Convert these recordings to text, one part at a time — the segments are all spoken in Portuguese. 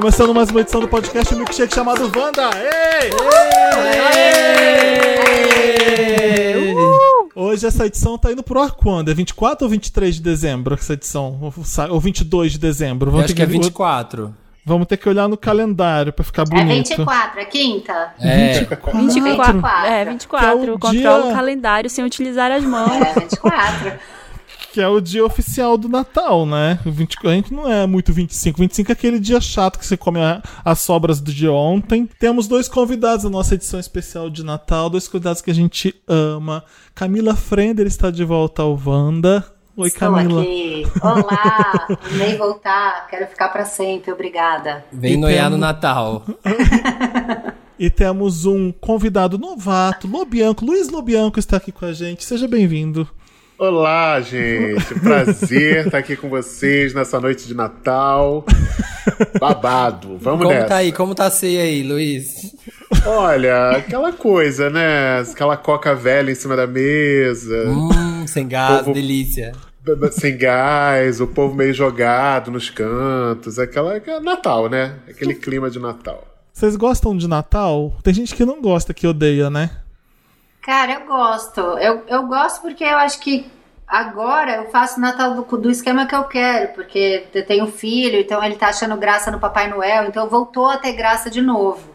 Começando mais uma edição do podcast Milkshake chamado Wanda. Ei! Ei! Hoje essa edição tá indo pro ar quando? É 24 ou 23 de dezembro essa edição? Ou 22 de dezembro? Vamos Eu acho que é 24. Vamos ter que olhar no calendário pra ficar bonito. É 24, é quinta? É. 24. 24. É, 24. É Controla dia... o calendário sem utilizar as mãos. É, 24 que é o dia oficial do Natal, né? 20, a gente não é muito 25. 25 é aquele dia chato que você come a, as sobras do dia ontem. Temos dois convidados na nossa edição especial de Natal, dois convidados que a gente ama. Camila Frender está de volta ao Wanda. Oi, Estou Camila. Aqui. Olá, amei voltar, quero ficar para sempre, obrigada. Vem noiar temos... no Natal. e temos um convidado novato, Lobianco. Luiz Lobianco está aqui com a gente. Seja bem-vindo. Olá, gente. Prazer estar aqui com vocês nessa noite de Natal. Babado. Vamos como nessa. Como tá aí? Como tá a ceia aí, Luiz? Olha, aquela coisa, né? Aquela coca velha em cima da mesa. Hum, sem gás, povo... delícia. Sem gás, o povo meio jogado nos cantos. Aquela. Natal, né? Aquele clima de Natal. Vocês gostam de Natal? Tem gente que não gosta, que odeia, né? Cara, eu gosto. Eu, eu gosto porque eu acho que agora eu faço Natal do, do esquema que eu quero, porque eu tenho filho, então ele tá achando graça no Papai Noel, então voltou a ter graça de novo.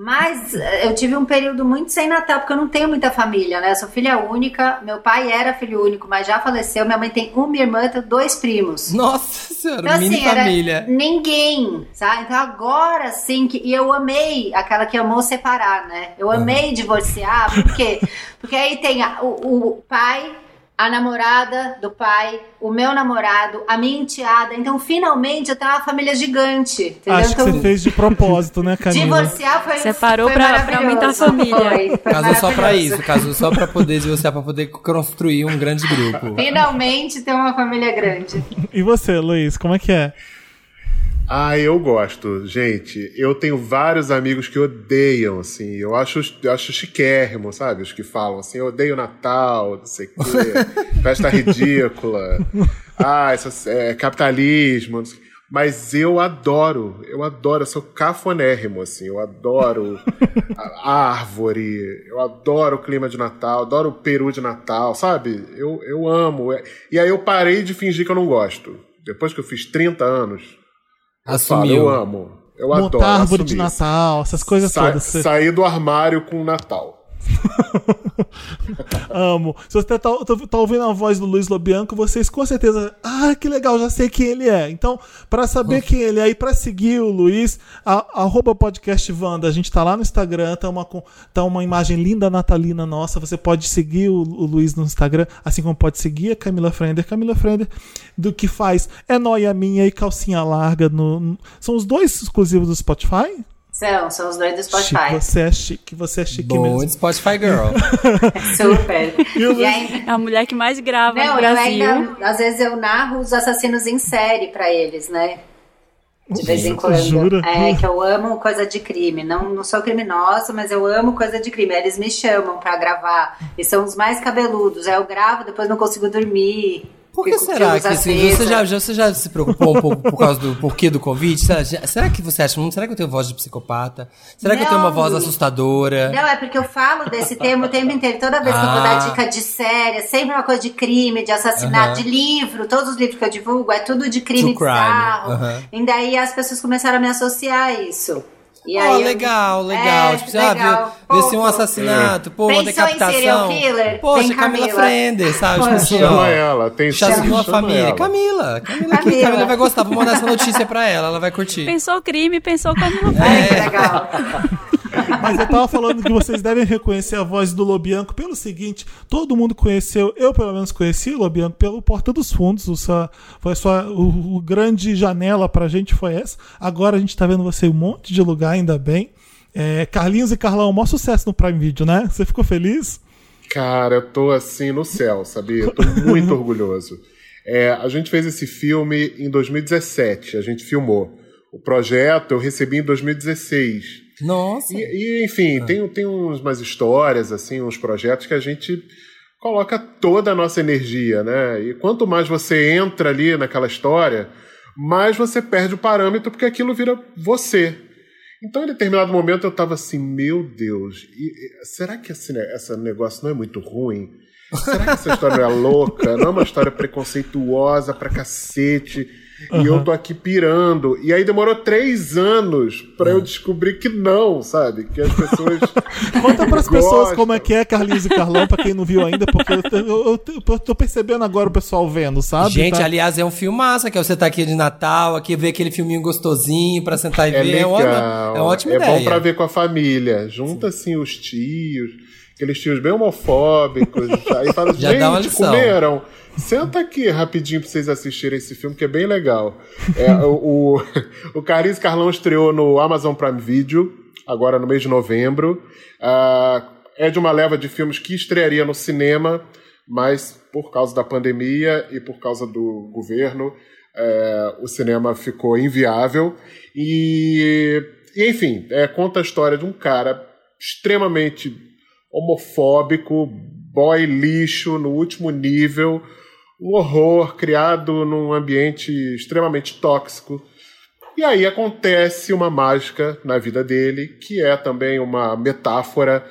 Mas eh, eu tive um período muito sem Natal, porque eu não tenho muita família, né? Eu sou filha única, meu pai era filho único, mas já faleceu. Minha mãe tem uma irmã, e dois primos. Nossa senhora, então, mini assim, família. Ninguém, sabe? Então agora sim, que, e eu amei aquela que amou separar, né? Eu amei uhum. divorciar, por quê? Porque aí tem a, o, o pai a namorada do pai, o meu namorado, a minha enteada. Então, finalmente, eu tenho uma família gigante. Entendeu? Acho então, que você fez de propósito, né, Camila? Divorciar foi Separou foi pra, pra aumentar a família. Foi, foi casou só pra isso, casou só pra poder divorciar, pra poder construir um grande grupo. Finalmente ter uma família grande. E você, Luiz, como é que é? Ah, eu gosto. Gente, eu tenho vários amigos que odeiam, assim. Eu acho, eu acho chiquérrimo, sabe? Os que falam assim, eu odeio Natal, não sei o quê, festa ridícula. Ah, isso é capitalismo. Mas eu adoro, eu adoro, eu sou cafonérrimo, assim. Eu adoro a árvore, eu adoro o clima de Natal, adoro o peru de Natal, sabe? Eu, eu amo. E aí eu parei de fingir que eu não gosto. Depois que eu fiz 30 anos, Assumiu. Eu, eu amo. Eu Montar adoro. árvore de Natal, essas coisas Sa todas. Sair do armário com o Natal. Amo. Se você tá, tá, tá, ouvindo a voz do Luiz Lobianco, vocês com certeza. Ah, que legal, já sei quem ele é. Então, para saber quem ele é e para seguir o Luiz, a, arroba podcast Wanda, a gente tá lá no Instagram, tá uma, tá uma imagem linda natalina nossa. Você pode seguir o, o Luiz no Instagram, assim como pode seguir a Camila Frender. Camila Frender, do que faz É Noia Minha e Calcinha Larga. No, são os dois exclusivos do Spotify? São, são os dois do Spotify. Chique, você é chique, você é chique Bom mesmo. de Spotify Girl. Super. e aí, é a mulher que mais grava não, no Brasil. Ainda, às vezes eu narro os assassinos em série para eles, né? De vez em quando. Jura? É, que eu amo coisa de crime. Não, não sou criminosa, mas eu amo coisa de crime. Eles me chamam para gravar. E são os mais cabeludos. Aí eu gravo, depois não consigo dormir. Por que será que assim, você já, já, você já se preocupou um pouco por causa do porquê do convite? Será, será que você acha, hum, será que eu tenho voz de psicopata? Será não, que eu tenho uma voz assustadora? Não, é porque eu falo desse tema o tempo inteiro. Toda vez ah. que eu vou dar ah. dica de série, sempre uma coisa de crime, de assassinato, uh -huh. de livro. Todos os livros que eu divulgo é tudo de crime bizarro. Uh -huh. E daí as pessoas começaram a me associar a isso. E aí oh, legal, legal. É, tipo, legal. Ah, vê, se um assassinato, pô, uma decapitação. Em killer? Poxa, Camila, Frender, sabe? Tipo assim, chama ela, tem chama uma família. Ela. Camila, Camila, Camila. Camila vai gostar. Vou mandar essa notícia pra ela, ela vai curtir. Pensou crime, pensou Camila Frender. É, legal. Mas eu tava falando que vocês devem reconhecer a voz do Lobianco pelo seguinte: todo mundo conheceu, eu pelo menos conheci o Lobianco pelo Porta dos Fundos. O sua, foi a sua o, o, grande janela pra gente foi essa. Agora a gente tá vendo você em um monte de lugar, ainda bem. É, Carlinhos e Carlão, maior sucesso no Prime Video, né? Você ficou feliz? Cara, eu tô assim no céu, sabia? Eu tô muito orgulhoso. É, a gente fez esse filme em 2017, a gente filmou. O projeto eu recebi em 2016. Nossa. E, e enfim, ah. tem, tem umas histórias, assim, uns projetos que a gente coloca toda a nossa energia, né? E quanto mais você entra ali naquela história, mas você perde o parâmetro porque aquilo vira você. Então, em determinado momento, eu estava assim, meu Deus, e, e, será que esse, esse negócio não é muito ruim? Será que essa história é louca? Não é uma história preconceituosa pra cacete? Uhum. E eu tô aqui pirando. E aí demorou três anos para eu descobrir que não, sabe? Que as pessoas. Conta pras pessoas como é que é Carlinhos e Carlão, pra quem não viu ainda, porque eu, eu, eu, eu tô percebendo agora o pessoal vendo, sabe? Gente, tá... aliás, é um filmaço, que é você tá aqui de Natal, aqui ver aquele filminho gostosinho pra sentar e é ver. Legal. É uma, é uma ótima é ideia. É bom pra ver com a família. Junta, assim, os tios, aqueles tios bem homofóbicos. aí fala, Já gente, dá uma lição. comeram. Senta aqui rapidinho pra vocês assistirem esse filme, que é bem legal. É, o, o, o Carlinhos Carlão estreou no Amazon Prime Video, agora no mês de novembro. Uh, é de uma leva de filmes que estrearia no cinema, mas por causa da pandemia e por causa do governo, é, o cinema ficou inviável. E enfim, é, conta a história de um cara extremamente homofóbico, boy lixo no último nível, um horror criado num ambiente extremamente tóxico. E aí acontece uma mágica na vida dele, que é também uma metáfora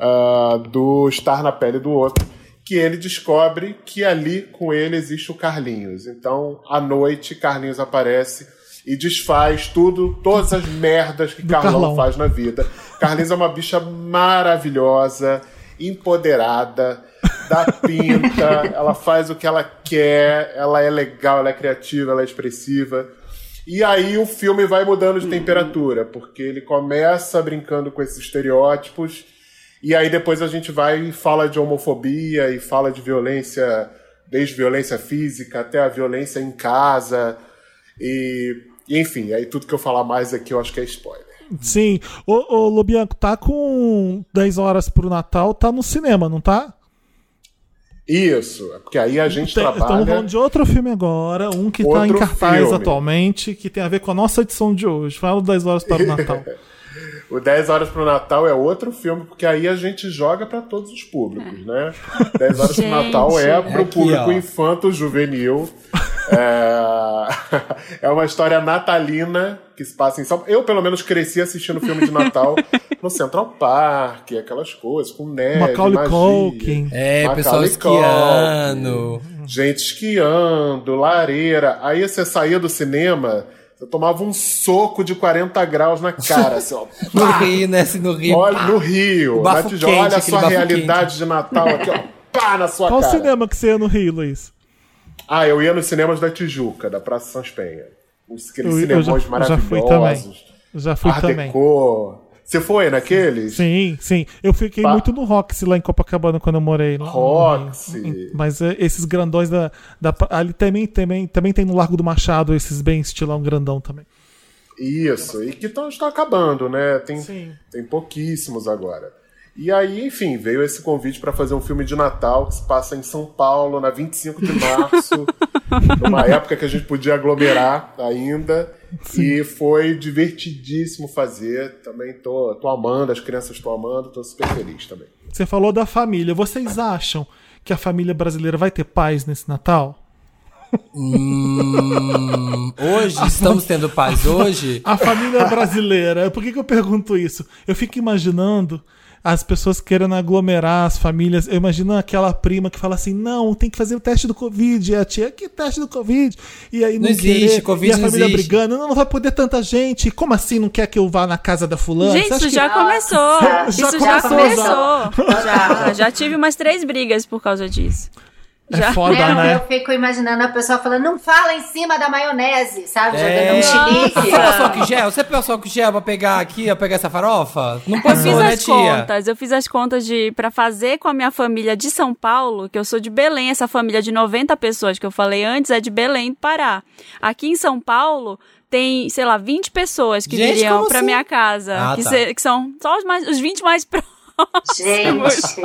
uh, do estar na pele do outro, que ele descobre que ali com ele existe o Carlinhos. Então, à noite, Carlinhos aparece e desfaz tudo, todas as merdas que Carlão, Carlão faz na vida. Carlinhos é uma bicha maravilhosa, empoderada, dá pinta, ela faz o que ela quer, ela é legal, ela é criativa, ela é expressiva. E aí o filme vai mudando de temperatura, porque ele começa brincando com esses estereótipos, e aí depois a gente vai e fala de homofobia e fala de violência, desde violência física até a violência em casa. E, enfim, aí tudo que eu falar mais aqui eu acho que é spoiler. Sim. Ô, ô Lobianco, tá com 10 horas pro Natal, tá no cinema, não tá? Isso, porque aí a gente tem, trabalha... Estamos falando de outro filme agora, um que está em cartaz filme. atualmente, que tem a ver com a nossa edição de hoje. Fala 10 horas para o Natal. o 10 horas para o Natal é outro filme, porque aí a gente joga para todos os públicos, é. né? 10 horas para o Natal é para o público ó. infanto-juvenil. É... é uma história natalina que se passa em São Paulo. Eu, pelo menos, cresci assistindo filme de Natal no Central Park, aquelas coisas, com neve, Macaulay magia. Culkin. É, Macaulay pessoal esquiando. Culkin, gente esquiando, lareira. Aí você saía do cinema... Eu tomava um soco de 40 graus na cara, assim, ó. no Rio, né? Assim, no Rio. Olha, no Rio. Na Tijuca, olha a sua realidade quente. de Natal aqui, ó. Pá, na sua Qual cara. Qual cinema que você ia no Rio, Luiz? Ah, eu ia nos cinemas da Tijuca, da Praça Sans Penha. Aqueles cinemas maravilhosos. Já fui também. Já fui Art também. Deco. Você foi naqueles? Sim, sim. Eu fiquei muito no Roxy lá em Copacabana quando eu morei. Roxy. Mas é, esses grandões da, da. Ali também, também, também tem no Largo do Machado esses bem estilão grandão também. Isso, e que estão acabando, né? Tem, tem pouquíssimos agora. E aí, enfim, veio esse convite para fazer um filme de Natal que se passa em São Paulo, na 25 de março, numa época que a gente podia aglomerar ainda. Sim. E foi divertidíssimo fazer. Também tô, tô amando, as crianças estão amando, tô super feliz também. Você falou da família. Vocês acham que a família brasileira vai ter paz nesse Natal? Hum, hoje? A estamos tendo paz hoje? A família brasileira. Por que, que eu pergunto isso? Eu fico imaginando as pessoas querendo aglomerar as famílias. Eu imagino aquela prima que fala assim: não, tem que fazer o teste do Covid. E a tia, que teste do Covid? E aí não, não existe, querer, Covid e a família existe. brigando: não, não vai poder tanta gente. Como assim não quer que eu vá na casa da fulana? Gente, isso que... já começou. Já isso começou, já começou. Já. já tive umas três brigas por causa disso. É Já. foda, Não, né? eu fico imaginando a pessoa falando, não fala em cima da maionese, sabe? É. Jogando um chilique. Você passou álcool gel? Você passou álcool gel pra pegar aqui, pra pegar essa farofa? Não Eu passou, fiz né, as tia? contas, eu fiz as contas de para fazer com a minha família de São Paulo, que eu sou de Belém, essa família de 90 pessoas que eu falei antes é de Belém, Pará. Aqui em São Paulo tem, sei lá, 20 pessoas que Gente, viriam pra assim? minha casa, Ah, que, tá. se- que são só os, mais, os 20 mais próximos. Gente,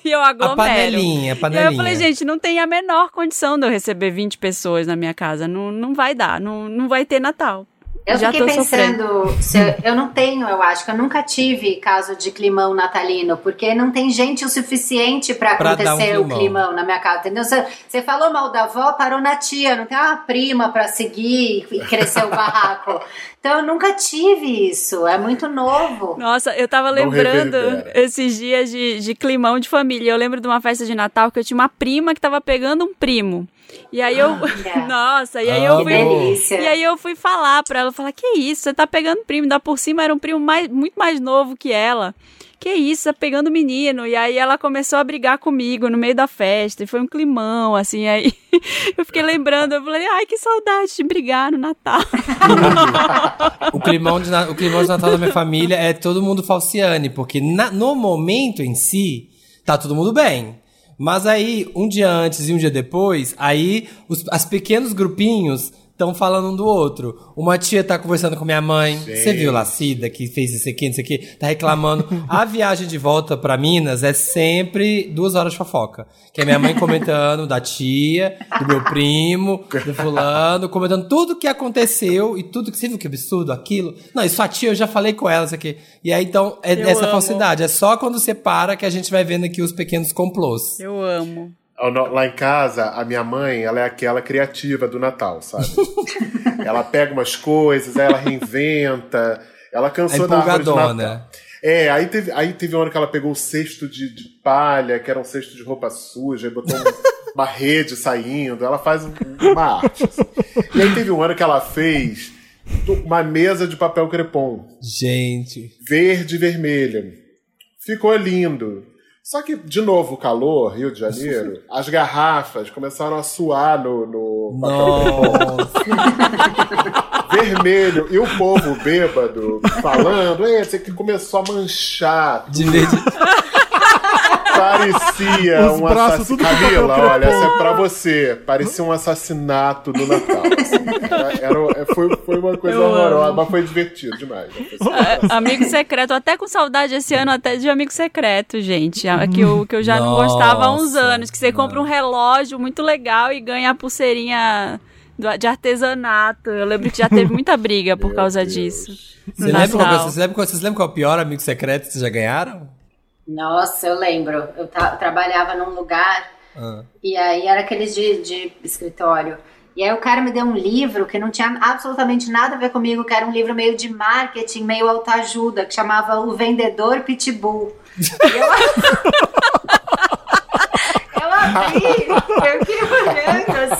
e eu aglomero. A panelinha, a E panelinha. eu falei, gente, não tem a menor condição de eu receber 20 pessoas na minha casa. Não, não vai dar, não, não vai ter Natal. Eu Já fiquei pensando, se eu, eu não tenho, eu acho que eu nunca tive caso de climão natalino, porque não tem gente o suficiente pra Pra dar um acontecer o climão. climão na minha casa, entendeu? Você, você falou mal da avó, parou na tia, não tem uma prima pra seguir e crescer o barraco. Então eu nunca tive isso, é muito novo. Nossa, eu tava lembrando esses dias de, de climão de família. Eu lembro de uma festa de Natal que eu tinha uma prima que tava pegando um primo. E aí eu. Olha. Nossa, e aí Ah, eu Que fui. delícia. E aí eu fui falar pra ela, falar, que isso, você tá pegando primo, ainda por cima era um primo mais, muito mais novo que ela. Que isso, você tá pegando menino. E aí ela começou a brigar comigo no meio da festa, e foi um climão, assim, aí eu fiquei lembrando, eu falei, ai, que saudade de brigar no Natal. O climão, de, na- o climão de Natal da minha família é todo mundo falciane, porque na- no momento em si, tá todo mundo bem. Mas aí, um dia antes e um dia depois, aí os as pequenos grupinhos estão falando um do outro. Uma tia tá conversando com minha mãe. Você viu lá, Cida, que fez isso aqui, isso aqui? Tá reclamando. A viagem de volta pra Minas é sempre duas horas de fofoca. Que é minha mãe comentando da tia, do meu primo, do fulano, comentando tudo que aconteceu e tudo que você viu que absurdo, aquilo. Não, isso a tia eu já falei com ela, isso aqui. E aí, então, é Eu essa amo. falsidade. É só quando você para que a gente vai vendo aqui os pequenos complôs. Eu amo. Lá em casa, a minha mãe, ela é aquela criativa do Natal, sabe? ela pega umas coisas, aí ela reinventa, ela cansou É da árvore de. Natal. É, aí teve, aí teve um ano que ela pegou o cesto de, de palha, que era um cesto de roupa suja, e botou um- uma rede saindo, ela faz um- uma arte. assim. E aí teve um ano que ela fez uma mesa de papel crepom, Gente. verde e vermelha. Ficou lindo. Só que, de novo, o calor, Rio de Janeiro, as garrafas começaram a suar no, no vermelho. E o povo bêbado falando, é, você que começou a manchar. De verde. Parecia Os um assassinato. Camila, olha, essa é pra você. Parecia um assassinato no Natal. assim. Era, era- é, foi, foi uma coisa Eu horrorosa, amo. mas foi divertido demais. Foi É, amigo secreto, até com saudade esse ano até de amigo secreto, gente. A- Que eu, que eu já não gostava há uns Nossa, anos. Que você compra um relógio muito legal e ganha a pulseirinha do- de artesanato. Eu lembro que já teve muita briga por Meu causa Deus. disso. Você lembra, qual, vocês, lembram, qual- vocês lembram qual é o pior amigo secreto que vocês já ganharam? Nossa, eu lembro. Eu trabalhava num lugar Ah. e aí era aqueles de, de escritório. E aí o cara me deu um livro que não tinha absolutamente nada a ver comigo, que era um livro meio de marketing, meio autoajuda, que chamava O Vendedor Pitbull. E eu... eu abri, eu fiquei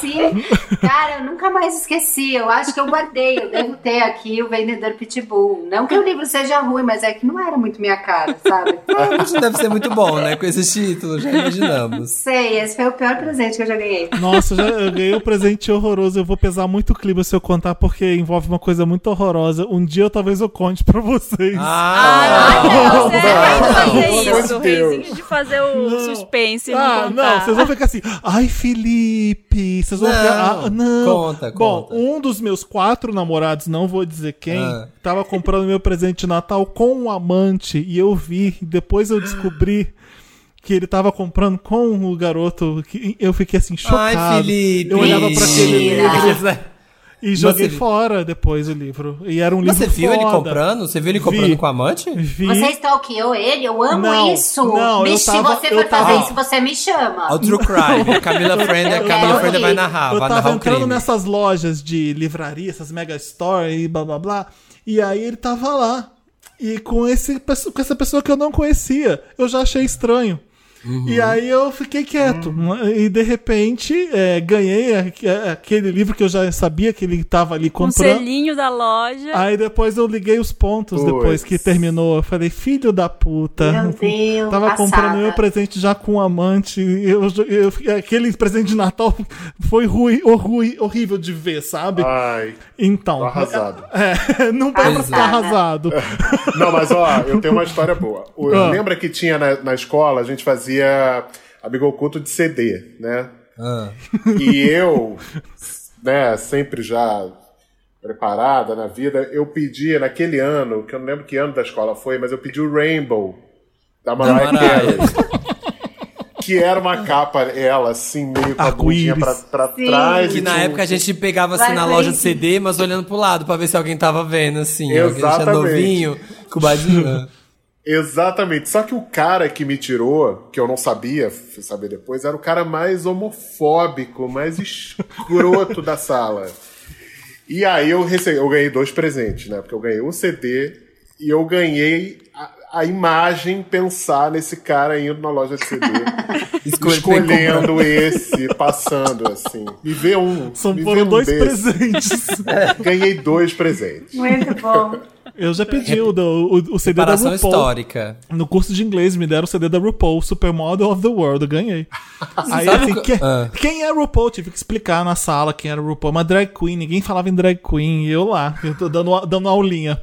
assim. Cara, eu nunca mais esqueci. Eu acho que eu guardei. Eu devo ter aqui o Vendedor Pitbull. Não que o livro seja ruim, mas é que não era muito minha cara, sabe? Isso deve ser muito bom, né? Com esse título, já imaginamos. Sei, esse foi o pior presente que eu já ganhei. Nossa, já, eu ganhei um presente horroroso. Eu vou pesar muito o clima se eu contar, porque envolve uma coisa muito horrorosa. Um dia eu talvez eu conte pra vocês. Ah, não, você vai não, fazer pelo amor isso, de Deus. reizinho de fazer o suspense e Ah, não não, vocês vão ficar assim. Ai, Felipe, vocês vão Não, ficar. Ah, não. conta, Bom, conta. um dos meus quatro namorados, não vou dizer quem, Ah. tava comprando meu presente de Natal com um amante e eu vi. Depois eu descobri que ele tava comprando com o garoto. Que eu fiquei assim, chocado. Ai, Felipe. Eu olhava pra aquele e joguei Você- fora depois o livro. E era um Mas livro você viu ele foda. comprando? Você viu ele comprando Vi. com amante? Vi. Você stalkeou ele? Eu amo Não, isso. não, me, eu se tava- você eu for fazer tava- isso, você me chama. Ao True Crime. A Camila Friend, a Camila Friend vai narrar, eu vai tava narrar o entrando crime. nessas lojas de livraria, essas mega store e blá blá blá. E aí ele tava lá. E com, esse, com essa pessoa que eu não conhecia. Eu já achei estranho. Uhum. E aí eu fiquei quieto. E de repente é, ganhei aque- aquele livro que eu já sabia que ele tava ali Com o comprando. selinho da loja. Aí depois eu liguei os pontos Puts. depois que terminou. Eu falei, filho da puta. Meu Deus, Tava passada. comprando meu presente já com um amante. Eu, eu- aquele presente de Natal foi ruim, horrui- horrível de ver, sabe? Ai, então. tô arrasado. É, não dá pra ficar é. arrasado. Não, mas ó, eu tenho uma história boa. Ah. Lembra que tinha na, na escola, a gente fazia amigo oculto de CD, né? Ah. E eu, né, sempre já preparada na vida, eu pedia naquele ano, que eu não lembro que ano da escola foi, mas eu pedi o Rainbow da Mariah. Carey. que era uma capa, ela, assim, meio com a bundinha pra, pra Sim. trás. Que e na um- época a gente pegava assim Vai, na loja de. CD, mas olhando pro lado pra ver se alguém tava vendo, assim. Alguém Exatamente. novinho, com o badinho. Exatamente. Só que o cara que me tirou, que eu não sabia, fui saber depois, era o cara mais homofóbico, mais escroto da sala. E aí eu recebi, eu ganhei dois presentes, né? Porque eu ganhei um CD e eu ganhei a, a imagem pensar nesse cara indo na loja de CD, Escolhe- escolhendo esse, passando assim. Me vê um. São me vê um dois desse. presentes. Ganhei dois presentes. Muito bom. Eu já pedi o, o, o CD da RuPaul. histórica. No curso de inglês me deram o CD da RuPaul, Supermodel of the World, eu ganhei. Aí Sabe assim, que- quem, Ah. quem é RuPaul? Tive que explicar na sala quem era RuPaul. Uma drag queen, ninguém falava em drag queen. E eu lá, eu tô dando, dando aulinha.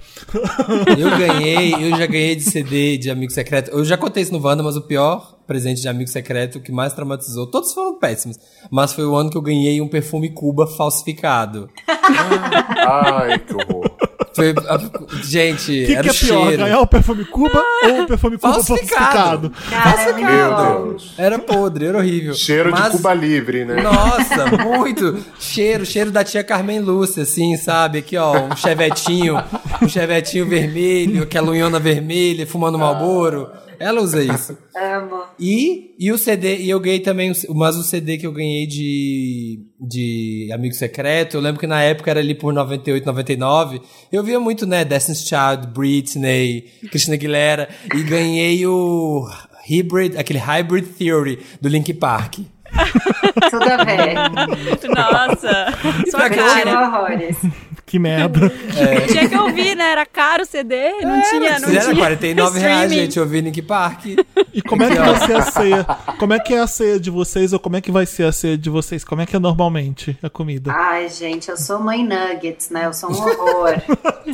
Eu ganhei, eu já ganhei de CD de amigo secreto. Eu já contei isso no Wanda, mas o pior presente de amigo secreto, que mais traumatizou, todos foram péssimos, mas foi o ano que eu ganhei um perfume Cuba falsificado. Ai, que horror. Foi, a- gente, que, era que é o pior, cheiro. ganhar o perfume Cuba ou o perfume Cuba Falsificado. falsificado? Muito Meu. Deus. Era podre, era horrível. Cheiro Mas- de Cuba Livre, né? Nossa, muito. Cheiro, cheiro da tia Carmen Lúcia, assim, sabe? Aqui, ó, um chevetinho, um chevetinho vermelho, aquela unhona vermelha, fumando malboro. Ela usa isso. Amo. E, e o CD, e eu ganhei também, o- mas o CD que eu ganhei de, de Amigo Secreto, eu lembro que na época era ali por 98, 99, eu via muito, né, Destiny's Child, Britney, Christina Aguilera, e ganhei o Hybrid, aquele Hybrid Theory do Link Park. Tudo a ver. Nossa, sua cara. horrores. Que merda. Tinha que ouvir, né? Era caro o CD, não tinha, não Era tinha 49 reais, gente, eu vi Link Park. E como é que vai ser a ceia? Como é que é a ceia de vocês ou como é que vai ser a ceia de vocês? Como é que é normalmente a comida? Ai, gente, eu sou mãe Nuggets, né? Eu sou um horror.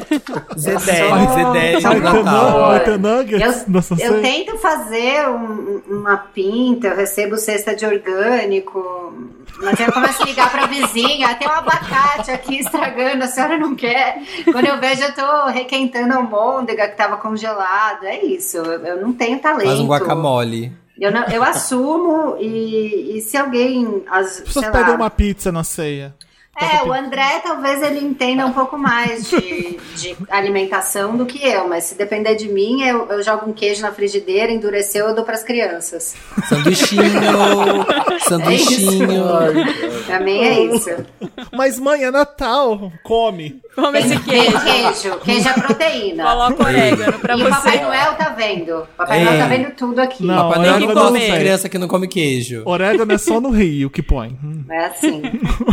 Z10, sou- Z10 sou Vai no ter, Natal. nu- vai ter nuggets Eu, nessa eu ceia? tento fazer um- uma pinta, eu recebo cesta de orgânico, mas eu começo a ligar pra vizinha, tem um abacate aqui estragando, a senhora não quer? Quando eu vejo, eu tô requentando a almôndega que tava congelado, é isso, eu, eu não tenho talento. Faz um guacamole. Eu, não- eu assumo e, e se alguém, as, As pessoas sei pedem lá, uma pizza na ceia. É, o André talvez ele entenda um pouco mais de, de alimentação do que eu, mas se depender de mim, eu, eu jogo um queijo na frigideira, endureceu, eu dou pras crianças. Sanduichinho, sanduichinho. Pra mim é isso. Mas mãe, é Natal. Come. Come esse queijo. queijo, queijo é proteína. Coloca orégano pra E o Papai você. Noel tá vendo. Papai Noel É. tá vendo tudo aqui. Não, Papai Noel não gosta de criança que não come queijo. Orégano é só no Rio que põe. É assim.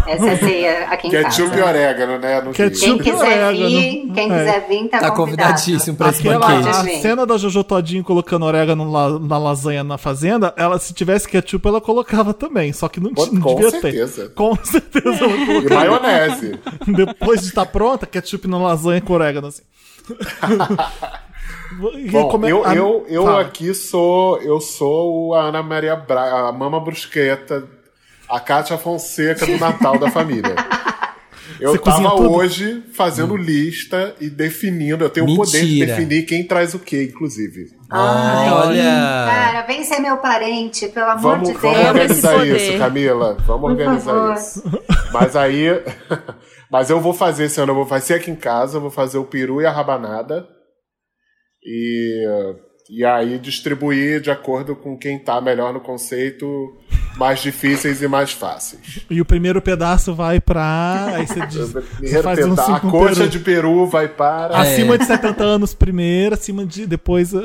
Essa é a ceia aqui em Ketchup e casa. orégano, né? No Ketchup. Rio. Quem quiser orégano. vir, quem É. quiser vir, tá, Tá convidadíssimo pra esse Aquela banquete. a cena da Jojo Todinho colocando orégano na, na lasanha na fazenda, ela se tivesse ketchup ela colocava também, só que não, tinha- não com devia certeza. ter. Com certeza ela E maionese. Depois de estar pronta, ketchup na lasanha com orégano assim. E Bom, como é- eu, a- eu, eu fala. aqui sou eu sou a Ana Maria Braga, a Mama Brusqueta, a Cátia Fonseca do Natal da família. Eu Você tava tudo? hoje fazendo lista e definindo. Eu tenho o poder de Mentira. definir quem traz o que, inclusive. Ai, olha. Cara, vem ser meu parente, pelo amor Vamos, de vamos Deus. Amo esse organizar isso, Camila. Vamos organizar isso. Mas aí. Mas eu vou fazer esse ano, eu vou fazer aqui em casa, eu vou fazer o peru e a rabanada. E, e aí distribuir de acordo com quem tá melhor no conceito, mais difíceis e mais fáceis. E o primeiro pedaço vai pra. Aí você diz. Você faz um a coxa peru. de peru vai para. Acima de 70 anos primeiro, acima de. Depois. uh,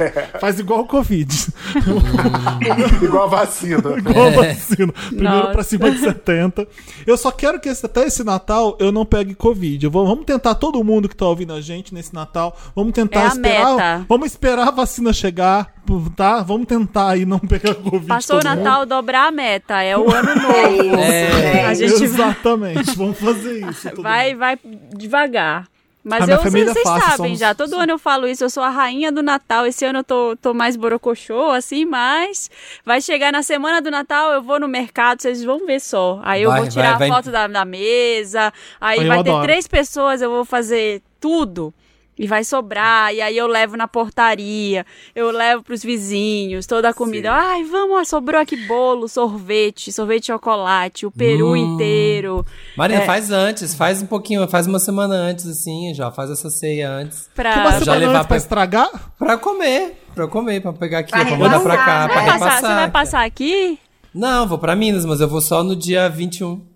Faz igual o Covid. Igual a vacina. Igual a vacina. Primeiro Nossa. pra cima de 70. Eu só quero que esse- até esse Natal eu não pegue Covid. Eu vou- vamos tentar, todo mundo que tá ouvindo a gente nesse Natal, vamos tentar É a esperar. meta. Vamos esperar a vacina chegar, tá? Vamos tentar aí não pegar Covid. Passou o todo mundo. Natal, dobrar a meta. É o ano É novo. isso, É. A gente. Exatamente, vamos fazer isso. vai, mundo. vai devagar. Mas A eu, família vocês é fácil, sabem somos- já, todo ano eu falo isso, eu sou a rainha do Natal, esse ano eu tô, tô mais borocochô, assim, mas vai chegar na semana do Natal, eu vou no mercado, vocês vão ver só. Aí eu Vai, vou tirar vai, vai. a foto da, da mesa, aí Eu vai ter adoro. três pessoas, eu vou fazer tudo. E vai sobrar, e aí eu levo na portaria, eu levo pros vizinhos, toda a comida. Ai, vamos, sobrou aqui bolo, sorvete, sorvete de chocolate, o peru Hum. inteiro. Marina, É. faz antes, faz um pouquinho, faz uma semana antes, assim, já faz essa ceia antes. Pra... Que uma já semana levar antes pra pra- estragar? Pra comer, pra eu comer, pra pegar aqui, Pra pra mandar pra cá, pra passar, repassar. você vai passar aqui? Não, vou pra Minas, mas eu vou só no dia 21.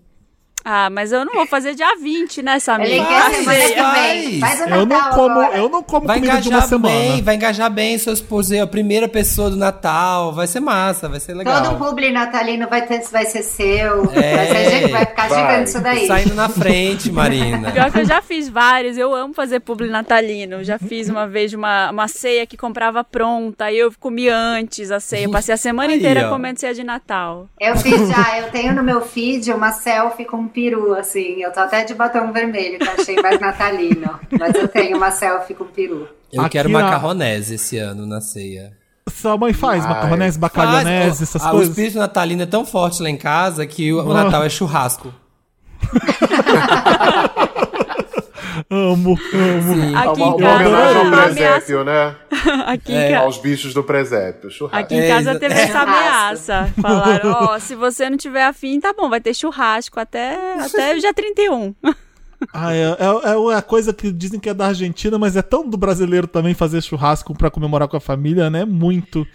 Ah, mas eu não vou fazer dia 20, né, Samir? Ele quer faz. vem. Faz o Eu não Natal como, agora. eu não como Vai comida de uma engajar semana. bem, vai engajar bem seu esposo, é a primeira pessoa do Natal, vai ser massa, vai ser legal. Todo publi natalino vai, ter, vai ser seu. É. Vai ser gente, vai ficar Vai. gigante isso daí. Saindo na frente, Marina. Pior que eu já fiz vários, eu amo fazer publi natalino. Já fiz uma vez uma, uma ceia que comprava pronta, aí eu comi antes a ceia. Passei a semana Aí, inteira ó. comendo ceia de Natal. Eu fiz já, eu tenho no meu feed uma selfie com peru, assim. Eu tô até de batom vermelho, que eu achei mais natalino. Mas eu tenho uma selfie com peru. Eu Aqui quero na- macarronese esse ano na ceia. Sua mãe faz Ai. macarronese, bacalhonese, essas Ah, O coisas? espírito natalino é tão forte lá em casa que o, o Natal é churrasco. Amo, amo. Sim. Aqui uma, em uma casa, homenagem ao ameaça. presépio, né? Aqui em É. ca- Aos bichos do presépio. Churrasco. Aqui em É, casa exa- teve é. essa ameaça. Falaram, ó, se você não tiver afim, tá bom, vai ter churrasco até, até o dia 31. Ah, é, é, é a coisa que dizem que é da Argentina, mas é tão do brasileiro também fazer churrasco pra comemorar com a família, né? Muito.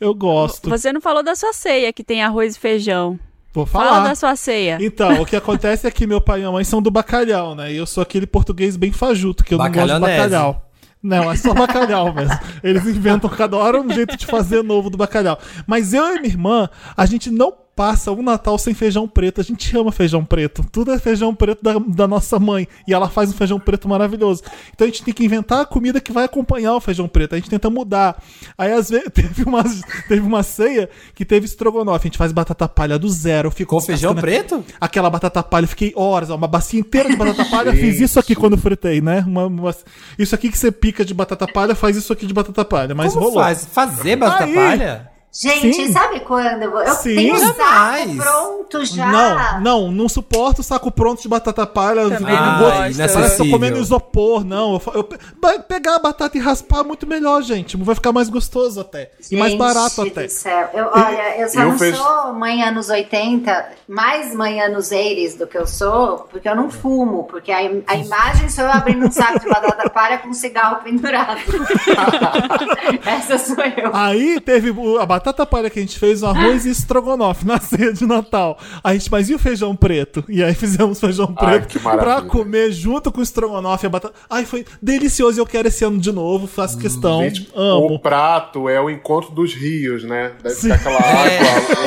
Eu gosto. Você não falou da sua ceia, que tem arroz e feijão. Vou Fala falar. da sua ceia. Então, o que acontece é que meu pai e minha mãe são do bacalhau, né? E eu sou aquele português bem fajuto, que eu não gosto de bacalhau. Não, é só bacalhau mesmo. Eles inventam cada hora um jeito de fazer novo do bacalhau. Mas eu e minha irmã, a gente não passa um Natal sem feijão preto. A gente ama feijão preto. Tudo é feijão preto da, da nossa mãe. E ela faz um feijão preto maravilhoso. Então a gente tem que inventar a comida que vai acompanhar o feijão preto. A gente tenta mudar. Aí às vezes teve uma, teve uma ceia que teve estrogonofe. A gente faz batata palha do zero. Eu fico Com feijão preto? aquela batata palha, eu fiquei horas, ó, uma bacia inteira de batata palha, fiz isso aqui quando fritei, né? Uma- uma- isso aqui que você pica de batata palha, faz isso aqui de batata palha, mas Como rolou. faz? Fazer batata Aí. palha? Gente, Sim. sabe quando? Eu Sim. tenho um saco Jamais. pronto já. Não, não, não suporto saco pronto de batata palha. Também eu não gosto. Parece que eu tô inacessível. comendo isopor, não. Eu, eu pegar a batata e raspar é muito melhor, gente. Vai ficar mais gostoso até. e mais Gente barato até. do céu. Eu, olha, eu só Eu não fez- sou mãe anos 80, mais mãe anos 80 do que eu sou, porque eu não fumo, porque a, a imagem sou eu abrindo um saco de batata palha com um cigarro pendurado. Essa sou eu. Aí teve a batata palha que a gente fez, o arroz e estrogonofe na ceia de Natal. A gente, mas e o feijão preto? E aí fizemos feijão Ai, preto maravilha. pra comer junto com o estrogonofe e a batata. Ai, foi delicioso e eu quero esse ano de novo, faço questão. Gente, Amo. O prato é o encontro dos rios, né? Deve Sim. ficar aquela É,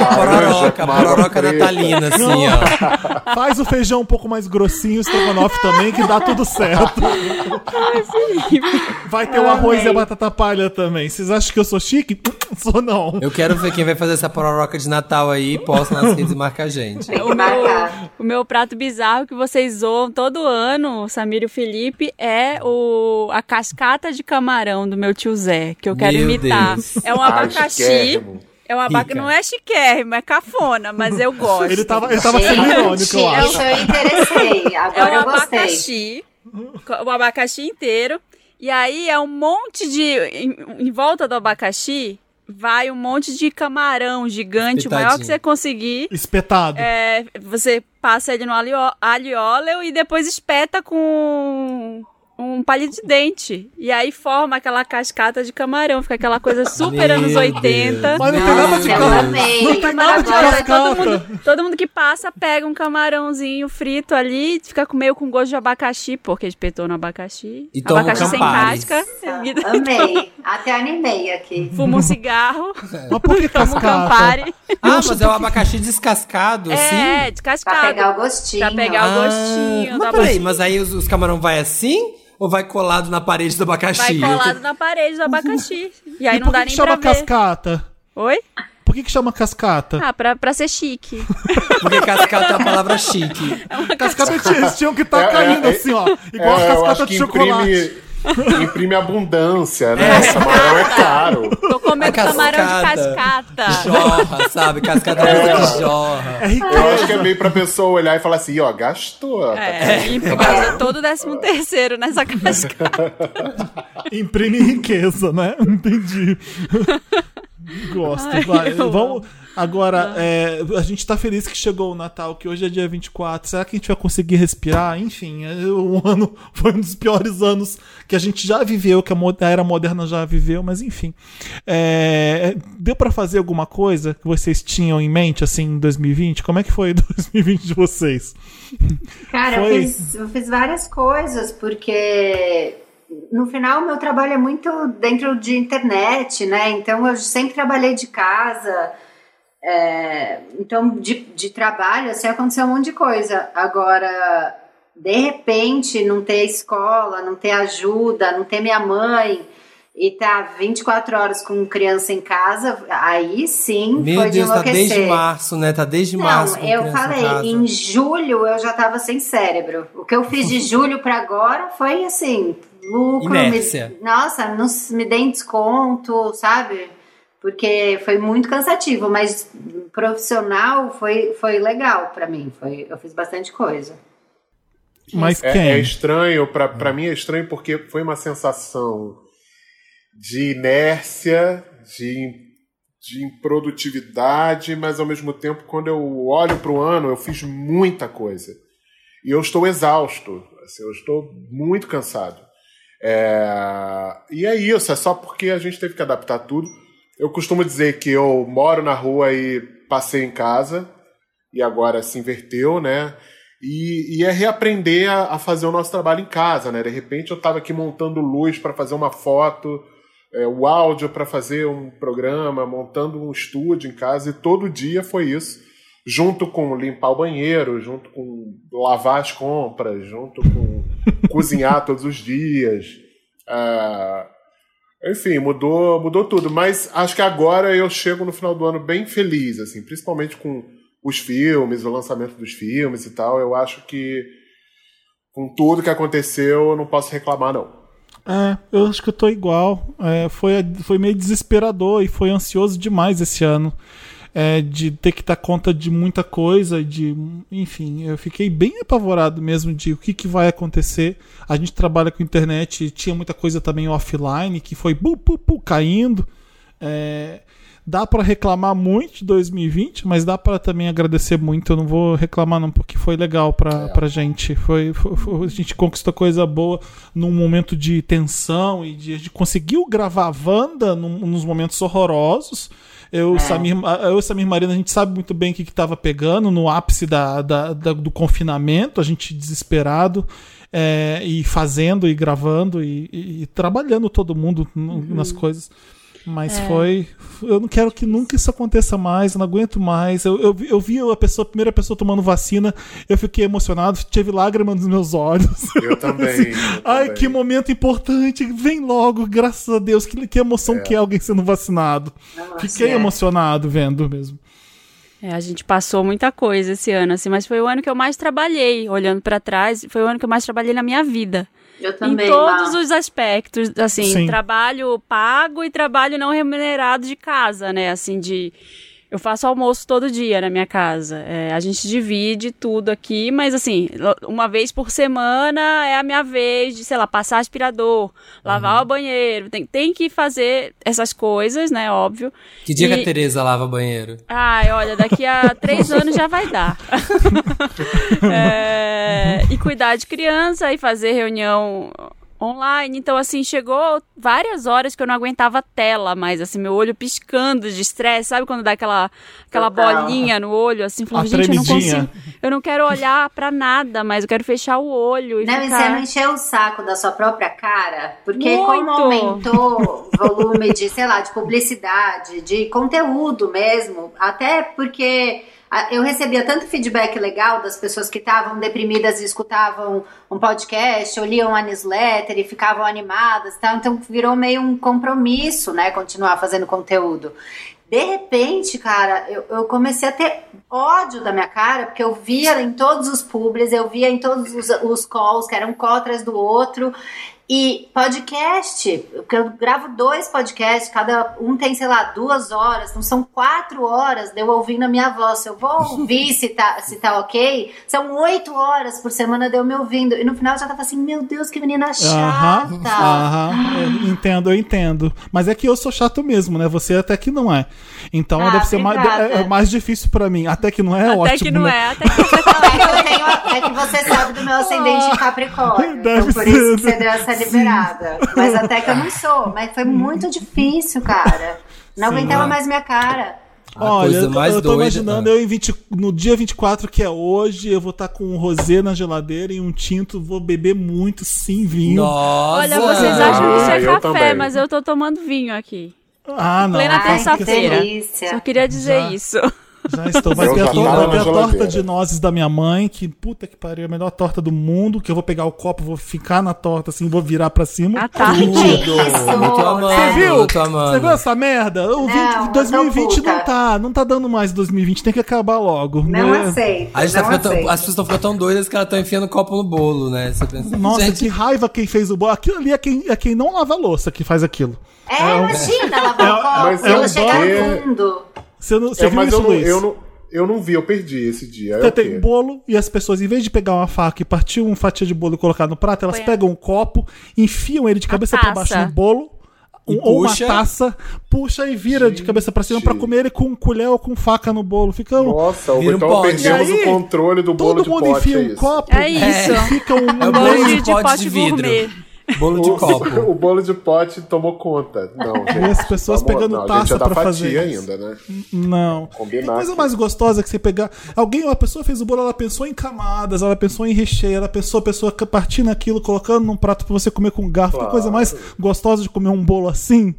água laranja pororoca, pororoca natalina, assim, ó. Faz o feijão um pouco mais grossinho, o estrogonofe também, que dá tudo certo. Vai ter o arroz e a batata palha também. Vocês acham que eu sou chique? Sou não. Eu quero ver quem vai fazer essa pororoca de Natal aí, posta nas redes e marca a gente. O meu, o meu prato bizarro que vocês zoam todo ano, Samir e o Felipe, é o, a cascata de camarão do meu tio Zé, que eu quero Meu imitar. Deus. É um Ai, abacaxi. É um abaca... Não é chiquérrimo, é cafona, mas eu gosto. Ele tava, ele tava sendo irônico, eu acho. eu interessei. É Agora um eu gostei. abacaxi, o abacaxi inteiro. E aí é um monte de. Em, em volta do abacaxi, vai um monte de camarão gigante, o maior que você conseguir. Espetado. É, você passa ele no alho, alho óleo e depois espeta com um palito de dente. E aí forma aquela cascata de camarão. Fica aquela coisa super anos 80. Deus. Mas não tem nada de camarão. amei. Não tem nada de Agora, todo, cascata. mundo, todo mundo que passa pega um camarãozinho frito ali, fica com- meio com gosto de abacaxi, porque espetou no abacaxi. E um abacaxi sem casca. Amei. Até animei aqui. Fuma um cigarro, Mas por que toma um cascata? Campari. Ah, mas é o abacaxi descascado, assim? É, Pra descascado. pegar o gostinho. Pra pegar o Ah, gostinho do Mas peraí, mas aí os, os camarão vai assim ou vai colado na parede do abacaxi? Vai colado na parede do abacaxi. E aí E não dá que, que nem chama pra ver. cascata? Oi? Por que, que chama cascata? Ah, pra, pra ser chique. Porque cascata é uma palavra chique. Cascata eles tinham que estar É, caindo é, assim, ó. Igual é, a cascata de chocolate. imprime, Imprime abundância, né? Camarão é caro. Tô comendo camarão de cascata. Jorra, sabe? Cascata é. que jorra. É. Eu acho que é meio pra pessoa olhar e falar assim, ó, gastou. tá É, e passa todo o décimo terceiro nessa cascata. Imprime riqueza, né? Entendi. Gosto, Ai, vai. Vamos. Agora, é, a gente tá feliz que chegou o Natal, que hoje é dia 24. Será que a gente vai conseguir respirar? Enfim, é, o ano foi um dos piores anos que a gente já viveu, que a mo- a era moderna já viveu, mas enfim. É, deu pra fazer alguma coisa que vocês tinham em mente, assim, em 2020? Como é que foi 2020 de vocês? Cara, eu Foi. fiz, eu fiz várias coisas, porque no final meu trabalho é muito dentro de internet, né? Então eu sempre trabalhei de casa. É, então, de, de trabalho, assim, aconteceu um monte de coisa. Agora, de repente, não ter escola, não ter ajuda, não ter minha mãe e tá 24 horas com criança em casa, aí sim Meu foi de Deus, tá enlouquecer. desde março, né? Tá desde Não, março. eu em falei, casa. em julho eu já tava sem cérebro. O que eu fiz de julho pra agora foi assim, lucro. Me, nossa, não me deem desconto, sabe? Porque foi muito cansativo, mas profissional foi, foi legal pra mim. Foi, eu fiz bastante coisa. Mas É, quem? é estranho, pra, pra mim é estranho porque foi uma sensação de inércia, de, de improdutividade, mas ao mesmo tempo, quando eu olho para o ano, eu fiz muita coisa. E eu estou exausto, assim, eu estou muito cansado. É, E é isso, é só porque a gente teve que adaptar tudo. Eu costumo dizer que eu moro na rua e passei em casa, e agora se inverteu, né? E, e é reaprender a, a fazer o nosso trabalho em casa, né? De repente eu estava aqui montando luz para fazer uma foto, é, o áudio para fazer um programa, montando um estúdio em casa, e todo dia foi isso, junto com limpar o banheiro, junto com lavar as compras, junto com cozinhar todos os dias. Ah, enfim, mudou, mudou tudo. Mas acho que agora eu chego no final do ano bem feliz, assim, principalmente com os filmes, o lançamento dos filmes e tal. Eu acho que com tudo que aconteceu, eu não posso reclamar, não. É, eu acho que eu tô igual. É, foi, foi meio desesperador e foi ansioso demais esse ano. É, de ter que dar conta de muita coisa, de. Enfim, eu fiquei bem apavorado mesmo de o que, que vai acontecer. A gente trabalha com internet tinha muita coisa também offline que foi bu, bu, bu, caindo. É, dá para reclamar muito de 2020, mas dá para também agradecer muito. Eu não vou reclamar não, porque foi legal pra, pra gente. Foi, foi- foi- a gente conquistou coisa boa num momento de tensão e de, a gente conseguiu gravar a Wanda num, nos momentos horrorosos. Eu, e Samir, eu e Samir Marina, a gente sabe muito bem o que estava pegando no ápice da, da- da- do confinamento, a gente desesperado. é, e fazendo e gravando e, e- e trabalhando todo mundo no- nas coisas. Mas foi. Eu não quero que nunca isso aconteça mais, eu não aguento mais. Eu, eu, vi- eu vi a pessoa, a primeira pessoa tomando vacina, eu fiquei emocionado, tive lágrimas nos meus olhos. Eu também. eu Ai, também. que momento importante, vem logo, graças a Deus. Que, que emoção que é alguém sendo vacinado. Nossa, Fiquei é. emocionado vendo mesmo. É, a gente passou muita coisa esse ano, assim, mas foi o ano que eu mais trabalhei, olhando pra trás, foi o ano que eu mais trabalhei na minha vida. Eu também. em todos os aspectos, assim, Sim. trabalho pago e trabalho não remunerado de casa, né? Assim, de. Eu faço almoço todo dia na minha casa. É, a gente divide tudo aqui, mas assim, uma vez por semana é a minha vez de, sei lá, passar aspirador, lavar o banheiro. Tem, tem que fazer essas coisas, né? Óbvio. Que dia que E- a Tereza lava banheiro? Ai, olha, daqui a três anos já vai dar. É, e cuidar de criança e fazer reunião online. Então, assim, chegou várias horas que eu não aguentava a tela mais, assim, meu olho piscando de estresse. Sabe quando dá aquela, aquela bolinha no olho, assim? Falando, A gente, eu não tremidinha. consigo. Eu não quero olhar pra nada, mas eu quero fechar o olho e Não, e você ficar... não encheu o saco da sua própria cara? Porque Muito. como aumentou o volume de, sei lá, de publicidade, de conteúdo mesmo, até porque eu recebia tanto feedback legal das pessoas que estavam deprimidas e escutavam um podcast, ou liam uma newsletter e ficavam animadas e tal, então virou meio um compromisso, né, continuar fazendo conteúdo. De repente, cara, eu, eu comecei a ter ódio da minha cara, porque eu via em todos os publis, eu via em todos os, os calls, que eram um call atrás do outro, E podcast, porque eu gravo dois podcasts, cada um tem, sei lá, duas horas, então são quatro horas de eu ouvindo a minha voz. Eu vou ouvir se tá, se tá ok, são oito horas por semana de eu me ouvindo. E no final eu já tava assim, meu Deus, que menina chata. Aham, aham. Eu entendo, eu entendo. Mas é que eu sou chato mesmo, né? Você até que não é. Então Ah, deve ser mais, é, é mais difícil pra mim. Até que não é, Até ótimo. que não né? é, até que você tá Não, é, que eu tenho, é que você sabe do meu ascendente em Capricórnio. Deve então por ser. isso que você deu essa liberada. Mas até que eu não sou. Mas foi muito difícil, cara. Não aguentava mais minha cara. A Olha, eu tô, mais eu tô imaginando Ah. eu em 20, no dia 24, que é hoje, eu vou estar com um rosé na geladeira e um tinto, vou beber muito, sim, vinho. Nossa! Olha, vocês acham que isso Ah, é eu café, também. mas eu tô tomando vinho aqui. Ah, não. Plena terça-feira. delícia. Só queria dizer Já. isso. Já estou. Vai ter, a, to- vai ter a torta de nozes da minha mãe, que puta que pariu, é a melhor torta do mundo, que eu vou pegar o copo, vou ficar na torta assim, vou virar pra cima. Ah, tá. Tudo! Tô amando, Você viu? Você viu essa merda? O 20 Não, eu tô 2020 não tá, não tá dando mais 2020, tem que acabar logo. Não né? aceito. A gente tá ficando aceito. as pessoas estão ficando tão doidas que elas estão enfiando copo no bolo, né? Você pensa, Nossa, gente, que raiva quem fez o bolo. Aquilo ali é quem, é quem não lava a louça que faz aquilo. É, um- imagina, lavar o copo, mas ela é um fundo. Você, não, você É, viu mas isso, eu não, Luiz? eu, não, eu não vi, eu perdi esse dia. É Você o tem bolo e as pessoas, em vez de pegar uma faca e partir uma fatia de bolo e colocar no prato, elas Põe pegam um copo, enfiam ele de cabeça pra baixo no bolo. E um- ou uma taça, puxa e vira de cabeça pra cima pra comer ele com colher ou com faca no bolo. Fica um, Nossa, Vira um então pote. perdemos E aí, o controle do bolo todo de mundo pote. enfia é um isso. copo É e isso. fica um É o bolo Bolo de de, pote de vidro. gourmet. Bolo de O- copo. O bolo de pote tomou conta. Não, gente. E as pessoas Vamos- pegando não, taça é fatia fazer isso. ainda, né? Não. Combinar A coisa mais gostosa é que você pegar. Alguém, uma pessoa fez o bolo, ela pensou em camadas, ela pensou em recheio, ela pensou a pessoa partindo aquilo, colocando num prato pra você comer com garfo. Que Claro. coisa mais gostosa de comer um bolo assim.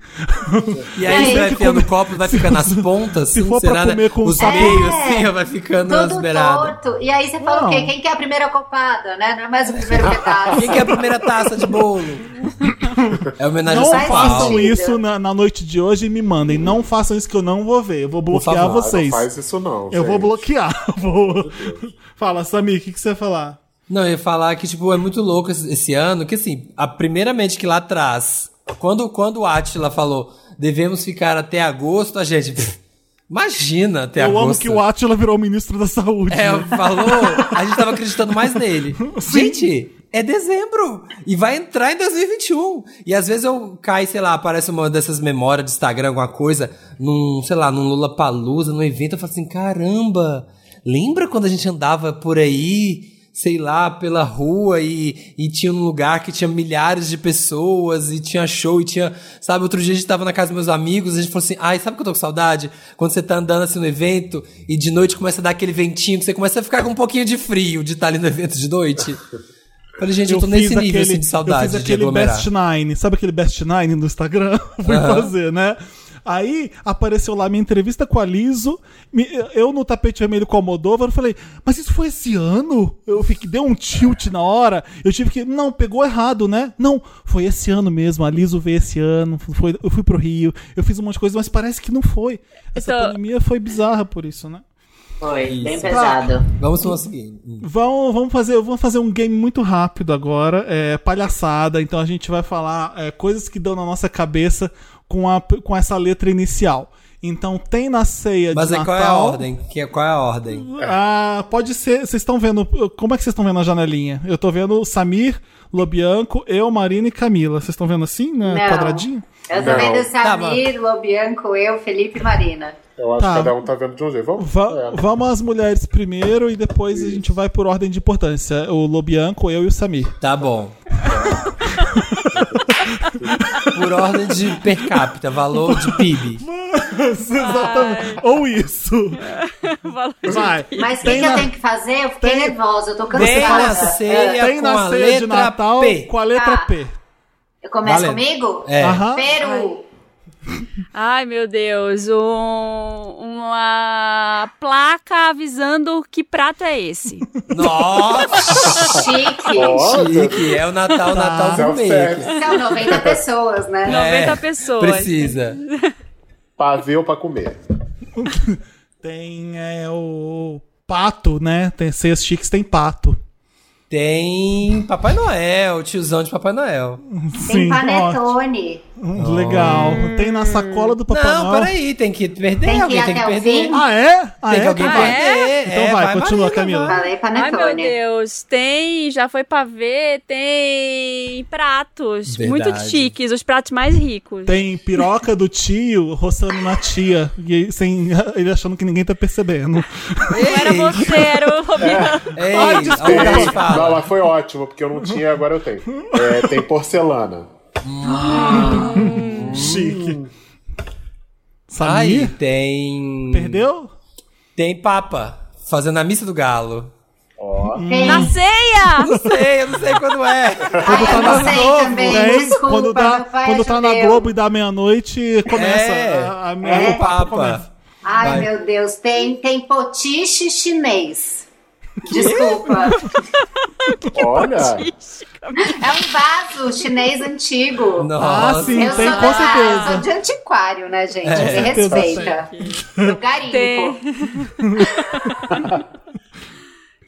E aí você vai que enfiando o comer- copo, vai ficando nas pontas, se assim, for pra né? comer com Os sabor. meios, É. assim, vai ficando nas Tudo beiradas. torto. E aí você fala Não. o quê? Quem que é a primeira copada, né? Não é mais o primeiro pedaço. Quem que é a primeira taça de bolo? É homenagem Não a São Paulo. façam sentido. isso na, na noite de hoje e me mandem. Não façam isso que eu não vou ver. Eu vou bloquear favor, vocês. Não faz isso não, Eu vou gente. bloquear. Vou... Fala, Samir, o que, que você ia falar? Não, eu ia falar que, tipo, é muito louco esse, esse ano, que assim, a primeiramente que lá atrás, quando, quando o Atila falou, devemos ficar até agosto, a gente, imagina até eu agosto. amo que o Atila virou ministro da saúde. É, né? falou, a gente tava acreditando mais nele. Gente, é dezembro e vai entrar em 2021. E às vezes eu caio, sei lá, aparece uma dessas memórias de Instagram, alguma coisa, num, sei lá, num Lula Palusa, num evento, eu falo assim, caramba, lembra quando a gente andava por aí, sei lá, pela rua e, e tinha um lugar que tinha milhares de pessoas e tinha show e tinha, sabe, outro dia a gente tava na casa dos meus amigos, a gente falou assim, ai, sabe que eu tô com saudade? Quando você tá andando assim no evento e de noite começa a dar aquele ventinho que você começa a ficar com um pouquinho de frio de estar ali no evento de noite. Falei, gente, eu, tô nesse nível assim de eu saudade fiz de aquele aglomerar. Best Nine. Sabe aquele Best Nine no Instagram? Fui Aham. fazer, né? Aí apareceu lá minha entrevista com a Liso, me- eu no tapete vermelho com a Moldova, eu falei, mas isso foi esse ano? Eu fiquei, deu um tilt na hora, eu tive que, não, pegou errado, né? Não, foi esse ano mesmo, a Liso veio esse ano, foi, eu fui pro Rio, eu fiz um monte de coisa, mas parece que não foi. Essa Então- pandemia foi bizarra por isso, né? Foi, bem Isso. pesado. Vamos para o seguinte. Vamos, vamos, fazer, vamos fazer um game muito rápido agora. É palhaçada. Então a gente vai falar é, coisas que dão na nossa cabeça com, a, com essa letra inicial. Então tem na ceia Mas de Natal. qual é a ordem? Que, qual é a ordem? Ah, pode ser. Vocês estão vendo. Como é que vocês estão vendo a janelinha? Eu tô vendo Samir, Lobianco, eu, Marina e Camila. Vocês estão vendo assim, né? Não. Quadradinho? Eu tô Não. vendo Tá, Samir, Lobianco, eu, Felipe e Marina. Eu acho Tá. que cada um tá vendo de um jeito. Vamos? Va- É. Vamos às mulheres primeiro e depois a gente vai por ordem de importância. O Lobianco, eu e o Samir. Tá bom. Por ordem de per capita, valor de PIB. Exatamente. Ou isso. Valor de- Vai. Mas o que, Tem que eu na- tenho que fazer? Eu fiquei tem- nervosa, eu tô Tem cansada. na ceia Tem com na a ceia letra de Natal P. com a letra Tá. P. Eu começo Valendo. comigo? É. Aham. Peru. Ai, meu Deus. Um, uma placa avisando que prato é esse. Nossa, Chique. Ó, chique. É o Natal, Natal gourmet. São 90 pessoas, né? 90 pessoas. É, Precisa. Pra ver ou pra comer? Tem é, o pato, né? Tem ceias chiques, tem pato. Tem Papai Noel, tiozão de Papai Noel. Tem ótimo. panetone. Hum, Legal. Tem na sacola do Papai não, Noel. peraí, tem que perder, Tem que alguém tem que perder. fim. Ah, é? Ah, Tem é? que alguém. Ah, perder. Então É, vai, continua, Marina, Camila. vai. Falei Ai, meu panetone. Deus. Tem, já foi pra ver, tem pratos Verdade. muito chiques, os pratos mais ricos. Tem piroca do tio roçando na tia. E sem, ele achando que ninguém tá percebendo. Não era você, era o Fabiano. Ei, Ai, desculpa. Não, mas foi ótimo, porque eu não tinha, agora eu tenho. É, tem porcelana. Chique. Aí Samir? tem. Perdeu? Tem Papa, fazendo a missa do galo. Ó. Tem. Na ceia! Não sei, eu não sei quando é. Ai, eu não sei também. Tem, Desculpa, quando pai quando tá na. Globo e dá meia-noite, começa É, a, a, a, é, o Papa. começa. Ai, Vai. meu Deus. Tem, tem potiche chinês. Desculpa. Olha, É um vaso chinês antigo. Nossa. Ah, sim, Eu tem sou, com da- certeza. sou de antiquário, né, gente? É. Me respeita. Garimpo. Tem.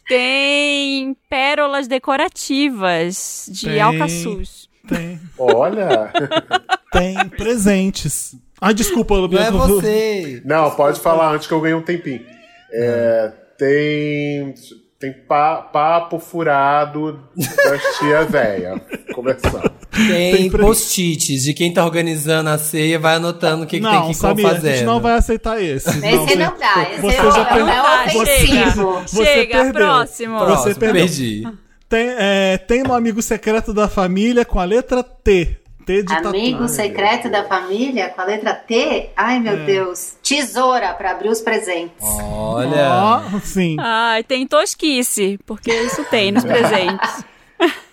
Tem pérolas decorativas de Tem. alcaçuz. Tem, olha. tem presentes. Ah, desculpa, Não é você. Não, pode falar antes que eu ganhei um tempinho. É, tem tem pa- papo furado das tia véia. Começando. Tem, Tem post-its de quem tá organizando a ceia, vai anotando o que, que tem Não, que ir Samir, a fazendo. gente não vai aceitar esse. Esse você- não dá. Esse você é, já é, per- é ofensivo. Você Chega, perdeu. próximo. Você Próximo, perdeu. perdi. Tem, é, tem no amigo secreto da família com a letra T. T de Amigo tatu. secreto da família com a letra T? Ai, É. meu Deus. Tesoura para abrir os presentes. Olha. Ó, sim. Ai, tem tosquice, porque isso tem nos presentes.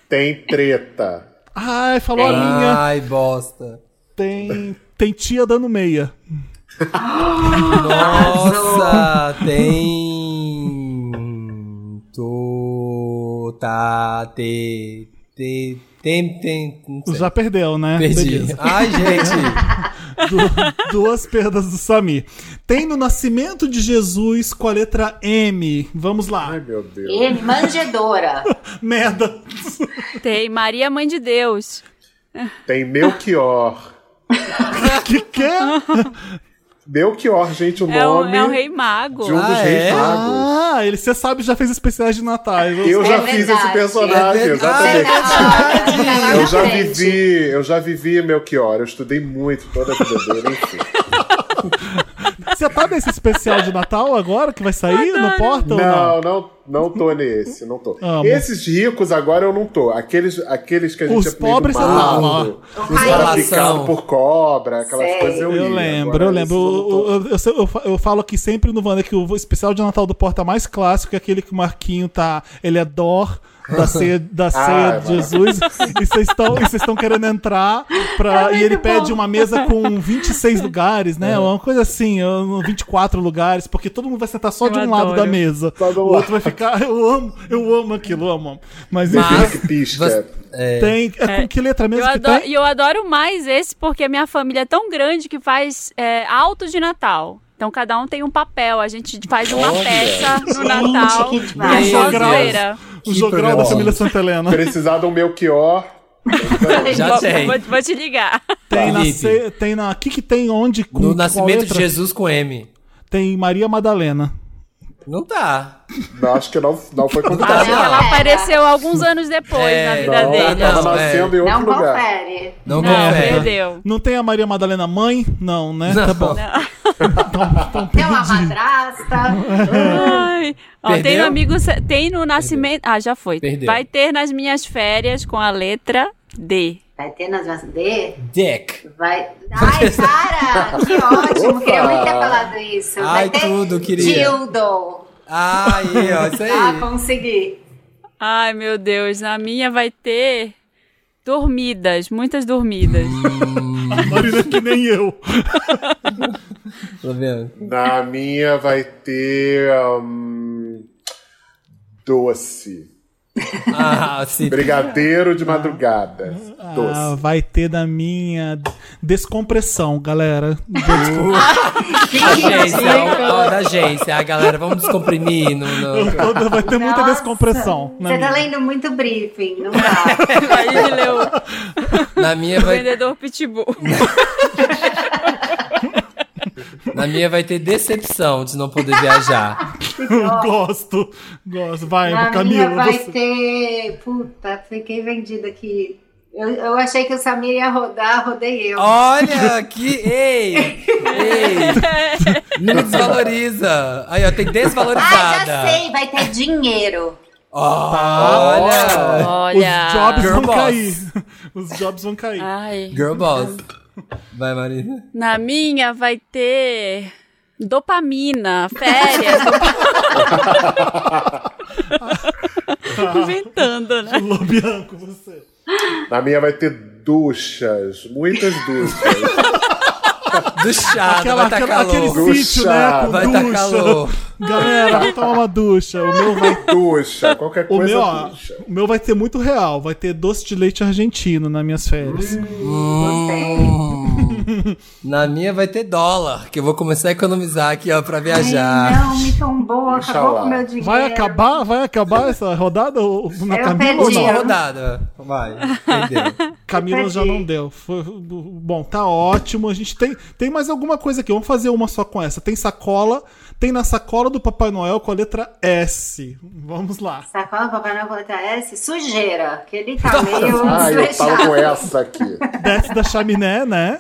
Tem treta. Ai, falou a minha. Ai, bosta. Tem, tem tia dando meia. Nossa, tem. Tu. Tá. Te. Te. Tem. Tem. Sei. Já perdeu, né? Perdi. Beleza. Ai, gente. Du- duas perdas do Samir. Tem no nascimento de Jesus com a letra M. Vamos lá. Ai, meu Deus. E manjedora. Merda. Tem Maria Mãe de Deus. Tem Melchior. Que que? Belchior, gente, o É o, nome é o Rei Mago. de um dos Ah, reis é? magos. Ah, ele, você sabe, já fez especiais de Natal. Eu já É fiz verdade. esse personagem, É exatamente. Verdade. Eu já vivi, eu já vivi Melchior, eu estudei muito toda a vida dele, enfim. Você tá nesse especial de Natal agora que vai sair no Porta ou não? Não, não, não tô nesse, não tô. Amo. Esses ricos agora eu não tô. Aqueles, aqueles que a gente Os apelido pobres você mago, tava. os caras picados por cobra, aquelas Sei. coisas eu, Eu lembro, Agora eu lembro. eu. Eu, eu- eu falo aqui sempre no Wanda que o especial de Natal do Porta mais clássico é aquele que o Marquinho tá. Ele é Dor da ceia, da ceia de vai. Jesus. E vocês estão vocês estão querendo entrar pra, e ele pede uma mesa com 26 lugares, né? Uma coisa assim, eu- 24 lugares, porque todo mundo vai sentar só de Eu um lado adoro. da mesa. Do O lado. outro vai ficar. Eu amo, eu amo aquilo, eu amo. Mas enfim, Mas- pisca. Você- é, tem. É, com que letra mesmo Eu que adoro, tem? e eu adoro mais esse porque a minha família é tão grande que faz é, alto de Natal. Então cada um tem um papel, a gente faz uma Olha. peça no Natal. que E é só. Zoeira. O Que jogral da programa. família Santa Helena. Precisar de um Melchior. Já vou, tem. Vou, vou te ligar. Tem na, ce- tem na. O que, que tem onde? Com, No nascimento de? Jesus com M. Tem Maria Madalena. Não tá. Não, acho que não, não foi Acho que ela apareceu alguns anos depois É, na vida Não, dele. tava Não, nascendo em outro Não lugar. confere. Não, Não, confere. perdeu. Não tem a Maria Madalena mãe? Não, né? Não. Tá bom. Tem uma madrasta. Ai. Ó, tem Perdeu? no amigo, tem no nascimento. Ah, já foi. Perdeu. Vai ter nas minhas férias com a letra D. Vai ter nas minhas D? Dick. Vai. Ai, para! Que ótimo! Queria muito ter falado isso. Vai Ai, ter tudo, queria. Dildo. Ah, aí, ó, isso aí. Ah, consegui. Ai, meu Deus, na minha vai ter dormidas, muitas dormidas. A Marina é que nem eu. Tô vendo. Na minha vai ter. hum, doce. Ah, sim. Brigadeiro de madrugada. Ah, Doce. vai ter da minha descompressão, galera. Agência, ridículo. ó, ó, da agência. A galera, vamos descomprimir. No, no- vai ter muita Nossa, descompressão. Você tá minha. lendo muito briefing, não dá. Aí ele leu Na minha o vai, vendedor pitbull. Na minha vai ter decepção de não poder viajar. gosto, gosto. Vai, Na Camila. minha vai você. ter. Puta, fiquei vendida aqui. Eu, eu achei que o Samir ia rodar, rodei eu. Olha, que. Ei! Ei! Não desvaloriza. Aí, ó, tem ah, desvalorizada. já sei, vai ter dinheiro. Olha! Olha. Os jobs Girl vão boss. cair. Os jobs vão cair. Ai. Girl boss. Vai, Marina. Na minha vai ter dopamina, férias. Inventando, né? Lobianco, você. Na minha vai ter duchas, muitas duchas. Do chá, Aquela, vai tá aquela- calor. aquele Ducha. sítio, né? Com Vai tá ducha. calor. Galera, tomar uma ducha. O meu vai. Ducha, qualquer O coisa meu, ó, o meu vai ter muito real. Vai ter doce de leite argentino nas minhas férias. Gostei. Na minha vai ter dólar, que eu vou começar a economizar aqui, ó, pra Ai, viajar. não, me tombou, acabou lá. com o meu dinheiro. Vai acabar? Vai acabar essa rodada ou- na Eu Camila ou não? Rodada. Vai. Entendeu? Camila já não deu. Foi- bom, tá ótimo. A gente tem, tem mais alguma coisa aqui. Vamos fazer uma só com essa. Tem sacola. Tem na sacola do Papai Noel com a letra S. Vamos lá. Sacola do Papai Noel com letra S? Sujeira, que ele tá meio Ah, eu tava com essa aqui. Desce da chaminé, né?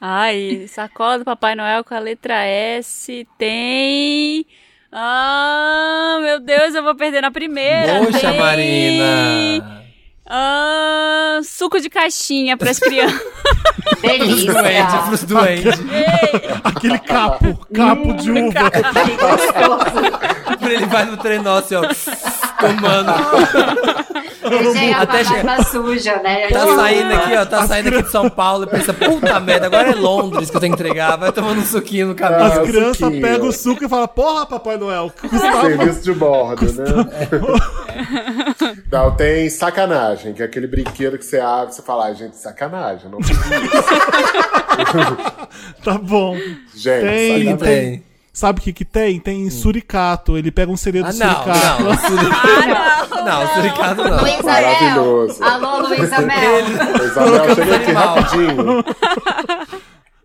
Ai, sacola do Papai Noel com a letra S tem. Ah, meu Deus, eu vou perder na primeira. Poxa, Tem- Marina. Ah, suco de caixinha para as crianças. Delícia. Pros doentes. Aquele capo. Capo de uva. Que gostoso. Ele vai no trenó assim, ó, tomando. Até a che- barba suja, né? Tá Tipo, saindo aqui, ó, tá saindo aqui de São Paulo e pensa, puta merda, agora é Londres que eu tenho que entregar. Vai tomando um suquinho no caminho. As Ah, crianças pegam o suco e falam: Porra, Papai Noel. custava- Serviço de bordo, né? Não, tem sacanagem, que é aquele brinquedo que você abre e você fala, ai, gente, sacanagem. Não precisa. Tá bom. Gente, Tem, sacanagem. tem. Sabe o que que tem? Tem suricato. Ele pega um CD do Ah, não, suricato. não. Suri- Não, suricato não. Luísa Maravilhoso. Mel. Alô, Luísa Mel. Isabel, chega aqui Animal. rapidinho.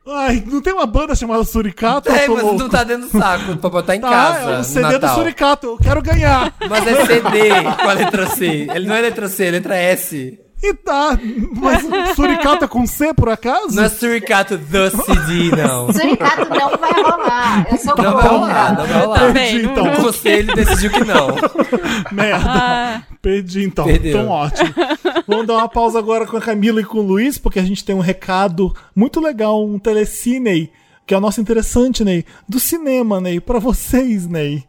Ai, não tem uma banda chamada Suricato? Tem, mas louco. não tá dentro do saco pra botar em Tá, casa. é o no CD do. Suricato. Eu quero ganhar. Mas é CD com a letra C. Ele não é letra C, é letra S. E tá, mas o Suricato é com C, por acaso? Não é suricato the CD, não. Suricato não vai rolar. Eu sou Não vai rolar, não contra. vai rolar. Perdi, então. Você, ele decidiu que não. Merda. Ah, Perdi, então. Perdeu. Então, ótimo. Vamos dar uma pausa agora com a Camila e com o Luiz, porque a gente tem um recado muito legal, um telecine, que é o nosso interessante, Ney, do cinema, Ney, pra vocês, Ney.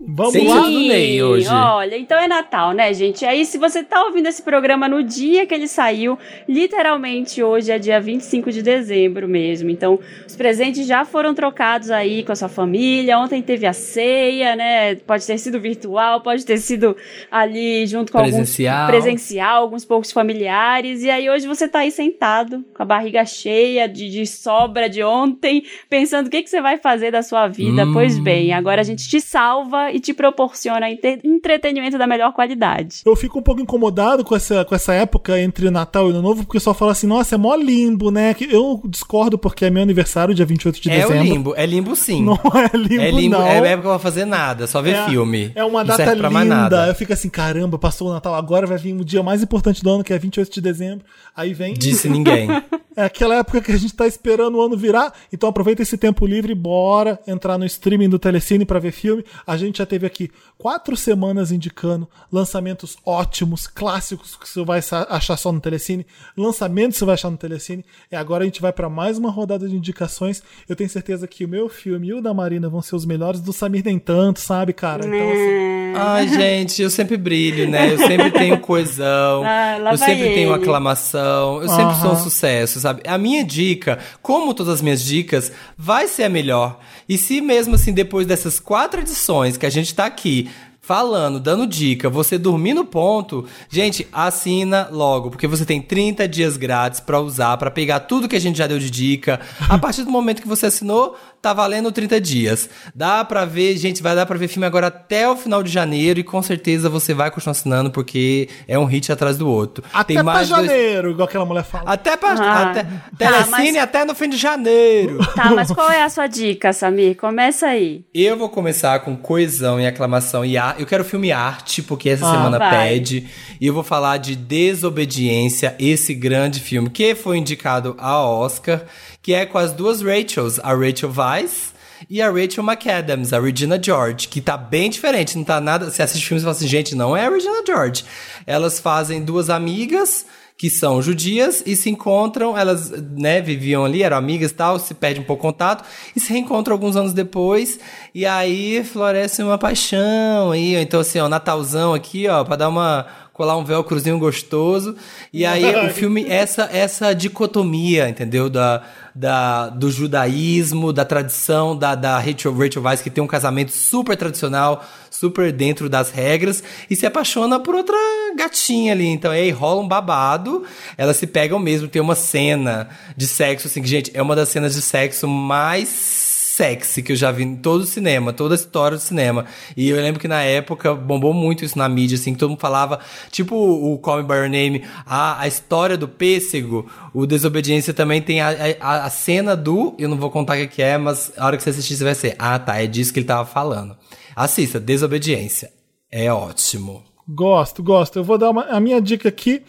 Vamos Sim. lá? do Ney hoje. Olha, então é Natal, né, gente? Aí, se você tá ouvindo esse programa no dia que ele saiu, literalmente hoje é dia 25 de dezembro mesmo. Então, os presentes já foram trocados aí com a sua família. Ontem teve a ceia, né? Pode ter sido virtual, pode ter sido ali junto com Presencial. alguns presencial, alguns poucos familiares. E aí, hoje você tá aí sentado, com a barriga cheia de, de sobra de ontem, pensando o que, que você vai fazer da sua vida. Hum. Pois bem, agora a gente te salva e te proporciona entre- entretenimento da melhor qualidade. Eu fico um pouco incomodado com essa, com essa época entre Natal e Ano Novo, porque o pessoal fala assim, nossa, é mó limbo, né? Eu discordo porque é meu aniversário, dia 28 de É dezembro. limbo, é limbo sim. Não é limbo, é limbo, não. é época pra fazer nada, só ver É- filme. É uma Não data linda. nada. Eu fico assim, caramba, passou o Natal, agora vai vir o dia mais importante do ano, que é 28 de dezembro. Aí vem. Disse ninguém. É aquela época que a gente tá esperando o ano virar. Então aproveita esse tempo livre e bora entrar no streaming do Telecine pra ver filme. A gente já teve aqui quatro semanas indicando lançamentos ótimos, clássicos que você vai achar só no Telecine, lançamentos que você vai achar no Telecine. E agora a gente vai pra mais uma rodada de indicações. Eu tenho certeza que o meu filme e o da Marina vão ser os melhores, do Samir nem tanto, sabe, cara? Então assim, Ai, gente, eu sempre brilho, né? Eu sempre tenho coesão. Ah, eu sempre tenho ele. aclamação. Eu sempre sou um sucesso, sabe? A minha dica, como todas as minhas dicas, vai ser a melhor. E se mesmo assim, depois dessas quatro edições que a gente tá aqui, falando, dando dica, você dormir no ponto, gente, assina logo, porque você tem 30 dias grátis pra usar, pra pegar tudo que a gente já deu de dica. A partir do momento que você assinou, tá valendo 30 dias. Dá pra ver, gente, vai dar pra ver filme agora até o final de janeiro e com certeza você vai continuar assinando porque é um hit atrás do outro. Até tem pra dois- janeiro, igual aquela mulher fala. Até pra. Ah, até, tá, telecine mas- até no fim de janeiro. Tá, mas qual é a sua dica, Samir? Começa aí. Eu vou começar com coesão e aclamação e arte. Eu quero filme arte, porque essa Ah, semana vai. pede. E eu vou falar de Desobediência, esse grande filme que foi indicado ao Oscar, que é com as duas Rachels, a Rachel Weisz e a Rachel McAdams, a Regina George, que tá bem diferente, não tá nada. Você assiste filmes e fala assim, gente, não é a Regina George. Elas fazem duas amigas que são judias e se encontram, elas, né, viviam ali, eram amigas e tal, se perde um pouco contato e se reencontram alguns anos depois e aí floresce uma paixão aí, então assim, ó, Natalzão aqui, ó, pra dar uma colar um velcrozinho gostoso. E aí o filme essa essa dicotomia, entendeu? Da, da do judaísmo, da tradição da da Rachel Rachel Weisz que tem um casamento super tradicional, super dentro das regras e se apaixona por outra gatinha ali. Então aí rola um babado, elas se pegam mesmo, tem uma cena de sexo assim, que gente, é uma das cenas de sexo mais sexy que eu já vi em todo o cinema, toda a história do cinema. E eu lembro que na época bombou muito isso na mídia, assim, que todo mundo falava, tipo o Call Me By Your Name, a, a história do pêssego, o Desobediência também tem a, a, a cena do, eu não vou contar o que é, mas a hora que você assistir você vai ser, ah tá, é disso que ele tava falando. Assista, Desobediência. É ótimo. Gosto, gosto. Eu vou dar uma, a minha dica aqui.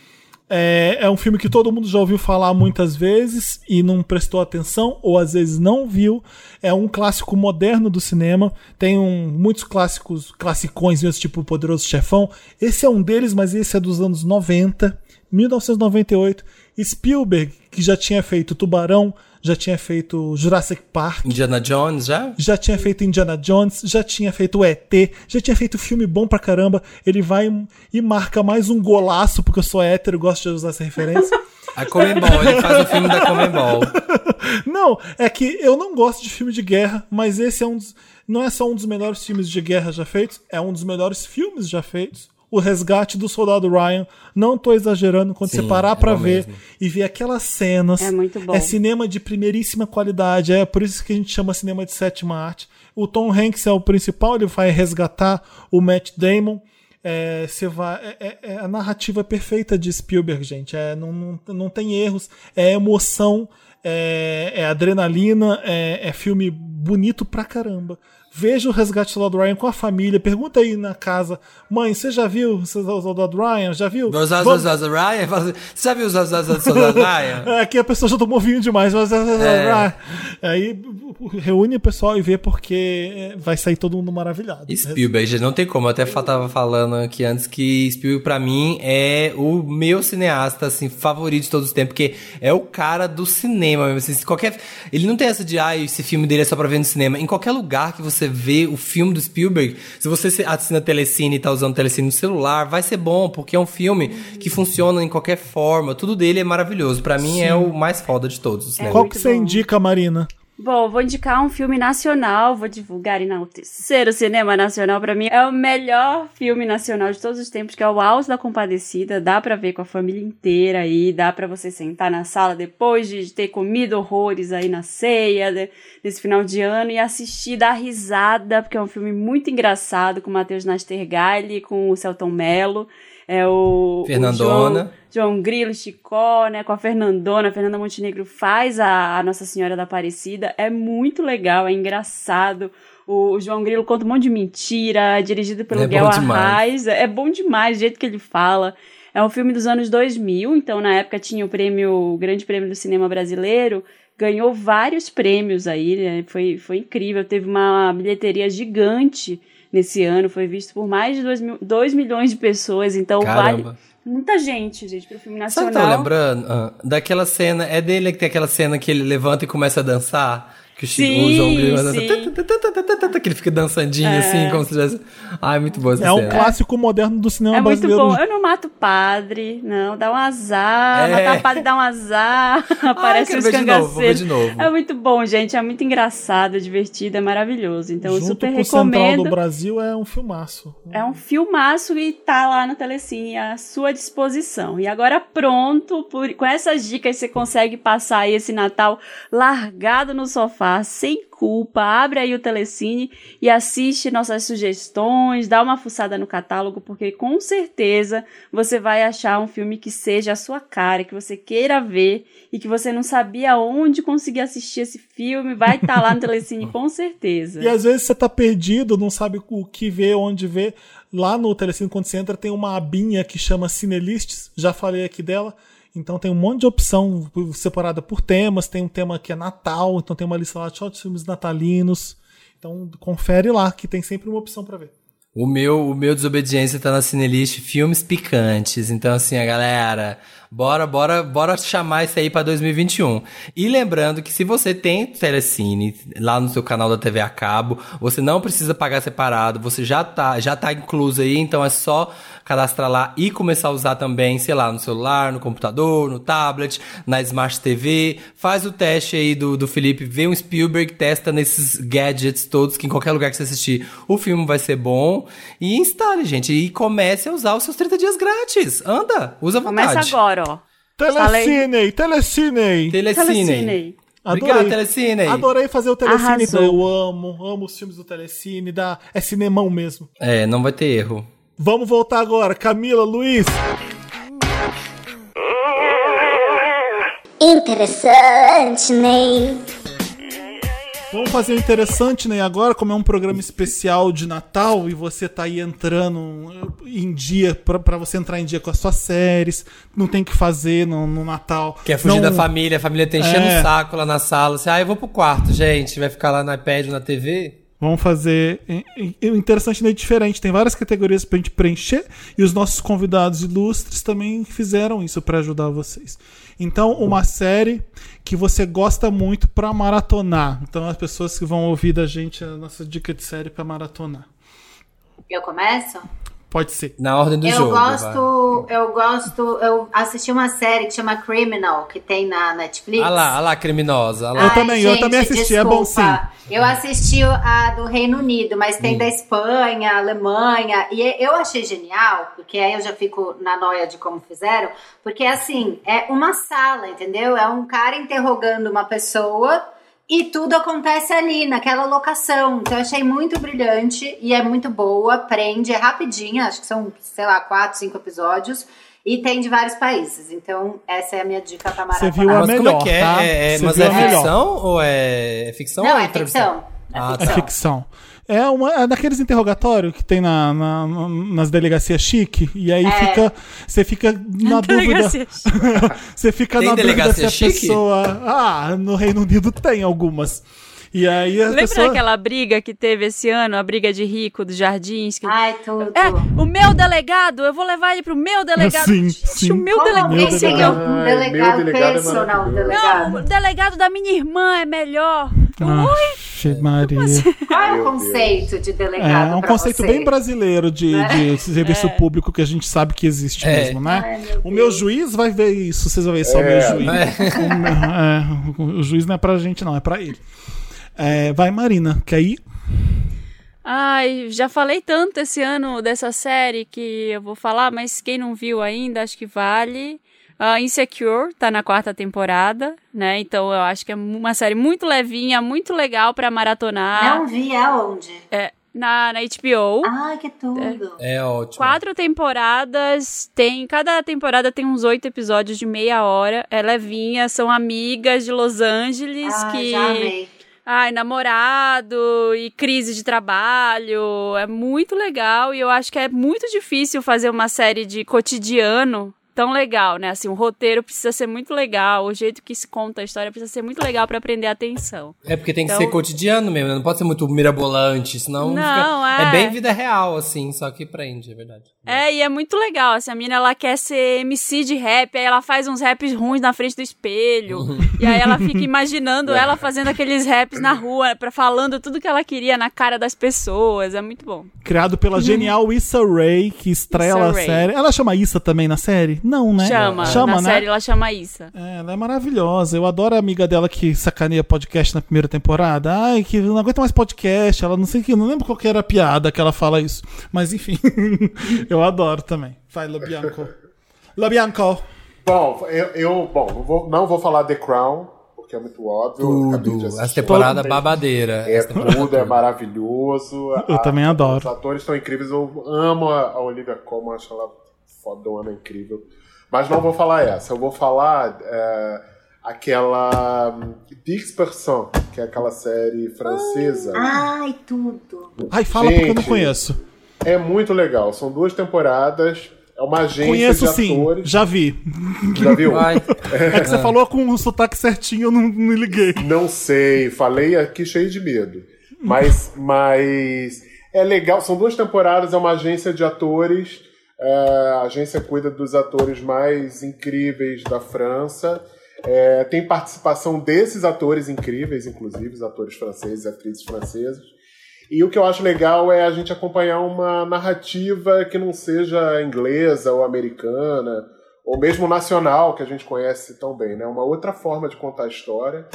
É, é um filme que todo mundo já ouviu falar muitas vezes e não prestou atenção, ou às vezes não viu. É um clássico moderno do cinema. Tem um, muitos clássicos, classicões mesmo, tipo O Poderoso Chefão. Esse é um deles, mas esse é dos anos 90, 1998. Spielberg, que já tinha feito Tubarão, já tinha feito Jurassic Park, Indiana Jones já? já tinha feito Indiana Jones, já tinha feito ET, já tinha feito filme bom pra caramba. Ele vai e marca mais um golaço, porque eu sou hétero e gosto de usar essa referência. A Comembol, ele faz o filme da Comembol. não, é que eu não gosto de filme de guerra, mas esse é um dos. Não é só um dos melhores filmes de guerra já feitos, é um dos melhores filmes já feitos. O Resgate do Soldado Ryan. Não tô exagerando quando Sim, você parar é pra bom ver mesmo. e ver aquelas cenas. É muito bom. É cinema de primeiríssima qualidade. É por isso que a gente chama cinema de sétima arte. O Tom Hanks é o principal, ele vai resgatar o Matt Damon. É, você vai, é- é- é a narrativa perfeita de Spielberg, gente. É, não, não, não tem erros, é emoção, é, é adrenalina, é, é filme bonito pra caramba. Veja o Resgate do Soldado Ryan com a família. Pergunta aí na casa: Mãe, você já viu o Soldado Ryan? Já viu? Vamos- Zaz- Ryan, assim, você já viu Zaz- Zaz- Ryan? É, Aqui a pessoa já tomou vinho demais. Mas... É. Aí reúne o pessoal e vê porque é, vai sair todo mundo maravilhado. Spielberg, não tem como. Eu até tava falando aqui antes que Spielberg, pra mim, é o meu cineasta, assim, favorito de todos os tempos, porque é o cara do cinema mesmo. Assim, qualquer... Ele não tem essa de, ah, esse filme dele é só pra ver no cinema. Em qualquer lugar que você vê o filme do Spielberg, se você se- assina Telecine e tá usando Telecine no celular, vai ser bom, porque é um filme que funciona em qualquer forma. Tudo dele é maravilhoso. Pra mim, é o mais foda de todos. os cinemas. Qual que você indica, Marina? Bom, vou indicar um filme nacional, vou divulgar e enaltecer o cinema nacional. Pra mim é o melhor filme nacional de todos os tempos, que é o Alto da Compadecida. Dá pra ver com a família inteira aí, dá pra você sentar na sala depois de ter comido horrores aí na ceia de- final de ano e assistir, dar risada, porque é um filme muito engraçado com o Matheus Nastergalli, com o Celton Mello. É o, o Fernandona. João, João Grilo, Chicó, né, com a Fernandona, a Fernanda Montenegro faz a, a Nossa Senhora da Aparecida, é muito legal, é engraçado. O, o João Grilo conta um monte de mentira, é dirigido pelo É Guel. Arraes, é bom demais o jeito que ele fala. É um filme dos anos 2000, então na época tinha o prêmio, o Grande Prêmio do Cinema Brasileiro, ganhou vários prêmios aí, né? foi, foi incrível, teve uma bilheteria gigante nesse ano, foi visto por mais de 2 mil, dois milhões de pessoas, então vale Caramba. muita gente, gente, pro filme nacional. eu tô lembrando? Ah, daquela cena, é dele que tem aquela cena que ele levanta e começa a dançar? Que o, Sim, o João Grilo dança- sim. que ele fica dançandinho assim, como se tivesse. Ai, muito boa essa É um clássico moderno do cinema É muito brasileiro. bom. Eu não mato padre, não. Dá um azar. É. Matar padre dá um azar. Aparece um ver de novo, de. É muito bom, gente. É muito engraçado, divertido, é maravilhoso. Então eu super com o Central recomendo. do Brasil é um filmaço. É um filmaço e tá lá no Telecine à sua disposição. E agora pronto, por- com essas dicas você consegue passar aí esse Natal largado no sofá, sem culpa. Abre aí o Telecine e assiste nossas sugestões, dá uma fuçada no catálogo, porque com certeza você vai achar um filme que seja a sua cara, que você queira ver e que você não sabia onde conseguir assistir esse filme. Vai estar lá no Telecine com certeza. E às vezes você tá perdido, não sabe o que ver, onde ver. Lá no Telecine, quando você entra, tem uma abinha que chama Cinelists. Já falei aqui dela. Então tem um monte de opção separada por temas. Tem um tema que é Natal, então tem uma lista lá de filmes natalinos. Então confere lá, que tem sempre uma opção pra ver. O meu, o meu Desobediência tá na Cinelist Filmes Picantes. Então, assim, a galera, bora, bora, bora chamar isso aí pra 2021. E lembrando que se você tem Telecine lá no seu canal da TV a cabo, você não precisa pagar separado, você já tá, já tá incluso aí, então é só cadastrar lá e começar a usar também, sei lá, no celular, no computador, no tablet, na Smart TV. Faz o teste aí do, do Felipe, vê um Spielberg, testa nesses gadgets todos, que em qualquer lugar que você assistir, o filme vai ser bom. E instale, gente, e comece a usar os seus 30 dias grátis. Anda, usa à vontade. Começa agora, ó. Telecine! Telecine! Telecine. Telecine. Obrigado, Telecine. Adorei fazer o Telecine. Arrasou. Eu amo, amo os filmes do Telecine. Dá, é cinemão mesmo. É, não vai ter erro. Vamos voltar agora. Camila, Luiz. Interessante, Ney. Vamos fazer o interessante, né? Agora, como é um programa especial de Natal e você tá aí entrando em dia, pra, pra você entrar em dia com as suas séries, não tem o que fazer no, no Natal. Quer fugir Não- da família, a família tá enchendo É. o saco lá na sala. Você, ah, eu vou pro quarto, gente. Vai ficar lá no iPad ou na TV? Vamos fazer. O interessante é diferente. Tem várias categorias pra gente preencher e os nossos convidados ilustres também fizeram isso pra ajudar vocês. Então, uma série que você gosta muito pra maratonar. Então, as pessoas que vão ouvir da gente a nossa dica de série pra maratonar. Eu começo? Pode ser. Na ordem do eu jogo. gosto, eu gosto, eu assisti uma série que chama Criminal, que tem na Netflix. Ah lá, ah lá, criminosa. Ah lá. Eu também, eu também assisti, é bom desculpa. Eu assisti a do Reino Unido, mas tem da Espanha, Alemanha, e eu achei genial, porque aí eu já fico na noia de como fizeram, porque assim, é uma sala, entendeu? É um cara interrogando uma pessoa e tudo acontece ali, naquela locação. Então eu achei muito brilhante e é muito boa, prende, é rapidinha, acho que são, sei lá, quatro, cinco episódios. E tem de vários países. Então, essa é a minha dica pra Você maratona. viu a mas melhor, como é que é? tá? É- é- Você mas é ficção ou é, é ficção Não, ou é tradução? ficção. É Ah, É ficção. ficção. É, uma, é daqueles interrogatórios que tem na, na- nas delegacias chique, e aí É. fica. Você fica na dúvida. Delegacia. Você fica Tem na dúvida se a chique? pessoa. Ah, no Reino Unido tem algumas. E aí a Lembra pessoa. daquela briga que teve esse ano, a briga de rico dos jardins? Que... Ai, tudo. É, o meu delegado, eu vou levar ele pro meu delegado. Sim, Gente, sim. o meu Como delegado. É delegado. Ai, é personal maravilhoso. delegado. Não, o delegado da minha irmã é melhor. Ixi, Maria. Qual é o conceito de É, delegado é um pra conceito você? bem brasileiro de, de serviço público que a gente sabe que existe É. mesmo, né? Ai, meu o meu juiz vai ver isso, vocês vão ver só o meu É. juiz. O, meu- é, o juiz não é pra gente, não, é pra ele. É, vai, Marina, quer ir? Ai, já falei tanto esse ano dessa série que eu vou falar, mas quem não viu ainda, acho que vale. Ah, Insecure tá na quarta temporada, né? Então eu acho que é uma série muito levinha, muito legal pra maratonar. Não vi aonde? É, na, na HBO. Ai, que tudo. É ótimo. Quatro temporadas, tem. Cada temporada tem uns oito episódios de meia hora. É levinha, são amigas de Los Angeles Ai, que. já amei. Ai, namorado e crise de trabalho. É muito legal e eu acho que é muito difícil fazer uma série de cotidiano tão legal, né? Assim, o roteiro precisa ser muito legal, o jeito que se conta a história precisa ser muito legal pra prender a atenção. É porque tem que Então- ser cotidiano mesmo, né? Não pode ser muito mirabolante, senão Não, fica... é. bem vida real, assim, só que prende, é verdade. É, e é muito legal, assim, a mina, ela quer ser MC de rap, aí ela faz uns raps ruins na frente do espelho, e aí ela fica imaginando ela fazendo aqueles raps na rua, pra, falando tudo que ela queria na cara das pessoas, é muito bom. Criado pela genial Issa Rae, que estrela Issa a série. Ela chama Issa também na série? Não, né? Chama, Chama, na né? série ela chama Issa. É, ela é maravilhosa. Eu adoro a amiga dela que sacaneia podcast na primeira temporada. Ai, que não aguenta mais podcast. Ela não sei que, não lembro qual que era a piada que ela fala isso. Mas enfim, eu adoro também. Vai, Labianco. Labianco. Bom, eu, eu- bom, não vou, não vou falar The Crown, porque é muito óbvio. Tudo. Essa temporada Todo- babadeira. É temporada tudo, é maravilhoso. Eu também adoro. Os atores estão incríveis. Eu amo a, a Olivia Colman, acho ela fodona, incrível. Mas não vou falar essa. Eu vou falar é, aquela hum, Dispersion, que é aquela série francesa. Ai, tudo. Ai, fala porque eu não Gente. conheço. É muito legal. São duas temporadas. É uma agência Conheço de sim, atores. já vi. Já viu? Vai. É que você falou com o sotaque certinho, eu não me liguei. Não sei, falei aqui cheio de medo. Mas, mas é legal, são duas temporadas, é uma agência de atores. É, a agência cuida dos atores mais incríveis da França. É, tem participação desses atores incríveis, inclusive, os atores franceses atrizes francesas. E o que eu acho legal é a gente acompanhar uma narrativa que não seja inglesa ou americana, ou mesmo nacional, que a gente conhece tão bem, né? Uma outra forma de contar a história.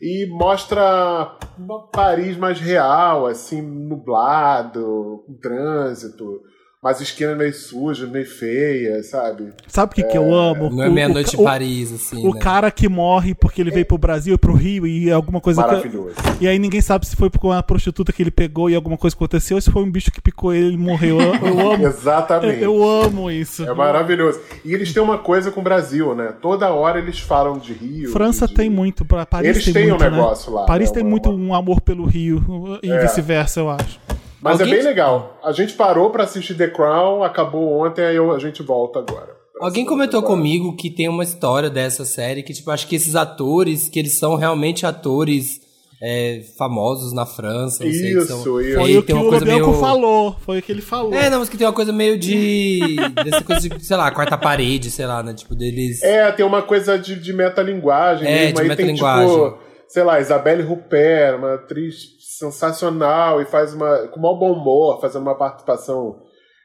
E mostra uma Paris mais real, assim, nublado, com trânsito, umas esquinas meio sujas, meio feias, sabe? Sabe o que, que eu amo? Não é O- meia-noite em Paris, assim, O né? cara que morre porque ele veio pro Brasil e pro Rio e alguma coisa. que- Maravilhoso. E aí ninguém sabe se foi por uma prostituta que ele pegou e alguma coisa aconteceu ou se foi um bicho que picou ele e morreu. Eu, eu amo. Exatamente. Eu amo isso. É maravilhoso. E eles têm uma coisa com o Brasil, né? Toda hora eles falam de Rio. França de- tem muito, pra Paris Eles tem têm um muito, né? negócio lá, Paris né? tem Uma- muito um amor pelo Rio e É. vice-versa, eu acho. Mas Alguém- é bem legal. A gente parou pra assistir The Crown, acabou ontem, aí eu- a gente volta agora. Alguém comentou comigo que tem uma história dessa série que, tipo, acho que esses atores, que eles são realmente atores é, famosos na França, não sei, que são, Isso, isso. e Foi o que tem uma o coisa Bianco meio... falou. Foi o que ele falou. É, não, mas que tem uma coisa meio de... dessa coisa de, sei lá, quarta parede, sei lá, né? Tipo, deles... É, tem uma coisa de, de metalinguagem É, mesmo. de Aí metalinguagem. tem, tipo, sei lá, Isabelle Huppert, uma atriz sensacional e faz uma. com maior bom humor, fazendo uma participação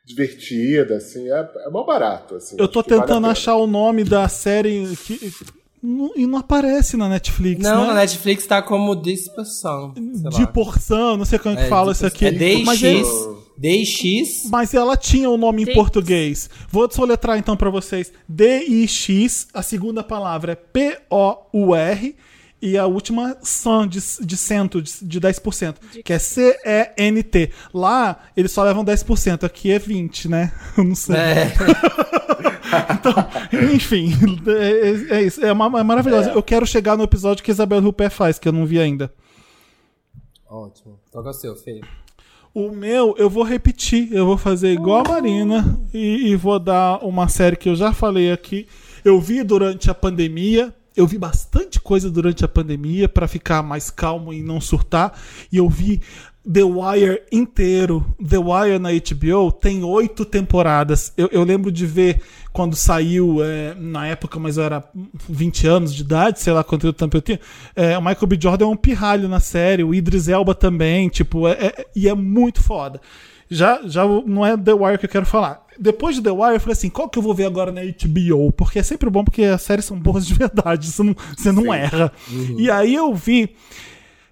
divertida, assim. É, é mó barato, assim. Eu tô vale tentando pena. achar o nome da série que, não- e não aparece na Netflix, Não, né? na Netflix tá como dispersão. De lá. porção, não sei como é que É, fala isso aqui. É Mas DX, ele- DX, Mas ela tinha o nome em Dix. português. Vou soletrar então pra vocês. D-I-X, a segunda palavra é P-O-U-R e a última san de, de cento, de, de 10%, que é C-E-N-T. Lá eles só levam 10%, aqui é 20, né? Eu não sei. é, Então, enfim, é, é isso. É, uma, é maravilhoso. Eu quero chegar no episódio que Isabel Rupert faz, que eu não vi ainda. Ótimo. Qual é o seu, Fê? O meu, eu vou repetir. Eu vou fazer igual a Marina e, e vou dar uma série que eu já falei aqui. Eu vi durante a pandemia. Eu vi bastante coisa durante a pandemia para ficar mais calmo e não surtar. E eu vi The Wire inteiro. The Wire na HBO tem oito temporadas. Eu, eu lembro de ver quando saiu, é, na época, mas eu era 20 anos de idade, sei lá quanto tempo eu tinha. É, o Michael B. Jordan é um pirralho na série, o Idris Elba também, tipo, é, é- e é muito foda. Já, já não é The Wire que eu quero falar. Depois de The Wire, eu falei assim: qual que eu vou ver agora na HBO? Porque é sempre bom, porque as séries são boas de verdade, você não, você não erra. E aí eu vi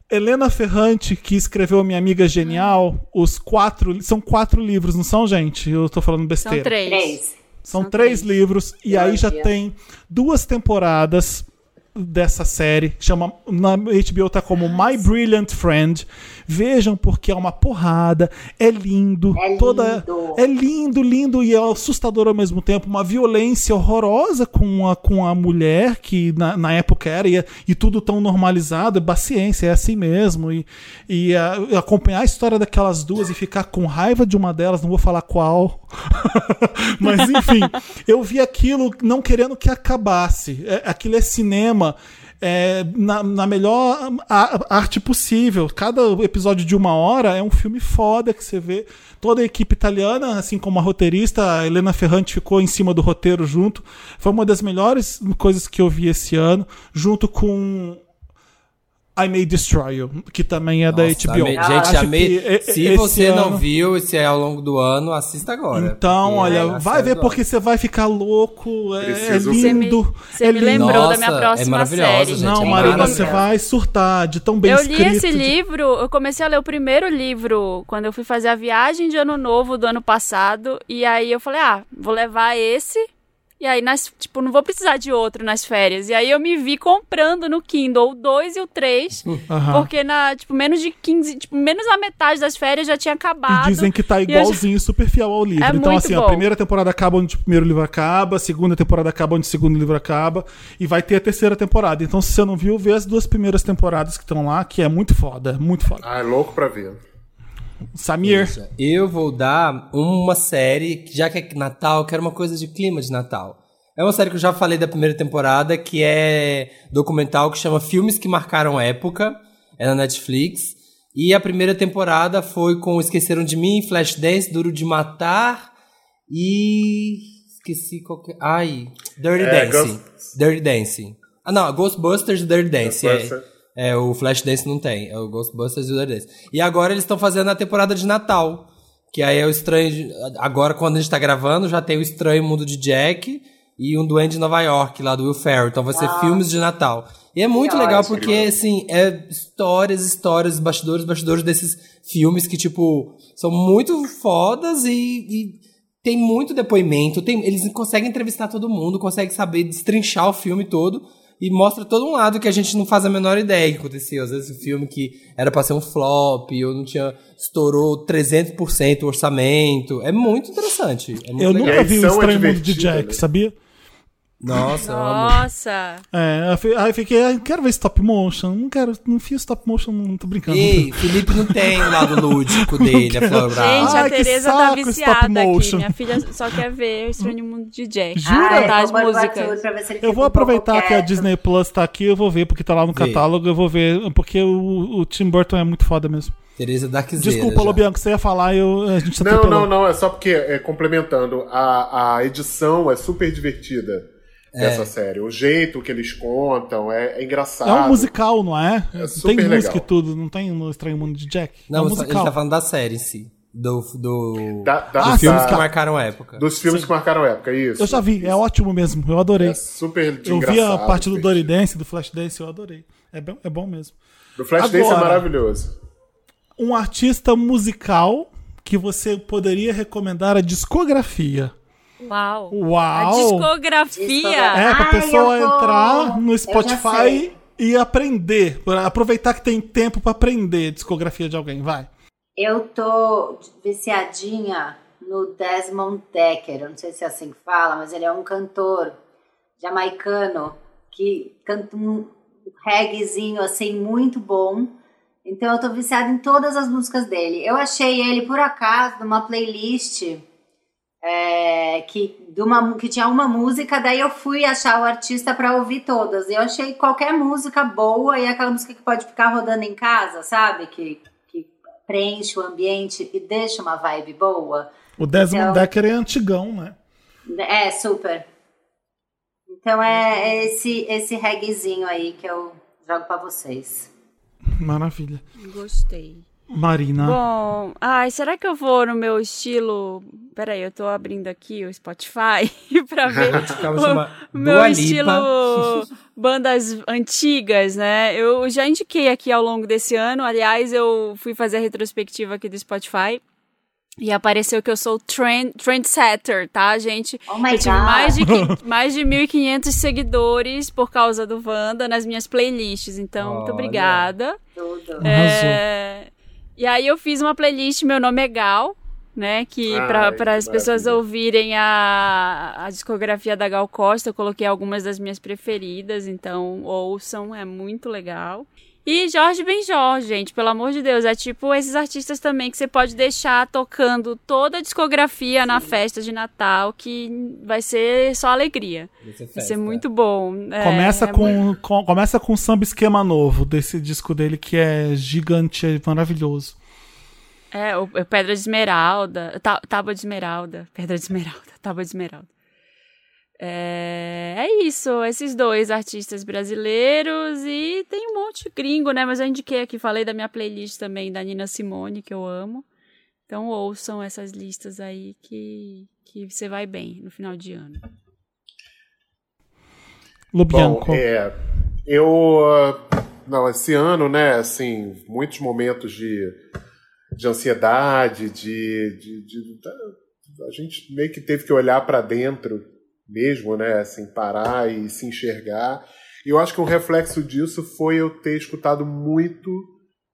Helena Ferrante, que escreveu a Minha Amiga Genial, os quatro. São quatro livros, não são, gente? Eu tô falando São besteira. três. Três. São, São três, três. livros e aí já tem duas temporadas dessa série. Chama na HBO tá como My Brilliant Friend. Vejam porque é uma porrada, é lindo, É toda lindo. é lindo, lindo e é assustador ao mesmo tempo, uma violência horrorosa com a, com a mulher que na, na época era e, e tudo tão normalizado, paciência, é assim mesmo e, e a- acompanhar a história daquelas duas e ficar com raiva de uma delas, não vou falar qual, Mas enfim, eu vi aquilo não querendo que acabasse. É, aquilo é cinema. é, na, na melhor arte possível. Cada episódio de uma hora é um filme foda que você vê. Toda a equipe italiana, assim como a roteirista, a Helena Ferrante ficou em cima do roteiro junto. Foi uma das melhores coisas que eu vi esse ano, junto com I May Destroy You, que também é da Nossa, HBO. amei- Gente, amei. que Se você não ano- viu, se é ao longo do ano, assista agora. Então, é olha, a vai ver porque você vai ficar louco. É, é Preciso- Você me, lindo. você é me lindo. lembrou da minha Nossa, é próxima maravilhosa, série. gente, Não, é Marina, você vai surtar de tão bem eu escrito. li esse de- livro, eu comecei a ler o primeiro livro quando eu fui fazer a viagem de ano novo do ano passado. E aí eu falei, ah, vou levar esse. E aí, nas, tipo, não vou precisar de outro nas férias. E aí eu me vi comprando no Kindle o 2 e o 3. Aham. Porque na, tipo, menos de 15, tipo, menos da metade das férias já tinha acabado. E dizem que tá igualzinho, super fiel ao livro. É então, assim, a bom. primeira temporada acaba onde o primeiro livro acaba, a segunda temporada acaba onde o segundo livro acaba, e vai ter a terceira temporada. Então, se você não viu, vê as duas primeiras temporadas que estão lá, que é muito foda, muito foda. Ah, é louco pra ver. Samir, Eu vou dar uma série, que já que é Natal, quero uma coisa de clima de Natal. É uma série que eu já falei da primeira temporada, que é documental que chama Filmes que Marcaram Época. É na Netflix. E a primeira temporada foi com Esqueceram de Mim, Flashdance, Duro de Matar e. Esqueci qual que. Ai. Dirty É, Dancing. Ghost- Dirty Dancing. Ah, não, Ghostbusters e Dirty Dancing. É, Ghostbusters. é, o Flashdance não tem. É o Ghostbusters e o Dancing. E agora eles estão fazendo a temporada de Natal. Que aí é o estranho. de- Agora, quando a gente tá gravando, já tem o Estranho Mundo de Jack e um Duende de Nova York, lá do Will Ferrell. Então vai ser filmes de Natal. E é muito Que legal ótimo. porque, assim, é histórias, histórias, bastidores, bastidores desses filmes que, tipo, são muito fodas e, e tem muito depoimento. Tem, eles conseguem entrevistar todo mundo, conseguem saber destrinchar o filme todo. E mostra todo um lado que a gente não faz a menor ideia que aconteceu. Às vezes o filme que era pra ser um flop, ou não tinha. estourou 300% o orçamento. É muito interessante. É muito eu legal. nunca vi o é Estranho Mundo de Jack, né? sabia? Nossa. Nossa. É, aí eu fiquei, ah, quero ver stop motion. Não quero, não fiz stop motion, não tô brincando. Ei, Felipe não tem o lado lúdico dele, a Flor Brava. Gente, Ai, a que Tereza tá viciada stop aqui. motion. Minha filha só quer ver o Estranho Mundo de Jack. Jura? Ai, Tá, as músicas. Eu vou um aproveitar pouco que a. Disney Plus tá aqui, eu vou ver, porque tá lá no catálogo, eu vou ver, porque o, o Tim Burton é muito foda mesmo. Tereza Darkzeira. Desculpa, já. Lobianco, você ia falar, eu, a gente Não, atropelou. não, não, é só porque, é, complementando, a, a edição é super divertida dessa série. O jeito que eles contam é, é engraçado. É um musical, não é? É tem super música legal. e tudo, não tem no Estranho Mundo de Jack? Não, é um mas ele musical. tá falando da série em si. Do. do Da- da- dos Ah, filmes sim, que marcaram a época. Dos filmes que marcaram época, isso. Eu já vi, é ótimo mesmo, eu adorei. É super eu vi a parte do Dory divertido. Dance, do Flash Dance, eu adorei. É bom, é bom mesmo. Do Flashdance é maravilhoso. Um artista musical que você poderia recomendar a discografia. Uau. A Uau! discografia. É, pra Ai, pessoa vou- entrar no Spotify e aprender. pra Aproveitar que tem tempo pra aprender discografia de alguém. Vai. Eu tô viciadinha no Desmond Decker. Eu não sei se é assim que fala, mas ele é um cantor jamaicano que canta um reggaezinho assim muito bom. Então eu tô viciada em todas as músicas dele. Eu achei ele por acaso numa playlist é, que, de uma, que tinha uma música, daí eu fui achar o artista pra ouvir todas. E eu achei qualquer música boa e aquela música que pode ficar rodando em casa, sabe? Que, que preenche o ambiente e deixa uma vibe boa. O Desmond Então- Decker é antigão, né? É, super. Então é é esse, esse reggaezinho aí que eu jogo pra vocês. Maravilha. Gostei. Marina. Bom, ai, será que eu vou no meu estilo. Peraí, eu tô abrindo aqui o Spotify pra ver o meu Dua estilo bandas antigas, né? Eu já indiquei aqui ao longo desse ano. Aliás, eu fui fazer a retrospectiva aqui do Spotify. E apareceu que eu sou trend, trendsetter, tá, gente? Oh my eu tive God. mais de, mais de 1.500 seguidores por causa do Wanda nas minhas playlists. Então, muito obrigada. É, E aí eu fiz uma playlist, meu nome é Gal, né? Que para as pessoas ouvirem a, a discografia da Gal Costa, eu coloquei algumas das minhas preferidas, então ouçam, é muito legal. E Jorge Benjor, gente, pelo amor de Deus, é tipo esses artistas também que você pode deixar tocando toda a discografia na festa de Natal, que vai ser só alegria. Vai ser Vai ser festa. muito bom. É, Começa, é com, com- começa com um samba esquema novo desse disco dele que é gigante, é maravilhoso. É, o, o Pedra de Esmeralda, tá, Tábua de Esmeralda, Pedra de Esmeralda, Tábua de Esmeralda. É, é isso, esses dois artistas brasileiros e tem um monte de gringo, né? Mas eu indiquei aqui, falei da minha playlist também da Nina Simone, que eu amo. Então ouçam essas listas aí que, que você vai bem no final de ano. Bom, Lubianco. é, eu. ah, Não, esse ano, né, assim, muitos momentos de, de ansiedade, de, de, de- A gente meio que teve que olhar para dentro mesmo, né, assim, parar e se enxergar. E eu acho que um reflexo disso foi eu ter escutado muito,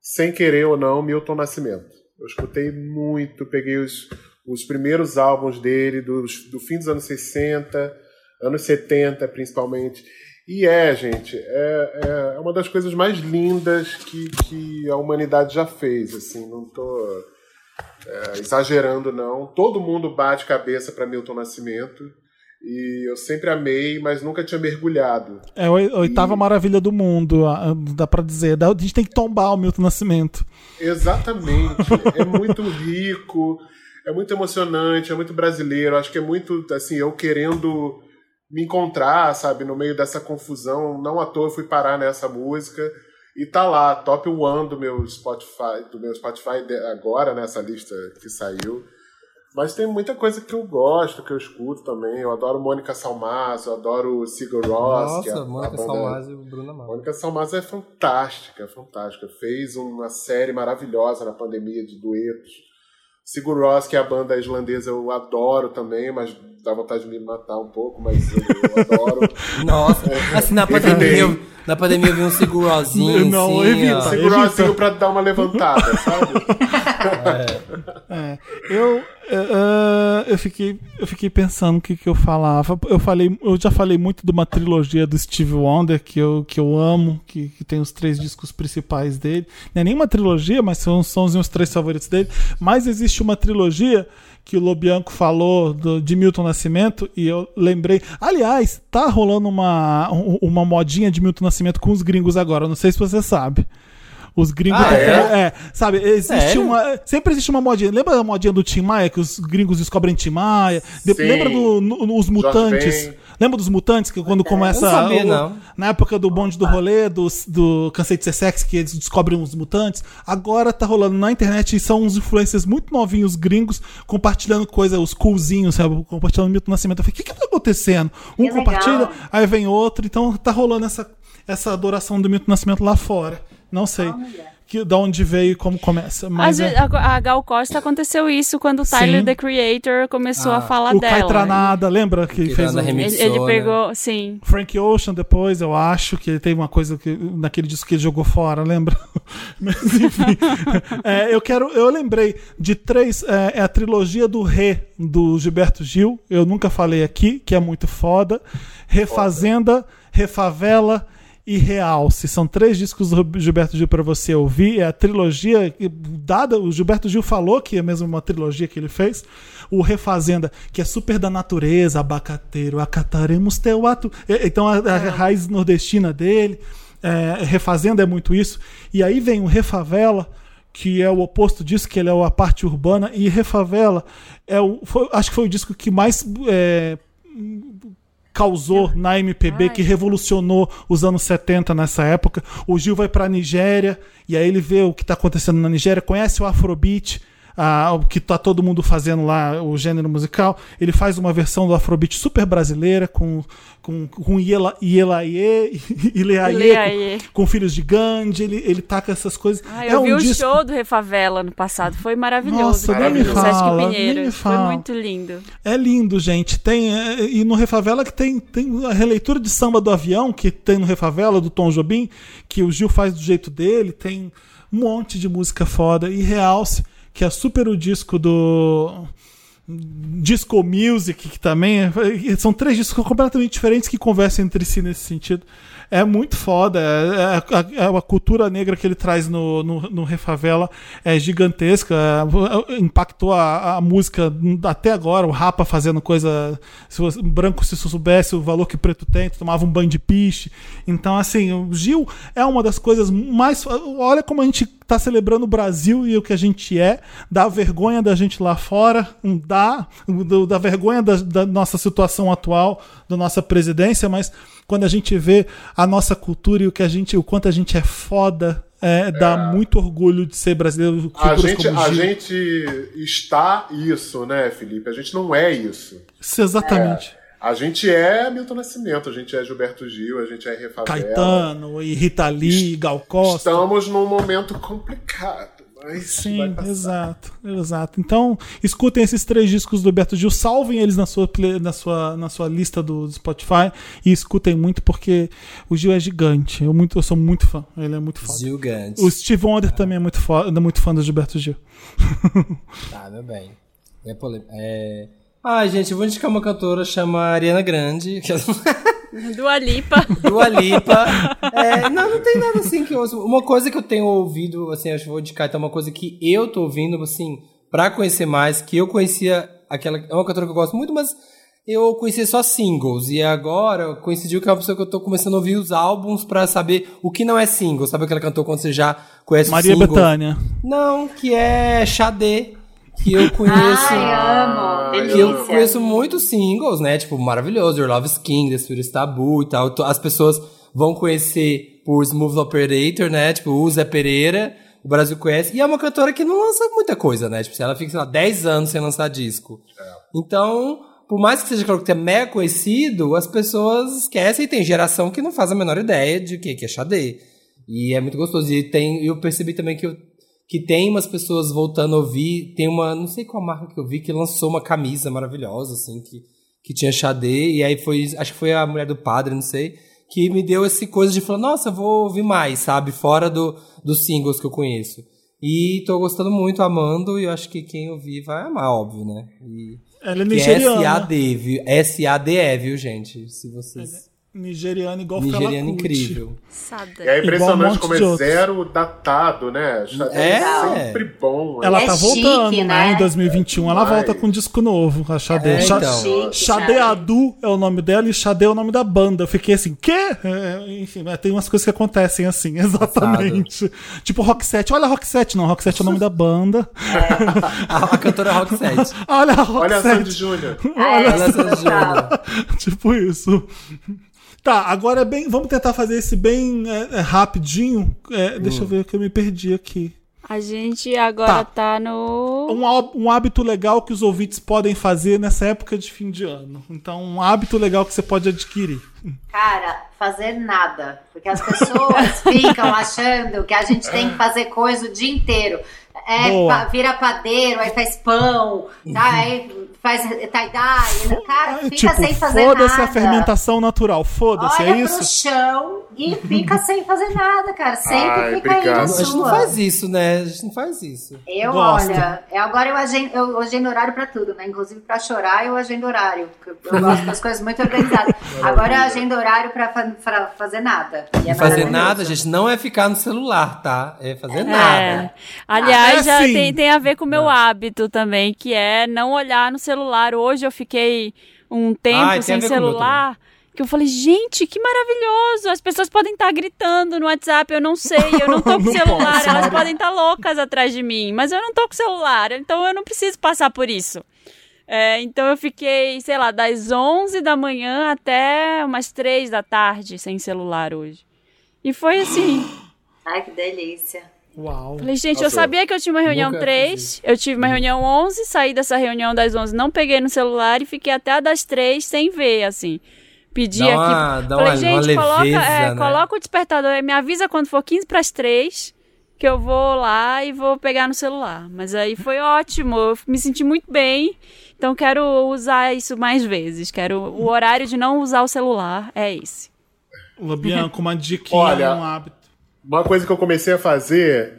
sem querer ou não, Milton Nascimento. Eu escutei muito, peguei os, os primeiros álbuns dele, dos, do fim dos anos 60, anos 70 principalmente. E é, gente, é, é uma das coisas mais lindas que, que a humanidade já fez. Assim, não tô é, exagerando, não. Todo mundo bate cabeça para Milton Nascimento. E eu sempre amei, mas nunca tinha mergulhado. É a oi- oitava maravilha do mundo, dá pra dizer. A gente tem que tombar o Milton Nascimento. Exatamente. é muito rico, é muito emocionante, é muito brasileiro. Acho que é muito, assim, eu querendo me encontrar, sabe, no meio dessa confusão. Não à toa eu fui parar nessa música. E tá lá, top one do meu Spotify, do meu Spotify agora, nessa lista que saiu. Mas tem muita coisa que eu gosto, que eu escuto também. Eu adoro Mônica Salmazo, eu adoro Sigur Rós. que é a- Nossa, Mônica a banda- Salmazo e o Bruno Mars. Mônica Salmazo é fantástica, fantástica. Fez uma série maravilhosa na pandemia de duetos. Sigur Rós, que é a banda islandesa, eu adoro também, mas dá vontade de me matar um pouco, mas eu, eu adoro. Nossa, assim, na pandemia, na pandemia eu vi um segurozinho, Não, assim, evita. ó. Sigur Rósinho pra dar uma levantada, sabe? É, eu, é, é, eu, fiquei, eu fiquei pensando o que, que eu falava. Eu, falei, eu já falei muito de uma trilogia do Steve Wonder que eu, que eu amo, que, que tem os três discos principais dele. Não é nem uma trilogia, mas são, são os meus três favoritos dele. Mas existe uma trilogia que o Lobianco falou do, de Milton Nascimento e eu lembrei. Aliás, tá rolando uma, um- uma modinha de Milton Nascimento com os gringos agora. Não sei se você sabe. Os gringos. Ah, é? é, sabe, existe Sério? uma. Sempre existe uma modinha. Lembra da modinha do Tim Maia, que os gringos descobrem Tim Maia? De- lembra dos do, no- mutantes? Ben. Lembra dos mutantes que quando começa. Não sabia, o- não. Na época do bonde do rolê, do, do Cansei de Ser Sexy, que eles descobrem os mutantes. Agora tá rolando na internet e são uns influencers muito novinhos gringos compartilhando coisa, os coolzinhos, sabe? Compartilhando Milton Nascimento. Eu falei, o que que tá acontecendo? Um Que compartilha, legal. aí vem outro. Então tá rolando essa, essa adoração do Milton Nascimento lá fora. Não sei. Que, da onde veio e como começa. Às Mas vezes, é, a, a Gal Costa aconteceu isso quando o Tyler, Sim. The Creator, começou Ah, a falar o dela. Kai Tranada, lembra que Que fez o... remix. Ele, ele né? pegou, sim. Frank Ocean depois, eu acho que ele teve uma coisa que naquele disco que ele jogou fora, lembra? Mas enfim, É, eu quero, eu lembrei de três, é, é a trilogia do Rê do Gilberto Gil, eu nunca falei aqui, que é muito foda. Refazenda, Refavela e Realce. São três discos do Gilberto Gil para você ouvir. É a trilogia dada, o Gilberto Gil falou que é mesmo uma trilogia que ele fez. O Refazenda, que é super da natureza, abacateiro, acataremos teu ato. É, Então a, a raiz nordestina dele. É, Refazenda é muito isso. E aí vem o Refavela, que é o oposto disso, que ele é a parte urbana. E Refavela é o, foi- acho que foi o disco que mais é, causou na MPB, Ai. que revolucionou os anos 70 nessa época. O Gil vai pra Nigéria e aí ele vê o que tá acontecendo na Nigéria, conhece o Afrobeat, o que tá todo mundo fazendo lá, o gênero musical. Ele faz uma versão do Afrobeat super brasileira com com, com Iela, Ielaie, Ileaie, Ileaie. com, com Filhos de Gandhi, ele, ele taca essas coisas. Ah, é eu vi um o disco- show do Refavela no passado, foi maravilhoso. Nossa, cara, nem me fala, nem me Pinheiros. Foi fala. muito lindo. É lindo, gente. Tem é, e no Refavela que tem, tem a releitura de samba do avião que tem no Refavela do Tom Jobim, que o Gil faz do jeito dele. Tem um monte de música foda e Realce, que é super o disco do Disco Music, que também é- são três discos completamente diferentes que conversam entre si nesse sentido. É muito foda. É, é- é a cultura negra que ele traz no, no, no Refavela é gigantesca. É, impactou a, a música até agora. O Rapa fazendo coisa. Se branco, se soubesse o valor que preto tem, tomava um banho de piche. Então, assim, o Gil é uma das coisas mais. Olha como a gente tá celebrando o Brasil e o que a gente é, dá vergonha da gente lá fora, dá, da vergonha da, da nossa situação atual, da nossa presidência, mas quando a gente vê a nossa cultura e o que a gente, o quanto a gente é foda, é, dá muito orgulho de ser brasileiro. A gente, a gente está isso, né, Felipe? A gente não é isso. Isso, exatamente. A gente é Milton Nascimento, a gente é Gilberto Gil, a gente é Refavela. Caetano e Rita Lee, Gal Costa. Estamos num momento complicado, mas Sim, exato, exato. Então, escutem esses três discos do Beto Gil, salvem eles na sua, play- na sua, na sua lista do Spotify e escutem muito, porque o Gil é gigante. Eu, muito, eu sou muito fã, ele é muito foda. Gigante. O Steve Wonder também é muito, fo- é muito fã do Gilberto Gil. Tá, meu bem. É polêmico. É... Ai, gente, eu vou indicar uma cantora chama Ariana Grande. que Dua Lipa. Dua Lipa. É, não, não tem nada assim que eu ouço. Uma coisa que eu tenho ouvido, assim, acho que vou indicar, então, uma coisa que eu tô ouvindo, assim, pra conhecer mais, que eu conhecia aquela. É uma cantora que eu gosto muito, mas eu conhecia só singles. E agora coincidiu que é uma pessoa que eu tô começando a ouvir os álbuns pra saber o que não é single. Sabe aquela cantora quando você já conhece Maria o single? Bethânia. Não, que é Xadê. Que eu conheço. Ai, amo. Que Que eu conheço muitos singles, né? Tipo, maravilhoso, Your Love is King, The Sweetest Tabu e tal. As pessoas vão conhecer por Smooth Operator, né? Tipo, o Zé Pereira, o Brasil conhece. E é uma cantora que não lança muita coisa, né? Tipo, ela fica, sei lá, 10 anos sem lançar disco. Então, por mais que seja claro que é mega conhecido, as pessoas esquecem e tem geração que não faz a menor ideia de o que que é Xadê. E é muito gostoso. E tem, eu percebi também que, eu, que tem umas pessoas voltando a ouvir. Tem uma, não sei qual marca que eu vi, que lançou uma camisa maravilhosa, assim, que, que tinha Xadê. E aí foi, acho que foi a mulher do padre, não sei, que me deu esse coisa de falar, nossa, eu vou ouvir mais, sabe? Fora do, dos singles que eu conheço. E tô gostando muito, amando, e eu acho que quem ouvir vai amar, óbvio, né? E, Ela é é nigeriana. S-A-D, viu? S-A-D-E, viu, gente? Se vocês... Nigeriana igual Nigeriano incrível. Sada. E é um impressionante monte como é zero datado, né? É. é sempre bom. né? Ela É tá chique, voltando, né? né? Em 2021 ela Vai. volta com um disco novo, a Xadê. É, então. Chique, Xadê. Adu é o nome dela e Xadê é o nome da banda. Eu fiquei assim, quê? É, enfim, mas tem umas coisas que acontecem assim, exatamente. Tipo Roxette. Olha a Roxette, não. Roxette é o nome da banda. A, a cantora Rock 7. Olha a Olha a Sandy Roxette. Júnior. É, Olha essa total. Júlia. tipo isso. Tá, agora é bem. Vamos tentar fazer esse bem é, é, rapidinho. É, deixa eu ver que eu me perdi aqui. A gente agora Tá. tá, no. Um, um hábito legal que os ouvintes podem fazer nessa época de fim de ano. Então, um hábito legal que você pode adquirir. Cara, fazer nada. Porque as pessoas ficam achando que a gente tem que fazer coisa o dia inteiro. É, Boa. vira padeiro, aí faz pão, tá? aí faz tie-dye. Cara, Ah, fica tipo, sem fazer foda-se nada. a fermentação natural. Foda-se, Olha é pro isso? chão e fica sem fazer nada, cara. Sempre Ai, fica aí obrigado. na A gente não sua. faz isso, né? A gente não faz isso. Eu, Gosto. olha, agora eu agendo, eu agendo horário pra tudo, né? Inclusive pra chorar eu agendo horário. porque Eu, gosto das coisas muito organizadas. Agora eu agendo horário pra, fa- pra fazer nada. E é fazer nada, gente, não é ficar no celular, tá? É fazer É. nada. Aliás, já assim. tem, tem a ver com o meu hábito também, que é não olhar no celular. Hoje eu fiquei um tempo sem celular. Que eu falei, gente, que maravilhoso! As pessoas podem estar gritando no WhatsApp, eu não sei, eu não tô com Não celular, posso, elas podem estar loucas atrás de mim, mas eu não tô com celular, então eu não preciso passar por isso. É, então eu fiquei, sei lá, das 11 da manhã até umas 3 da tarde sem celular hoje. E foi assim. Ai, que delícia. Uau. Falei, gente, eu Nossa, sabia que eu tinha uma reunião nunca 3, eu tive uma reunião 11, saí dessa reunião das 11, não peguei no celular e fiquei até a das 3 sem ver, assim. Pedi Dá aqui. uma- dá falei, uma- gente, uma coloca, leveza, é, né? coloca o despertador, aí, me avisa quando for 15 para as 3, que eu vou lá e vou pegar no celular. Mas aí foi ótimo, eu me senti muito bem, então quero usar isso mais vezes. Quero o horário de não usar o celular, é esse. Labianco, uma Olha, um hábito. Uma coisa que eu comecei a fazer,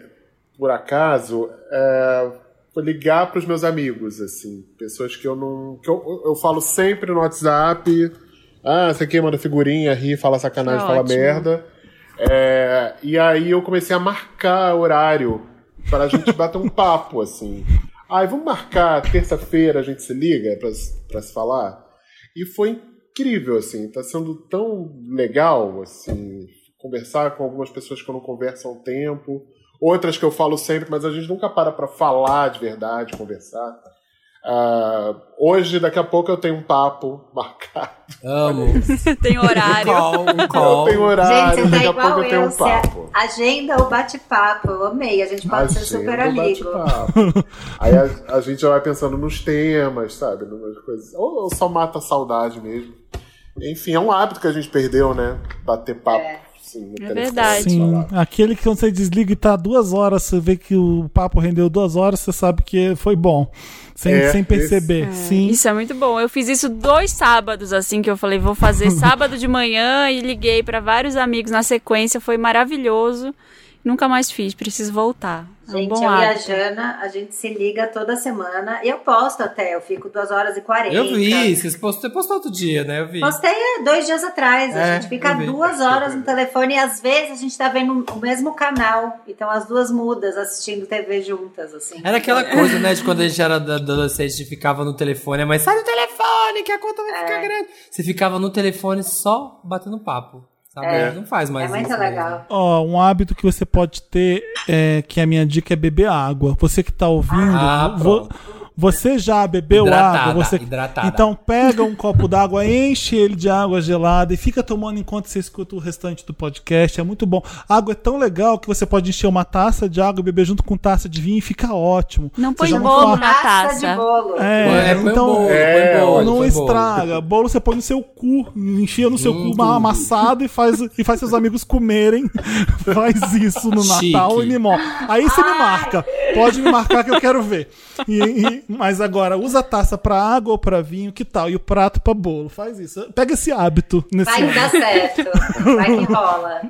por acaso, é foi ligar pros meus amigos, assim. Pessoas que eu não. que eu, eu falo sempre no WhatsApp. Ah, você aqui manda figurinha, ri, fala sacanagem, É fala ótimo. merda. É, e aí eu comecei a marcar horário para a gente bater um papo, assim. Ai, vamos marcar terça-feira, a gente se liga pra se falar? E foi incrível, assim, tá sendo tão legal, assim, conversar com algumas pessoas que eu não converso há um tempo, outras que eu falo sempre, mas a gente nunca para pra falar de verdade, conversar. Ah, hoje, daqui a pouco, eu tenho um papo marcado. Amo. Tem Um horário. call, um Eu call. tenho horário, Gente, você tá daqui a pouco igual eu tenho eu. um Você papo. agenda o bate-papo. Eu amei. A gente pode ser Agenda super o amigo. bate-papo. Aí a, a gente já vai pensando nos temas, sabe? Numas coisas. Ou, ou só mata a saudade mesmo. Enfim, é um hábito que a gente perdeu, né? Bater papo. É. Assim, É verdade. Sim, aquele que quando você desliga e tá duas horas, você vê que o papo rendeu duas horas, você sabe que foi bom. Sem, É, sem perceber. Sim. Isso é muito bom. Eu fiz isso dois sábados, assim, que eu falei, vou fazer sábado de manhã e liguei pra vários amigos na sequência. Foi maravilhoso. Nunca mais fiz, preciso voltar. É um Gente, bom eu e a hábito. Jana, a gente se liga toda semana. Eu posto até, eu fico 2 horas e 40. Eu vi, você postou, você postou outro dia, né? Eu vi. Postei há dois dias atrás. A É, gente fica duas horas no telefone e às vezes a gente tá vendo o mesmo canal. Então as duas mudas assistindo TV juntas, assim. Era aquela coisa, né, de quando a gente era adolescente e ficava no telefone, mas sai do telefone que a conta vai É. ficar grande. Você ficava no telefone só batendo papo, sabe? Não faz É mais muito isso. legal. mesmo. Ó, um hábito que você pode ter, é, que a minha dica é beber água. Você que tá ouvindo, Ah, vo- pronto. Você já bebeu Hidratada, água? Você... hidratada. Então pega um copo d'água, enche ele de água gelada e fica tomando enquanto você escuta o restante do podcast. É muito bom. Água é tão legal que você pode encher uma taça de água e beber junto com taça de vinho e fica ótimo. Não põe bolo na Taça de taça. bolo. É, É, então bolo, É, põe bolo, não bolo. estraga. Bolo você põe no seu cu, enfia no seu Hum, cu amassado e faz, e faz seus amigos comerem. faz isso no Chique. Natal e me mostra. Aí você me marca. Pode me marcar que eu quero ver. E- e- mas agora, usa a taça pra água ou pra vinho, que tal? E o prato pra bolo. Faz isso. Pega esse hábito nesse Vai que dá certo. Vai que rola.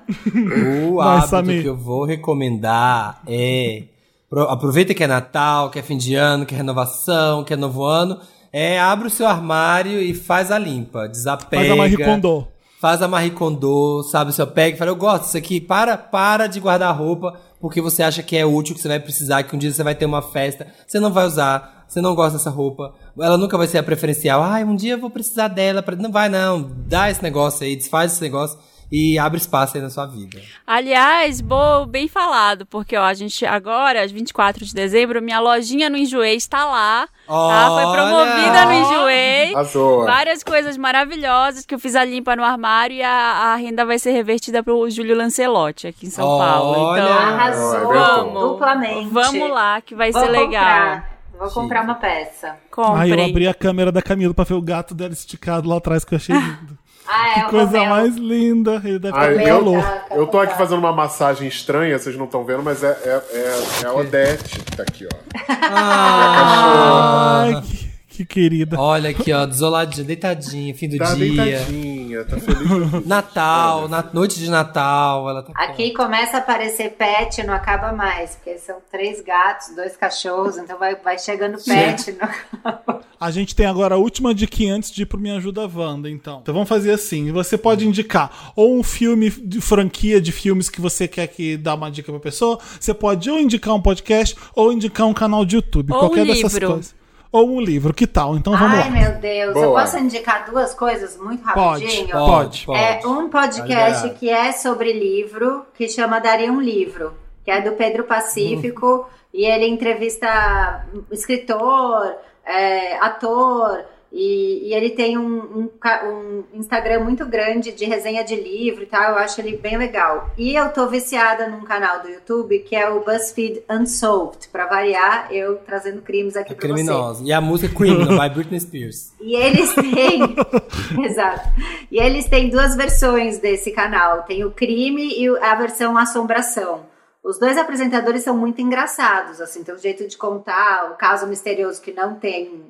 O Vai, hábito Samir. que eu vou recomendar é. pro- Aproveita que é Natal, que é fim de ano, que é renovação, que é novo ano. É, abre o seu armário e faz a limpa. Desapega. Faz a Marie Kondo. Faz a Marie Kondo, sabe? Você pega e fala, eu gosto disso aqui. Para, para de guardar roupa porque você acha que é útil, que você vai precisar, que um dia você vai ter uma festa. Você não vai usar, você não gosta dessa roupa. Ela nunca vai ser a preferencial. Ai, um dia eu vou precisar dela. Pra... Não vai, não. Dá esse negócio aí, desfaz esse negócio e abre espaço aí na sua vida. Aliás, bo- bem falado, porque ó, a gente agora, 24 de dezembro, minha lojinha no Enjoei está lá. Tá? Foi Olha! promovida no Enjoei. Arrasou. Várias coisas maravilhosas que eu fiz a limpa no armário e a, a renda vai ser revertida pro Júlio Lancelotti aqui em São Paulo. Olha! Então, Arrasou vamos. duplamente. Vamos lá, que vai Vou ser legal. Vou comprar uma peça. Comprem. Aí eu abri a câmera da Camila pra ver o gato dela esticado lá atrás, que eu achei lindo. Ah, é Que coisa Romeu. mais linda. Ele deve Ai, estar com eu, calor. Tá, tá eu tô aqui fazendo uma massagem estranha, vocês não estão vendo, mas é, é, é, é a Odete que tá aqui, ó. Ai, que, que querida. Olha aqui, ó, desoladinha, deitadinha, fim do Tá dia. deitadinha, tá feliz. Natal, na noite de Natal, ela tá Aqui começa a aparecer pet, não acaba mais, porque são três gatos, dois cachorros, então vai, vai chegando pet. No... A gente tem agora a última dica antes de ir pro Me Ajuda Wanda, então. Então vamos fazer assim. Você pode indicar ou um filme de franquia de filmes que você quer que dá uma dica pra pessoa. Você pode ou indicar um podcast ou indicar um canal de YouTube. Ou um qualquer dessas livro. coisas. Ou um livro, que tal? Então vamos Ai, lá. meu Deus, eu Boa. posso indicar duas coisas muito Pode, rapidinho? pode. É um podcast liberado. que é sobre livro, que chama Daria um Livro, que é do Pedro Pacífico, e ele entrevista escritor, é, ator, e, e ele tem um, um um Instagram muito grande de resenha de livro e tal, eu acho ele bem legal. E eu tô viciada num canal do YouTube que é o BuzzFeed Unsolved, pra variar, eu trazendo crimes aqui É pra você. criminosa. E a música Criminal, by Britney Spears. E eles têm. Exato. E eles têm duas versões desse canal: tem o crime e a versão assombração. Os dois apresentadores são muito engraçados, assim, tem um jeito de contar, o caso misterioso que não tem,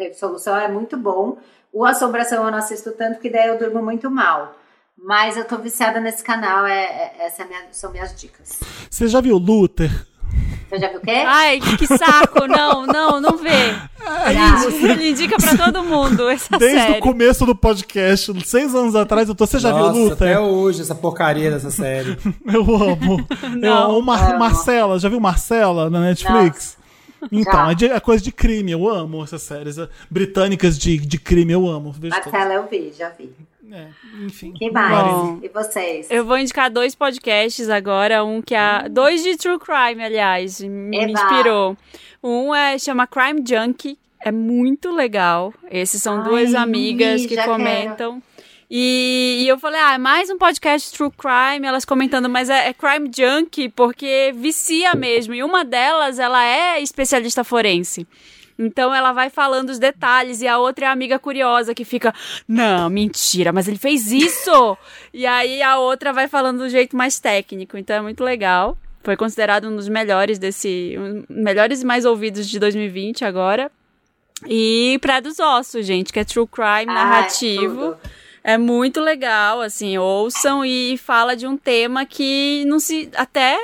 teve solução é muito bom. O assombração eu não assisto tanto, que daí eu durmo muito mal. Mas eu tô viciada nesse canal, é, é- essa é são minhas dicas. Você já viu Luther? Você já viu o quê? Ai, que saco! Não, não, não vê. Ele, ele indica pra todo mundo essa Desde série. o começo do podcast, seis anos atrás, eu tô. Você já Nossa, viu Luther? até hoje, essa porcaria dessa série. Eu amo. Eu amo Mar- Amo. Marcela, já viu Marcela na Netflix? Então, é, de- é coisa de crime, eu amo essas séries é, britânicas de, de crime, eu amo. Vejo todas. Marcela, eu vi, já vi. É, enfim. Que mais? Bom. E vocês? Eu vou indicar dois podcasts agora, um que é dois de true crime, aliás, me Eba. inspirou. Um é chama Crime Junkie, é muito legal. Esses são Ai, duas amigas que comentam. E, e eu falei, ah, mais um podcast True Crime, elas comentando, mas é, é Crime Junkie porque vicia mesmo. E uma delas, ela é especialista forense. Então ela vai falando os detalhes e a outra é a amiga curiosa que fica, não, mentira, mas ele fez isso. e aí a outra vai falando do jeito mais técnico. Então é muito legal. Foi considerado um dos melhores desse, um, melhores e mais ouvidos de 2020 agora. E Praia dos Ossos, gente, que é true crime Ai, narrativo. tudo. É muito legal, assim, ouçam e fala de um tema que não se. Até.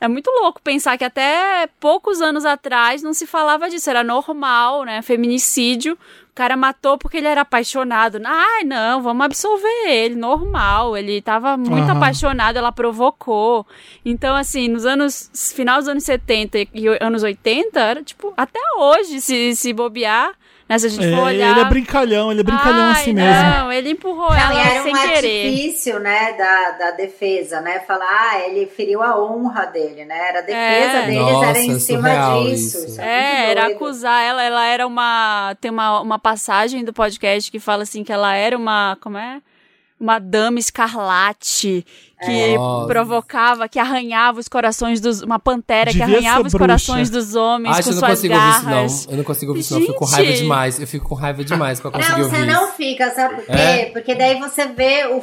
É muito louco pensar que até poucos anos atrás não se falava disso, era normal, né? Feminicídio. O cara matou porque ele era apaixonado. Ai, não, vamos absolver ele, normal. Ele tava muito Aham. apaixonado, ela provocou. Então, assim, nos anos. Final dos anos 70 e anos 80, era tipo, até hoje, se, se bobear, né? Se a gente É, for olhar. ele é brincalhão, ele é brincalhão Ai, assim mesmo. Não, ele empurrou Não, e ela era sem um querer. artifício, né, da, da defesa, né? Falar, ah, ele feriu a honra dele, né? Era a defesa É. deles, Nossa, era em é cima disso. isso. isso É, muito era acusar ela, ela era uma. Tem uma, uma passagem do podcast que fala assim que ela era uma. Como é? Uma dama escarlate que Nossa. provocava, que arranhava os corações dos. Uma pantera que Devia arranhava ser os bruxa. corações dos homens Acho com que eu não suas consigo ouvir isso, garras. não. Eu não consigo ouvir isso, não. Eu fico com Gente. raiva demais. Eu fico com raiva demais pra conseguir Não, ouvir você isso. não fica, sabe por quê? É? Porque daí você vê o,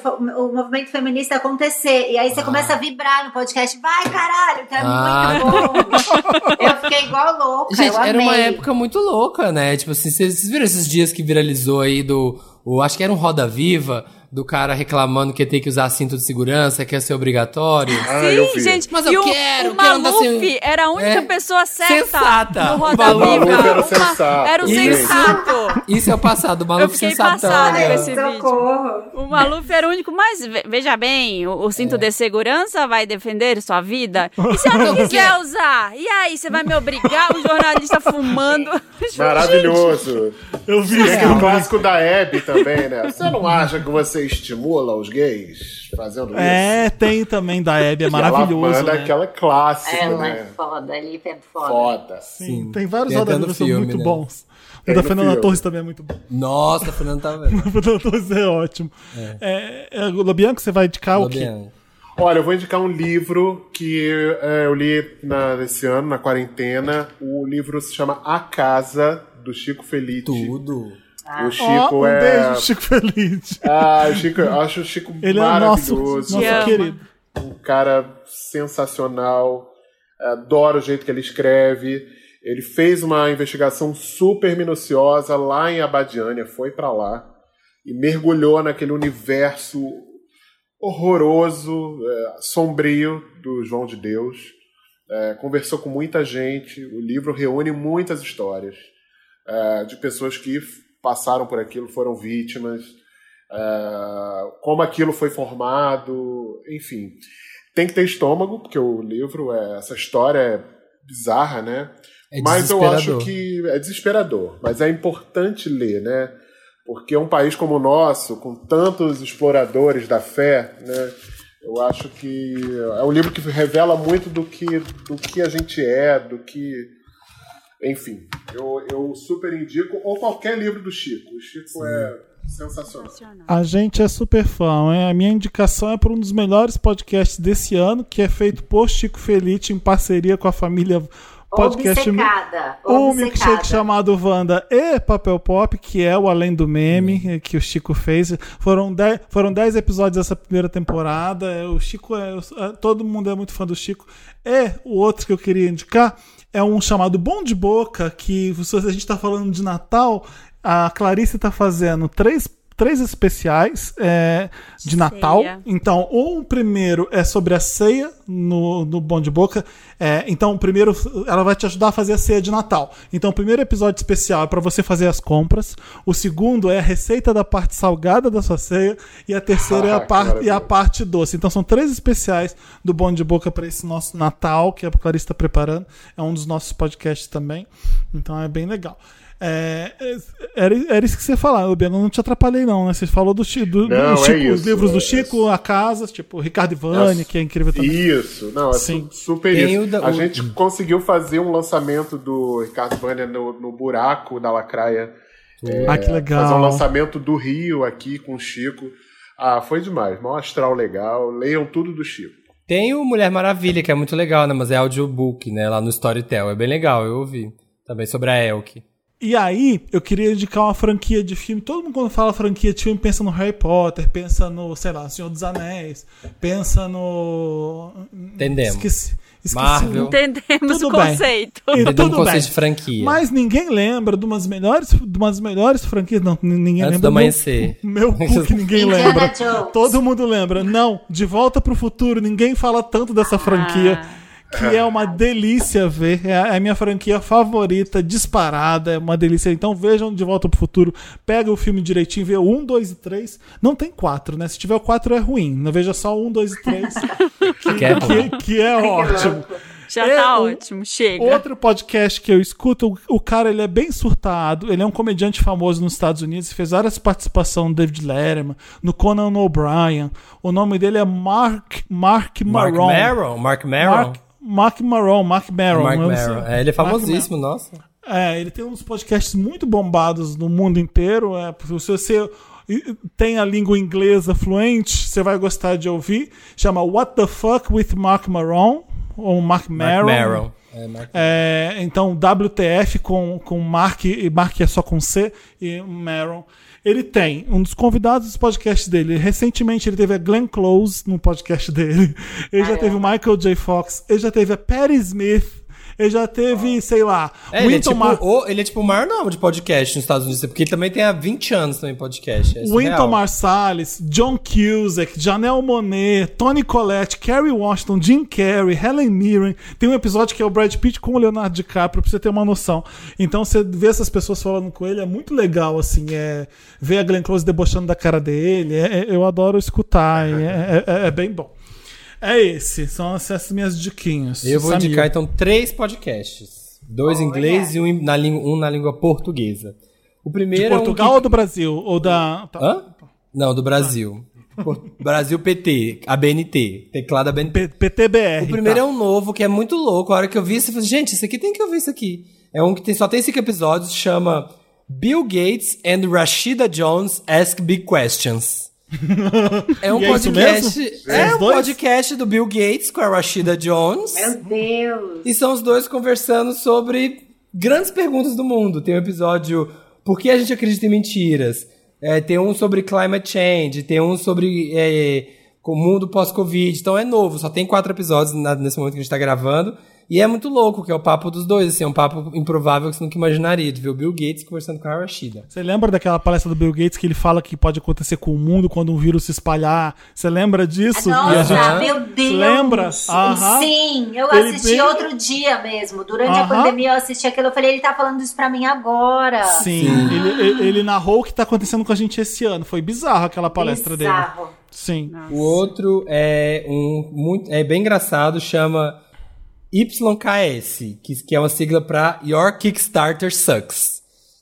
o movimento feminista acontecer. E aí você Ah. começa a vibrar no podcast. Vai, caralho, que é Ah. muito bom. eu fiquei igual louca. Gente, eu era uma época muito louca, né? Tipo assim, vocês vocês viram esses dias que viralizou aí do. O, acho que era um Roda Viva, do cara reclamando que tem que usar cinto de segurança, que ia ser obrigatório. Ah, eu Sim, vi. gente, Mas eu e o, quero, o quero andar Maluf assim- era a única É. pessoa certa Sensata. no O Roda Maluf Viva. era sensato, Era o sensato. Isso é o passado, o fiquei sensatão. passada né? com esse vídeo. O Maluf era o único, mas ve- veja bem, o, o cinto É. de segurança vai defender sua vida? E se eu não quiser usar? E aí, você vai me obrigar? Um jornalista fumando. Maravilhoso. Eu vi isso. aquele clássico da Hebe também, né? Você não acha que você estimula os gays fazendo isso? É, tem também da Hebe, é maravilhoso. Ela manda né? aquela clássica, Ela é né? foda, ali é foda. Foda. Sim, tem vários Tem no rodadas que são muito né? bons. O da Fernanda filme. Torres também é muito bom. Nossa, Fernando tá vendo. O Fernanda Torres é ótimo. É. É, Lobianco, você vai indicar o quê? Olha, eu vou indicar um livro que é, eu li na, esse ano, na quarentena. O livro se chama A Casa, do Chico Felice. Tudo. O Ó, Chico um é. beijo, Chico Feliz. Ah, o Chico, eu acho o Chico Ele é nosso, maravilhoso. nosso querido. um cara sensacional. Adoro o jeito que ele escreve. Ele fez uma investigação super minuciosa lá em Abadiânia, foi pra lá e mergulhou naquele universo horroroso, é, sombrio do João de Deus. É, conversou com muita gente. O livro reúne muitas histórias é, de pessoas que passaram por aquilo, foram vítimas, é, como aquilo foi formado, enfim. Tem que ter estômago, porque o livro, é, essa história é bizarra, né? É mas eu acho que é desesperador. Mas é importante ler, né? Porque um país como o nosso, com tantos exploradores da fé, né? Eu acho que é um livro que revela muito do que, do que a gente é, do que. Enfim, eu, eu super indico, ou qualquer livro do Chico. O Chico é sensacional. A gente é super fã. hein? A minha indicação é para um dos melhores podcasts desse ano, que é feito por Chico Felice em parceria com a família Podcast Obcecada. um obcecada. milkshake chamado Wanda e Papel Pop, que é o Além do Meme, que o Chico fez. Foram 10 foram dez episódios dessa primeira temporada. O Chico é. Todo mundo é muito fã do Chico. E o outro que eu queria indicar é um chamado Bom de Boca, que se a gente está falando de Natal, a Clarice está fazendo três três especiais é, de Natal. Então, o primeiro é sobre a ceia no, no Bom de Boca. É, então, o primeiro, ela vai te ajudar a fazer a ceia de Natal. Então, o primeiro episódio especial é para você fazer as compras. O segundo é a receita da parte salgada da sua ceia. E a terceira é a, Ah, que par, e a parte doce. Então, são três especiais do Bom de Boca para esse nosso Natal que a Clarice está preparando. É um dos nossos podcasts também. Então, é bem legal. É, é, era, era isso que você ia falar, Biano. Eu não te atrapalhei, não, né? Você falou do, do, do Não, é Chico, os isso, livros do é Chico, a casa, tipo, Ricardo Ivani, que é incrível também. Isso, não, é Sim. su- super Tem isso. da- a o- gente conseguiu fazer um lançamento do Ricardo Vânia no, no buraco da Lacraia. ah, que legal. Fazer um lançamento do Rio aqui com o Chico. Ah, foi demais. Mó astral legal. Leiam tudo do Chico. Tem o Mulher Maravilha, que é muito legal, né? Mas é audiobook, né? Lá no Storytel. É bem legal, eu ouvi. Também sobre a Elke. E aí, eu queria indicar uma franquia de filme. Todo mundo, quando fala franquia de filme, pensa no Harry Potter, pensa no, sei lá, Senhor dos Anéis, pensa no. Entendemos. Esqueci. esqueci Marvel. Entendemos Tudo o bem. conceito. E Entendeu tudo um conceito bem. de franquia. Mas ninguém lembra de umas melhores, de umas melhores franquias. Não, ninguém Antes lembra. do amanhecer. Meu, meu cu que ninguém lembra. Todo mundo lembra. Não, De Volta pro Futuro. Ninguém fala tanto dessa franquia. Que é uma delícia ver. É a é a minha franquia favorita, disparada. É uma delícia. Então vejam De Volta pro Futuro. Pega o filme direitinho, vê o 1, 2 e 3. Não tem 4, né? Se tiver o 4 é ruim. Não veja só o 1, 2 e 3. Que é bom. que, que é ótimo. Já É tá o- ótimo, chega. Outro podcast que eu escuto, o- o cara ele é bem surtado, ele é um comediante famoso nos Estados Unidos, fez várias participações no David Letterman, no Conan O'Brien. O nome dele é Mark Mark Mark Maron. Maron? Mark Maron? Mark, Mark Maron, Mark Maron. Mark sei. Maron. É, ele é famosíssimo, nossa. é, ele tem uns podcasts muito bombados no mundo inteiro. É, se você tem a língua inglesa fluente, você vai gostar de ouvir. Chama What the Fuck with Mark Maron, ou Mark Mark Maron. Maron. É, Mark É, então, WTF com, com Mark, e Mark é só com C, e Maron. Ele tem um dos convidados dos podcasts dele. Recentemente ele teve a Glenn Close no podcast dele. Ele já teve o Michael J. Fox. Ele já teve a Patti Smith. Ele já teve, sei lá, É, ele, é tipo, Mar- o, ele é tipo o maior nome de podcast nos Estados Unidos, porque ele também tem há 20 anos também podcast. É surreal. Marsalis, John Cusack, Janelle Monet, Tony Collette, Kerry Washington, Jim Carrey, Helen Mirren. Tem um episódio que é o Brad Pitt com o Leonardo DiCaprio, pra você ter uma noção. Então você vê essas pessoas falando com ele, é muito legal, assim, é, ver a Glenn Close debochando da cara dele, é- é- eu adoro escutar, é, é- é bem bom. É esse, são essas minhas diquinhas. Eu vou Samir. indicar então três podcasts. Dois em inglês e um na língua, um na língua portuguesa. O primeiro De é um Portugal que- ou do Brasil? Ou da... Hã? Não, do Brasil. Brasil PT, ABNT, teclado ABNT. P- PTBR. O primeiro tá. é um novo, que é muito louco. A hora que eu vi isso, eu falei, gente, isso aqui tem que ouvir isso aqui. É um que tem, só tem cinco episódios, chama Bill Gates and Rashida Jones Ask Big Questions. É um é podcast. mesmo? É Os um dois? podcast do Bill Gates com a Rashida Jones. Meu Deus. E são os dois conversando sobre grandes perguntas do mundo. Tem um episódio Por que a gente acredita em mentiras? É, tem um sobre climate change, tem um sobre é, o mundo pós-Covid. Então é novo, só tem quatro episódios nesse momento que a gente tá gravando. E é muito louco, que é o papo dos dois, assim, é um papo improvável que você nunca imaginaria, de ver o Bill Gates conversando com a Rashida. Você lembra daquela palestra do Bill Gates que ele fala que pode acontecer com o mundo quando um vírus se espalhar? Você lembra disso? E a Nossa, meu Deus! Lembra? Aham. Sim, eu Ele assisti bem- outro dia mesmo. Durante a pandemia eu assisti aquilo. Eu falei, ele tá falando isso pra mim agora. Sim, Ele, ele- ele narrou o que tá acontecendo com a gente esse ano. Foi bizarro aquela palestra dele. Bizarro. Sim. O outro é um muito é bem engraçado, chama YKS, que, que é uma sigla para Your Kickstarter Sucks.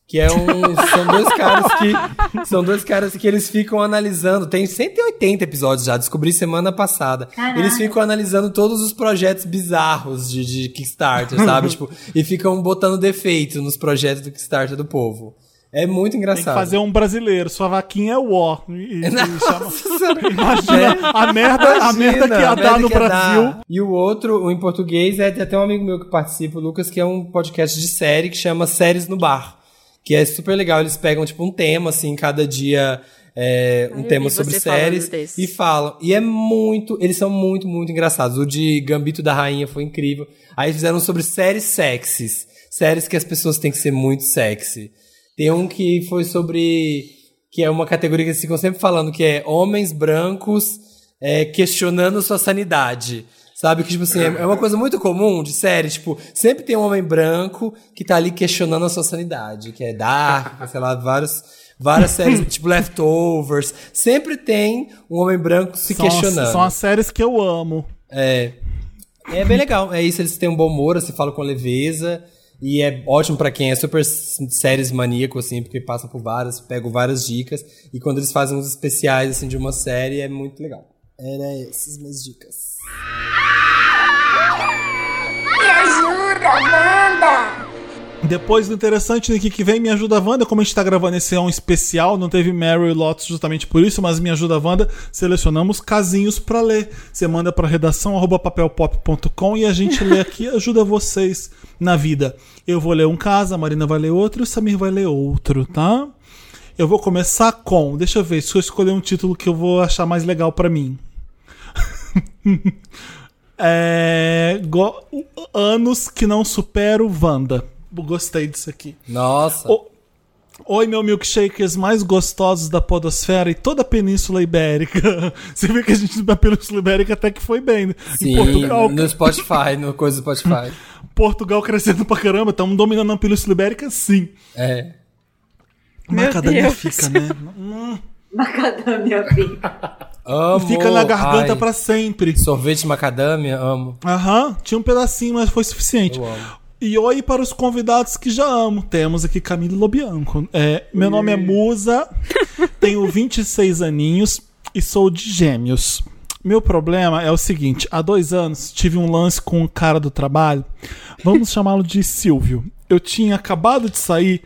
Que é um. são dois caras que. São dois caras que eles ficam analisando. Tem 180 episódios já, descobri semana passada. Caralho. Eles ficam analisando todos os projetos bizarros de, de Kickstarter, sabe? tipo, e ficam botando defeito nos projetos do Kickstarter do povo. É muito Tem que engraçado. fazer um brasileiro. Sua vaquinha é o ó. E, e chama-. Imagina a merda, a merda que ia a dar no Brasil. dar. E o outro, o em português, é tem até um amigo meu que participa, o Lucas, que é um podcast de série que chama Séries no Bar. Que é super legal. Eles pegam, tipo, um tema, assim, cada dia. é, um Eu tema sobre séries e falam. E é muito. Eles são muito, muito engraçados. O de Gambito da Rainha foi incrível. Aí fizeram sobre séries sexys. Séries que as pessoas têm que ser muito sexy. Tem um que foi sobre. que é uma categoria que eles ficam sempre falando que é homens brancos é, questionando sua sanidade. Sabe? Que, tipo assim, é é uma coisa muito comum de série. Tipo, sempre tem um homem branco que tá ali questionando a sua sanidade. Que é Dark, sei lá, vários, várias séries, tipo Leftovers. Sempre tem um homem branco se São as, questionando. são as séries que eu amo. É. É bem legal. É isso, eles têm um bom humor, se falam com leveza. E é ótimo pra quem é super séries maníaco, assim, porque passa por várias, pegam várias dicas. E quando eles fazem uns especiais, assim, de uma série, é muito legal. Era essas minhas dicas. Me ajuda, Wanda! Depois do interessante do que que vem, Me Ajuda Wanda, como a gente tá gravando esse é um especial, não teve Mary Lotus justamente por isso, mas Me Ajuda Wanda, selecionamos casinhos pra ler. Você manda pra redação arroba papelpop.com e a gente lê aqui e ajuda vocês na vida. Eu vou ler um caso, a Marina vai ler outro e o Samir vai ler outro, tá? Eu vou começar com, deixa eu ver, se eu escolher um título que eu vou achar mais legal pra mim. é, go- anos que não supero Wanda. Gostei disso aqui. Nossa. O- Oi, meu milkshakers mais gostosos da podosfera e toda a Península Ibérica. Você vê que a gente na Península Ibérica até que foi bem. né? Sim, Em Portugal, no Spotify, no coisa do Spotify. Portugal crescendo pra caramba, estamos dominando a Península Ibérica, sim. É. Meu Macadamia Deus. fica, né? Hum, Macadâmia fica. Amo. fica na garganta Ai, pra sempre. Sorvete de macadâmia, amo. Aham, tinha um pedacinho, mas foi suficiente. Eu amo. E oi para os convidados que já amo. Temos aqui Camilo Lobianco. É, meu nome é Musa, tenho 26 aninhos e sou de gêmeos. Meu problema é o seguinte: há dois anos tive um lance com um cara do trabalho. Vamos chamá-lo de Silvio. Eu tinha acabado de sair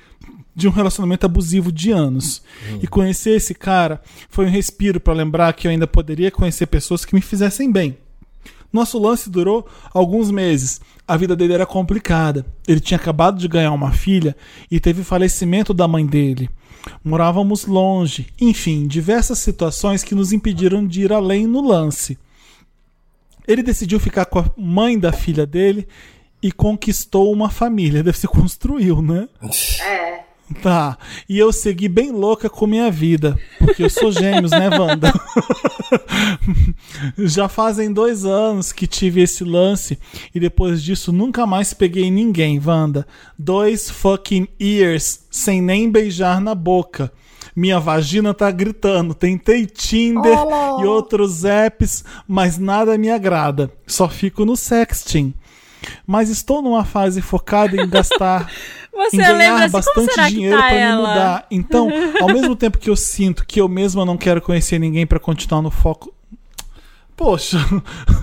de um relacionamento abusivo de anos. E conhecer esse cara foi um respiro para lembrar que eu ainda poderia conhecer pessoas que me fizessem bem. Nosso lance durou alguns meses. A vida dele era complicada. Ele tinha acabado de ganhar uma filha e teve falecimento da mãe dele. Morávamos longe. Enfim, diversas situações que nos impediram de ir além no lance. Ele decidiu ficar com a mãe da filha dele e conquistou uma família. Deve ser construiu, né? É. Tá. E eu segui bem louca com minha vida. Porque eu sou gêmeos, né, Wanda? Já fazem dois anos que tive esse lance e depois disso nunca mais peguei ninguém, Wanda. Dois fucking years sem nem beijar na boca. Minha vagina tá gritando. Tentei Tinder e outros apps, mas nada me agrada. Só fico no sexting. Mas estou numa fase focada em gastar Você em ganhar assim, bastante dinheiro tá pra me mudar. Então, ao mesmo tempo que eu sinto que eu mesma não quero conhecer ninguém pra continuar no foco. Poxa.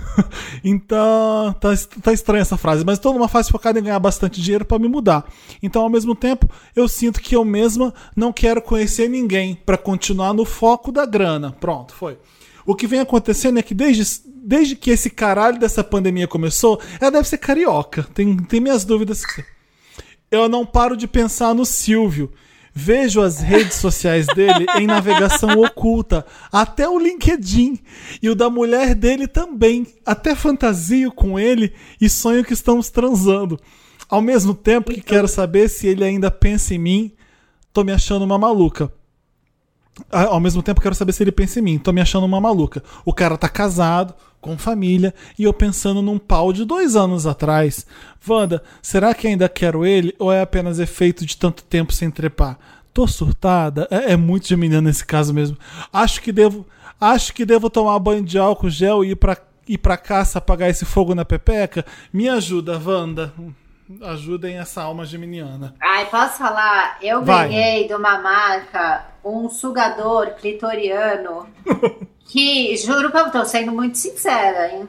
então, tá, tá estranha essa frase, mas estou numa fase focada em ganhar bastante dinheiro pra me mudar. Então, ao mesmo tempo, eu sinto que eu mesma não quero conhecer ninguém pra continuar no foco da grana. Pronto, foi. O que vem acontecendo é que desde, desde que esse caralho dessa pandemia começou, ela deve ser carioca. Tem, tem minhas dúvidas. Eu não paro de pensar no Silvio. Vejo as redes sociais dele em navegação oculta, até o LinkedIn. E o da mulher dele também. Até fantasio com ele e sonho que estamos transando. Ao mesmo tempo que quero saber se ele ainda pensa em mim, tô me achando uma maluca. Ah, Ao mesmo tempo quero saber se ele pensa em mim. Tô me achando uma maluca. O cara tá casado, com família, e eu pensando num pau de dois anos atrás. Wanda, será que ainda quero ele ou é apenas efeito de tanto tempo sem trepar? Tô surtada? É, é muito geminiano nesse caso mesmo. Acho que devo. Acho que devo tomar banho de álcool gel e ir pra, ir pra caça apagar esse fogo na pepeca? Me ajuda, Wanda. Ajudem essa alma geminiana. Ai, posso falar? Eu Vai. ganhei de uma marca um sugador clitoriano que, juro pra tô sendo muito sincera, hein?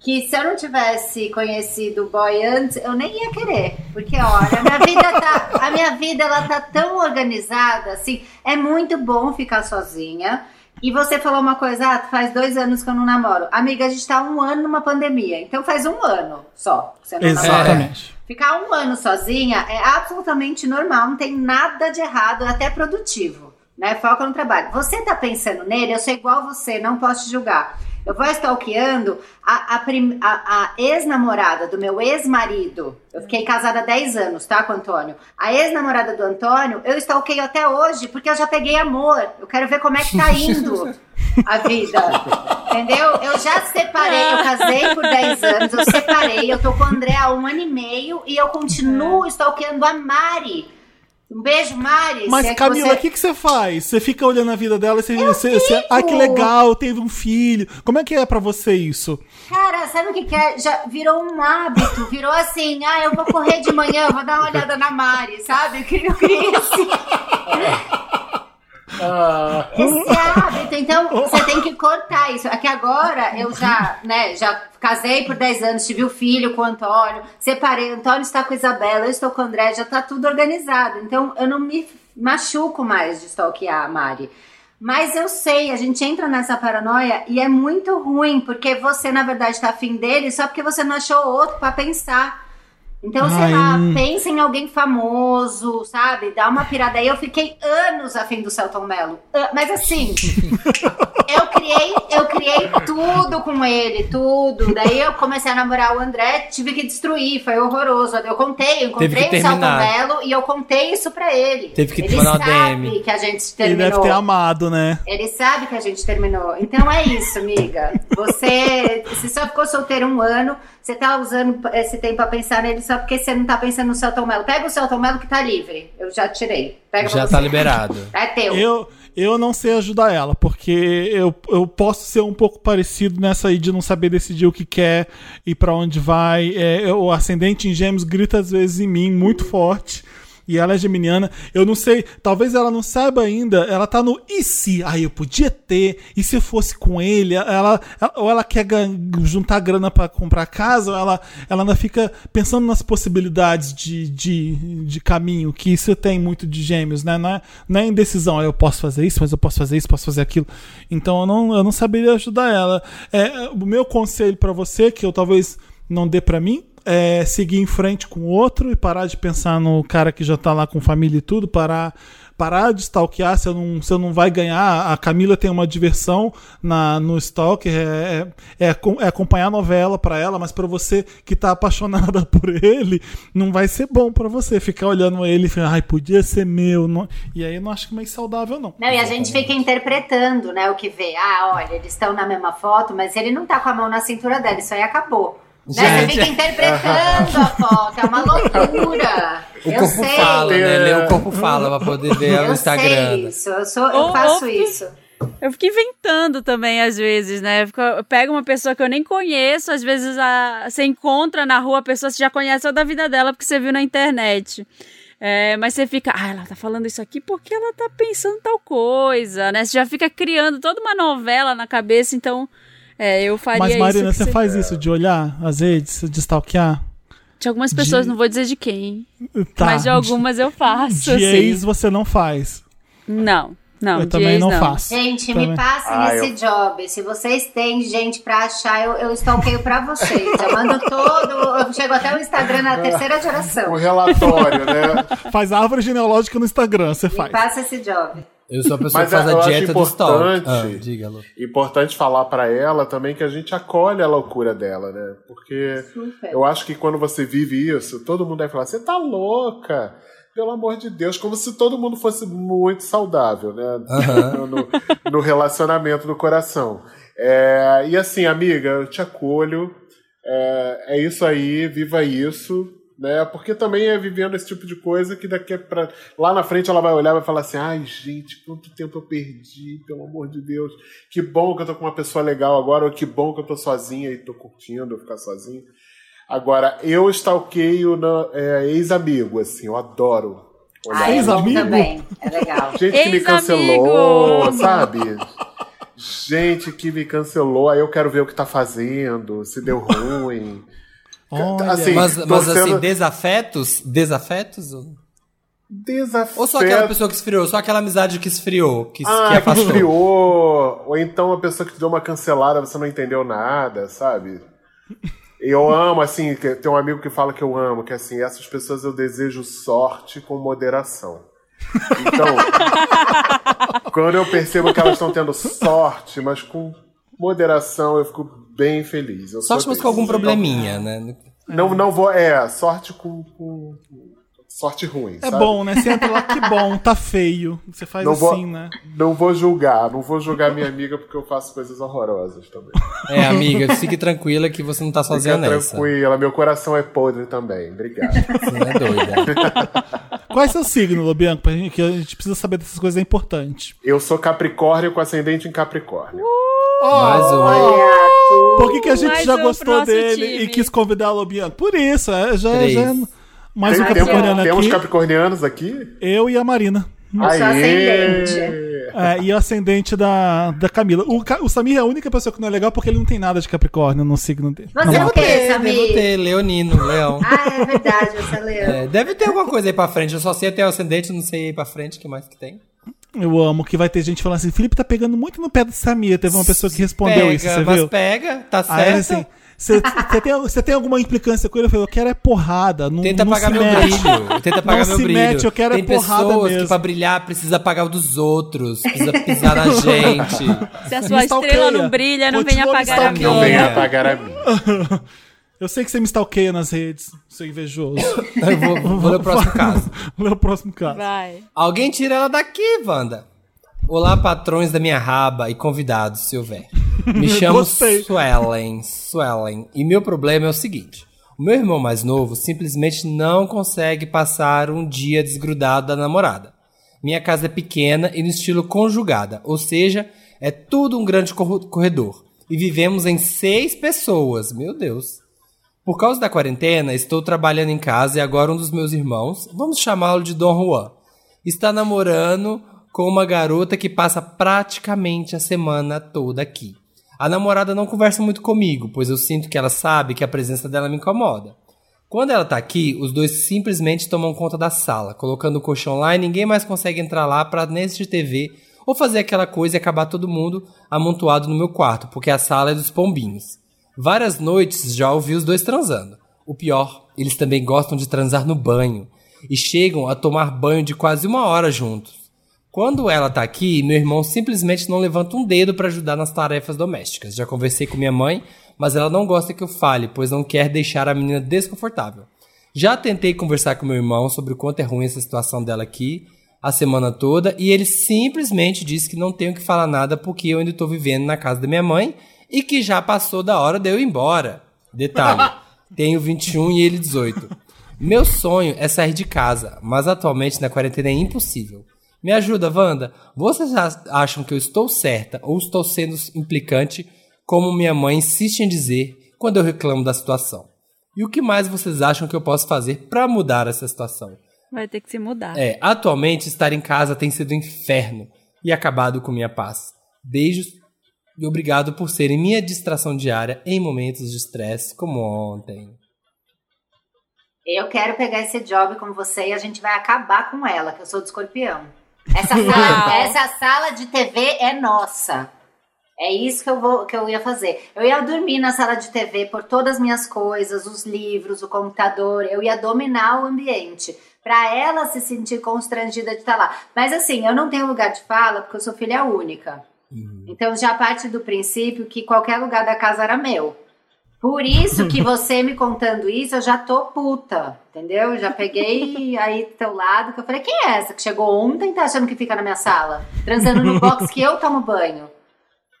Que se eu não tivesse conhecido o boy antes, eu nem ia querer. Porque, olha, a minha vida tá. A minha vida ela tá tão organizada, assim. É muito bom ficar sozinha. E você falou uma coisa, ah, faz dois anos que eu não namoro. Amiga, a gente tá um ano numa pandemia. Então faz um ano só que você não namora. Exatamente. Ficar um ano sozinha é absolutamente normal, não tem nada de errado, é até produtivo, né? Foca no trabalho. Você tá pensando nele, eu sou igual você, não posso te julgar. Eu vou stalkeando a, a, a- a ex-namorada do meu ex-marido. Eu fiquei casada há 10 anos, tá, com o Antônio? A ex-namorada do Antônio, eu stalkeio até hoje, porque eu já peguei amor. Eu quero ver como é que tá indo a vida. Entendeu? Eu já separei, eu casei por 10 anos, eu separei, eu tô com o André há um ano e meio e eu continuo stalkeando a Mari. Um beijo, Mari. Mas, é Camila, o você- que, que você faz? Você fica olhando a vida dela e você, você, você- Ah, que legal, teve um filho. Como é que é pra você isso? Cara, sabe o que, que é? Já virou um hábito, virou assim, ah, eu vou correr de manhã, eu vou dar uma olhada na Mari, sabe? Eu queria, esse, Ah, esse hábito. Então, você tem que cortar isso. Aqui agora, eu já, né, já casei por 10 anos, tive o filho com o Antônio, separei, o Antônio está com a Isabela, eu estou com o André, já tá tudo organizado. Então, eu não me machuco mais de stalkear a Mari. Mas eu sei, a gente entra nessa paranoia e é muito ruim, porque você, na verdade, tá afim dele só porque você não achou outro pra pensar. Então, sei Ai, lá, hum. pensa em alguém famoso, sabe? Dá uma pirada aí. Eu fiquei anos afim do Celton Mello. Ah, Mas assim, eu criei, eu criei tudo com ele, tudo. Daí eu comecei a namorar o André, tive que destruir, foi horroroso. Eu contei, eu encontrei o Celton. Mello e eu contei isso pra ele. Teve que ele mandar sabe DM. que a gente Ele terminou. deve ter amado, né? Ele sabe que a gente terminou. Então é isso, amiga. Você, você só ficou solteiro um ano, você tá usando esse tempo pra pensar nele só porque você não tá pensando no Celton Mello. Pega o Celton Mello que tá livre. Eu já tirei. Pega Já você. tá liberado. É teu. Eu, eu não sei ajudar ela, porque eu, eu posso ser um pouco parecido nessa aí de não saber decidir o que quer e pra onde vai. É, o ascendente em gêmeos grita às vezes em mim muito forte. E ela é geminiana. Eu não sei, talvez ela não saiba ainda. Ela tá no e se? Aí eu podia ter. E se eu fosse com ele? Ela, ela- ou ela quer juntar grana pra comprar casa, ela, ela ainda fica pensando nas possibilidades de, de, de caminho, que isso tem muito de gêmeos, né? Não é, não é indecisão. Ah, Eu posso fazer isso, mas eu posso fazer isso, posso fazer aquilo. Então eu não, eu não saberia ajudar ela. É, o meu conselho pra você, que eu talvez não dê pra mim, é seguir em frente com o outro e parar de pensar no cara que já tá lá com família e tudo, parar parar de stalkear, você não, você não vai ganhar. A Camila tem uma diversão na, no stalker, é, é, é é acompanhar a novela pra ela, mas pra você que tá apaixonada por ele, não vai ser bom pra você ficar olhando ele e falar, ai, podia ser meu. Não- E aí eu não acho que é mais saudável, não. Não, e a gente fica interpretando, né, o que vê. Ah, olha, eles estão na mesma foto, mas ele não tá com a mão na cintura dela, isso aí acabou. Né? Você fica interpretando a foto, é uma loucura. O eu corpo sei. fala, né? Lê o corpo fala pra poder ver o Eu Instagram. sei isso, eu, sou, eu Ou- faço ou- isso. Eu fico inventando também, às vezes, né? Eu, fico- eu pego uma pessoa que eu nem conheço, às vezes a, você encontra na rua a pessoa que você já conhece toda a vida dela porque você viu na internet. É, mas você fica, ah, ela tá falando isso aqui porque ela tá pensando tal coisa, né? Você já fica criando toda uma novela na cabeça, então é, eu faria Mas. Marina, você faz isso de olhar as redes, de stalkear? De algumas pessoas, de- não vou dizer de quem, Tá. mas de algumas eu faço. De assim. ex você não faz. Não, não, eu de também ex, não, não. faço. Gente, Também. me passem Ah, esse job. Se vocês têm gente pra achar, eu, eu stalkeio pra vocês. Eu mando todo. Eu chego até o Instagram na terceira o geração. relatório, né? Faz árvore genealógica no Instagram, você Me faz. passa esse job. Eu sou a pessoa Mas que faz eu a dieta do stalk. importante- Ah, diga, Lu. Importante falar pra ela também que a gente acolhe a loucura dela, né? Porque Super. eu acho que quando você vive isso, todo mundo vai falar: você tá louca! Pelo amor de Deus, como se todo mundo fosse muito saudável, né? No, no relacionamento do coração. É, e assim, amiga, eu te acolho. É, é isso aí, viva isso. Né? Porque também é vivendo esse tipo de coisa que daqui pra. Lá na frente ela vai olhar e vai falar assim: ai, gente, quanto tempo eu perdi, pelo amor de Deus. Que bom que eu tô com uma pessoa legal agora, ou que bom que eu tô sozinha e tô curtindo eu ficar sozinho. Agora, eu stalkeio na, é, ex-amigo, assim, eu adoro. olhar. Ah, é Ex-amigo? também. É legal. Gente que me cancelou, sabe? Gente que me cancelou, aí eu quero ver o que tá fazendo, se deu ruim. Olha, Assim, Mas, mas sendo assim, desafetos? Desafetos? Ou desafeto. ou só aquela pessoa que esfriou? Só aquela amizade que esfriou, que, ah, que afastou? esfriou. Ou então a pessoa que te deu uma cancelada, você não entendeu nada, sabe? Eu amo, assim, que- tem um amigo que fala que eu amo, que assim, essas pessoas eu desejo sorte com moderação. Então, quando eu percebo que elas estão tendo sorte, mas com moderação, eu fico bem feliz. Eu Sorte, mas com algum probleminha, né? Não, não vou. É, sorte com. com- sorte ruim. É sabe? bom, né? Você entra lá, que bom, tá feio. Você faz Não vou- assim, né? Não vou julgar, não vou julgar minha amiga porque eu faço coisas horrorosas também. É, amiga, fique tranquila que você não tá sozinha Fica nessa. tranquila, meu coração é podre também. Obrigado. Você não é doida. Qual é seu signo, Lobianco? Que a gente precisa saber dessas coisas, é importante. eu sou Capricórnio com ascendente em Capricórnio. Mais um. Olha. Por que, que a gente Mais já um gostou dele time. e quis convidar o Lobianco? Por isso, é, já, Três. já é mais um Tem- capricorniano temos aqui. capricornianos aqui? Eu e a Marina. Eu sou ascendente. É, e o ascendente da, da Camila. O, o Samir é a única pessoa que não é legal porque ele não tem nada de Capricórnio no signo dele. Você Não, é o quê, Devo Samir? ter, Leonino, Leão. Ah, é verdade, você é leão. É, deve ter alguma coisa aí pra frente. Eu só sei até o ascendente, não sei aí pra frente o que mais que tem. Eu amo que vai ter gente falando assim: Felipe tá pegando muito no pé do Samir. Teve uma pessoa que respondeu pega, isso, você mas viu? pega, tá certo. assim: você tem, você tem alguma implicância com ele? Eu falei: eu quero é porrada. Não, Tenta não apagar se meu mete. brilho. Tenta apagar Não meu se brilho. mete, eu quero é Tem porrada pessoas mesmo. que pra brilhar precisa apagar o dos outros. Precisa pisar na gente. Se a sua estrela não brilha, não venha me apagar a stalkeando. Não minha. venha apagar a minha. Eu sei que você me stalkeia nas redes, seu invejoso. Eu vou, vou ler o próximo caso. Lê o próximo caso. Vai. Alguém tira ela daqui, Wanda. Olá, patrões da minha raba e convidados, se houver. Me chamo. Suelen, Suelen. E meu problema é o seguinte. O meu irmão mais novo simplesmente não consegue passar um dia desgrudado da namorada. Minha casa é pequena e no estilo conjugada, ou seja, é tudo um grande corredor. E vivemos em seis pessoas, meu Deus. Por causa da quarentena, estou trabalhando em casa e agora um dos meus irmãos, vamos chamá-lo de Dom Juan, está namorando com uma garota que passa praticamente a semana toda aqui. A namorada não conversa muito comigo, pois eu sinto que ela sabe que a presença dela me incomoda. Quando ela tá aqui, os dois simplesmente tomam conta da sala, colocando o colchão lá e ninguém mais consegue entrar lá nem assistir TV ou fazer aquela coisa e acabar todo mundo amontoado no meu quarto, porque a sala é dos pombinhos. Várias noites já ouvi os dois transando. O pior, eles também gostam de transar no banho e chegam a tomar banho de quase uma hora juntos. Quando ela tá aqui, meu irmão simplesmente não levanta um dedo pra ajudar nas tarefas domésticas. Já conversei com minha mãe, mas ela não gosta que eu fale, pois não quer deixar a menina desconfortável. Já tentei conversar com meu irmão sobre o quanto é ruim essa situação dela aqui a semana toda e ele simplesmente disse que não tenho que falar nada porque eu ainda estou vivendo na casa da minha mãe e que já passou da hora de eu ir embora. Detalhe, tenho 21 e ele 18. Meu sonho é sair de casa, mas atualmente na quarentena é impossível. Me ajuda, Wanda. Vocês acham que eu estou certa ou estou sendo implicante, como minha mãe insiste em dizer quando eu reclamo da situação? E o que mais vocês acham que eu posso fazer para mudar essa situação? Vai ter que se mudar. É, atualmente estar em casa tem sido um inferno e acabado com minha paz. Beijos e obrigado por serem minha distração diária em momentos de estresse como ontem. Eu quero pegar esse job com você e a gente vai acabar com ela, que eu sou de escorpião. Essa sala, essa sala de TV é nossa. É isso que eu, vou, que eu ia fazer. Eu ia dormir na sala de TV por todas as minhas coisas, os livros, o computador. Eu ia dominar o ambiente. Pra ela se sentir constrangida de estar lá. Mas assim, eu não tenho lugar de fala porque eu sou filha única. Então já parte do princípio que qualquer lugar da casa era meu. Por isso que você me contando isso, eu já tô puta, entendeu? Eu Já peguei aí do teu lado, que eu falei, quem é essa que chegou ontem e tá achando que fica na minha sala? Transando no box que eu tomo banho.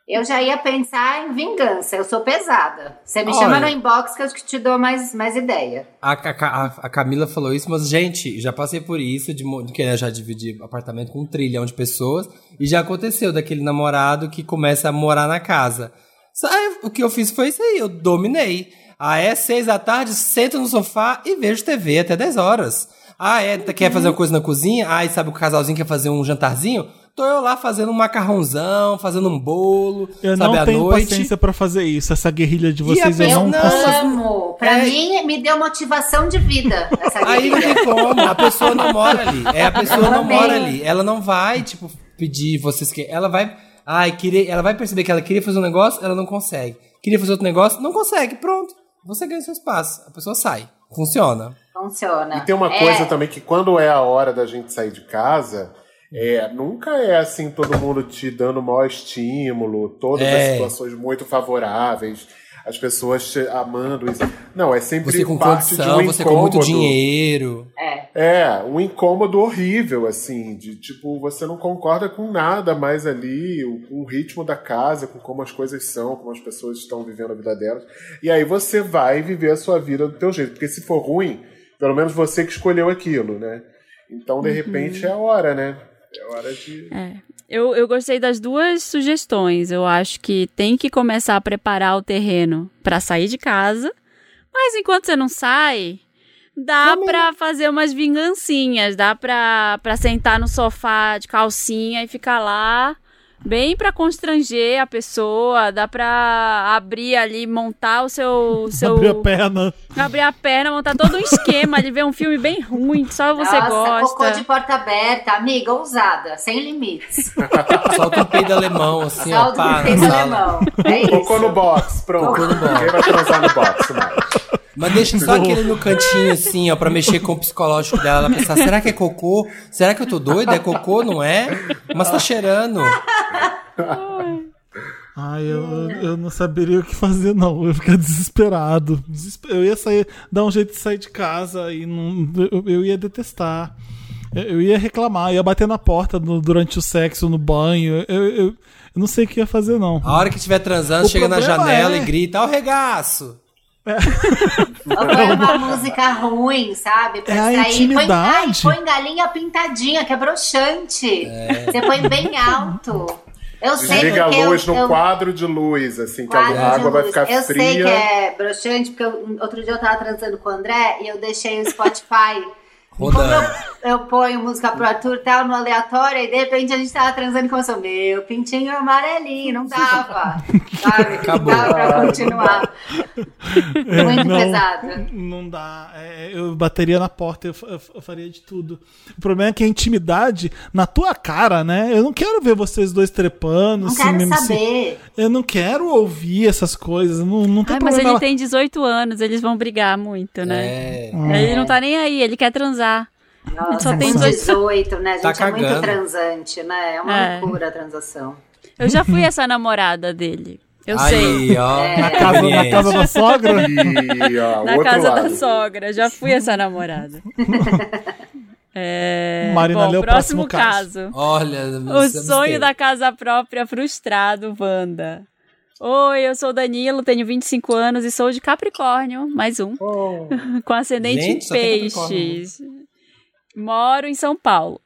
Eu já ia pensar em vingança, eu sou pesada. Você me Olha. chama no inbox que eu te dou mais, mais ideia. A, a- a- Camila falou isso, mas, gente, já passei por isso, de, de que eu já dividi apartamento com um trilhão de pessoas, e já aconteceu daquele namorado que começa a morar na casa. Sabe, o que eu fiz foi isso aí, eu dominei. Ah, é seis da tarde, sento no sofá e vejo TV até 10 horas. Ah, é, quer fazer uma coisa na cozinha? Ah, e sabe o casalzinho quer fazer um jantarzinho? Tô eu lá fazendo um macarrãozão, fazendo um bolo, Eu sabe, não tenho noite. paciência pra fazer isso. Essa guerrilha de vocês eu não consigo. Amo! Pra É. mim, me deu motivação de vida essa Aí não tem como, a pessoa não mora ali. É, a pessoa Eu não amei. mora ali. Ela não vai, tipo, pedir vocês que. Ela vai. Ai, querer, ela vai perceber que ela queria fazer um negócio, ela não consegue. Queria fazer outro negócio, não consegue. Pronto. Você ganha seu espaço. A pessoa sai. Funciona. Funciona. E tem uma É. coisa também que quando é a hora da gente sair de casa, É, nunca é assim todo mundo te dando maior estímulo, todas É. as situações muito favoráveis, as pessoas te amando isso. Não, é sempre Você com parte condição, de um você com muito incômodo. dinheiro. É. É, um incômodo horrível, assim, de tipo, você não concorda com nada mais ali, o- com o ritmo da casa, com como as coisas são, como as pessoas estão vivendo a vida delas. E aí você vai viver a sua vida do teu jeito. Porque se for ruim, pelo menos você que escolheu aquilo, né? Então, de repente, é a hora, né? É hora de. É. Eu, eu gostei das duas sugestões. Eu acho que tem que começar a preparar o terreno pra sair de casa. Mas enquanto você não sai, dá pra fazer umas vingancinhas. Dá pra, pra sentar no sofá de calcinha e ficar lá. Bem pra constranger a pessoa. Dá pra abrir ali, montar o seu. seu Abrir a perna. abrir a perna, montar todo um esquema ali, ver um filme bem ruim que só você Nossa, cocô gosta. de porta aberta, amiga, ousada, sem limites. Solta um peido alemão, assim, ó, Saldo pá, do peito na sala. alemão. É isso. Cocô no box, pronto. Cocô no box. Ninguém vai transar no box mais. Mas deixa só aquele no cantinho, assim, ó, pra mexer com o psicológico dela. Ela pensar, será que é cocô? Será que eu tô doida? É cocô, não é? Mas tá cheirando. Ai, eu, eu não saberia o que fazer, não. Eu ia ficar desesperado. Desesper- Eu ia sair, dar um jeito de sair de casa e não, eu, eu ia detestar. Eu, eu ia reclamar, ia bater na porta no- durante o sexo, no banho. Eu, eu, eu não sei o que ia fazer, não. A hora que estiver transando, O chega na janela é- e grita, ó o regaço. Ou põe uma música ruim, sabe? Pra É a distrair. Põe, ai, intimidade. põe galinha pintadinha, que é broxante. Você põe bem alto. Eu sei Desliga a porque eu- luz no eu, quadro de luz, assim, que quadro a água vai luz. ficar Eu fria. sei que é broxante, porque eu- outro dia eu tava transando com o André e eu deixei o Spotify. Rodando. eu, eu ponho música pro Arthur e tal no aleatório, e de repente a gente tava transando e começou, meu pintinho amarelinho, não dava. Sabe? Acabou. Não dava pra continuar. É, Muito não, pesado. Não dá. É, eu bateria na porta, eu, fa- eu faria de tudo. O problema é que a intimidade na tua cara, né? Eu não quero ver vocês dois trepando. Não assim, quero mesmo se- saber. Eu não quero ouvir essas coisas. Não, não tem Ai, mas problema. ele tem 18 anos, eles vão brigar muito, né? É. Ele não tá nem aí, ele quer transar. Nossa, só tem com 18. 18, né? A gente Tá é muito cagando. transante, né? É uma É. loucura a transação. Eu já fui essa namorada dele. Eu Aí, sei. ó. É. Na casa, na casa da sogra? E, ó, Na casa lado. da sogra, já fui essa namorada. É... Marina, Bom, lê o próximo próximo caso. Olha, O sonho da casa própria frustrado, Wanda. Oi, eu sou o Danilo, tenho 25 anos e sou de Capricórnio, mais um, com ascendente Gente, em peixes. Moro em São Paulo.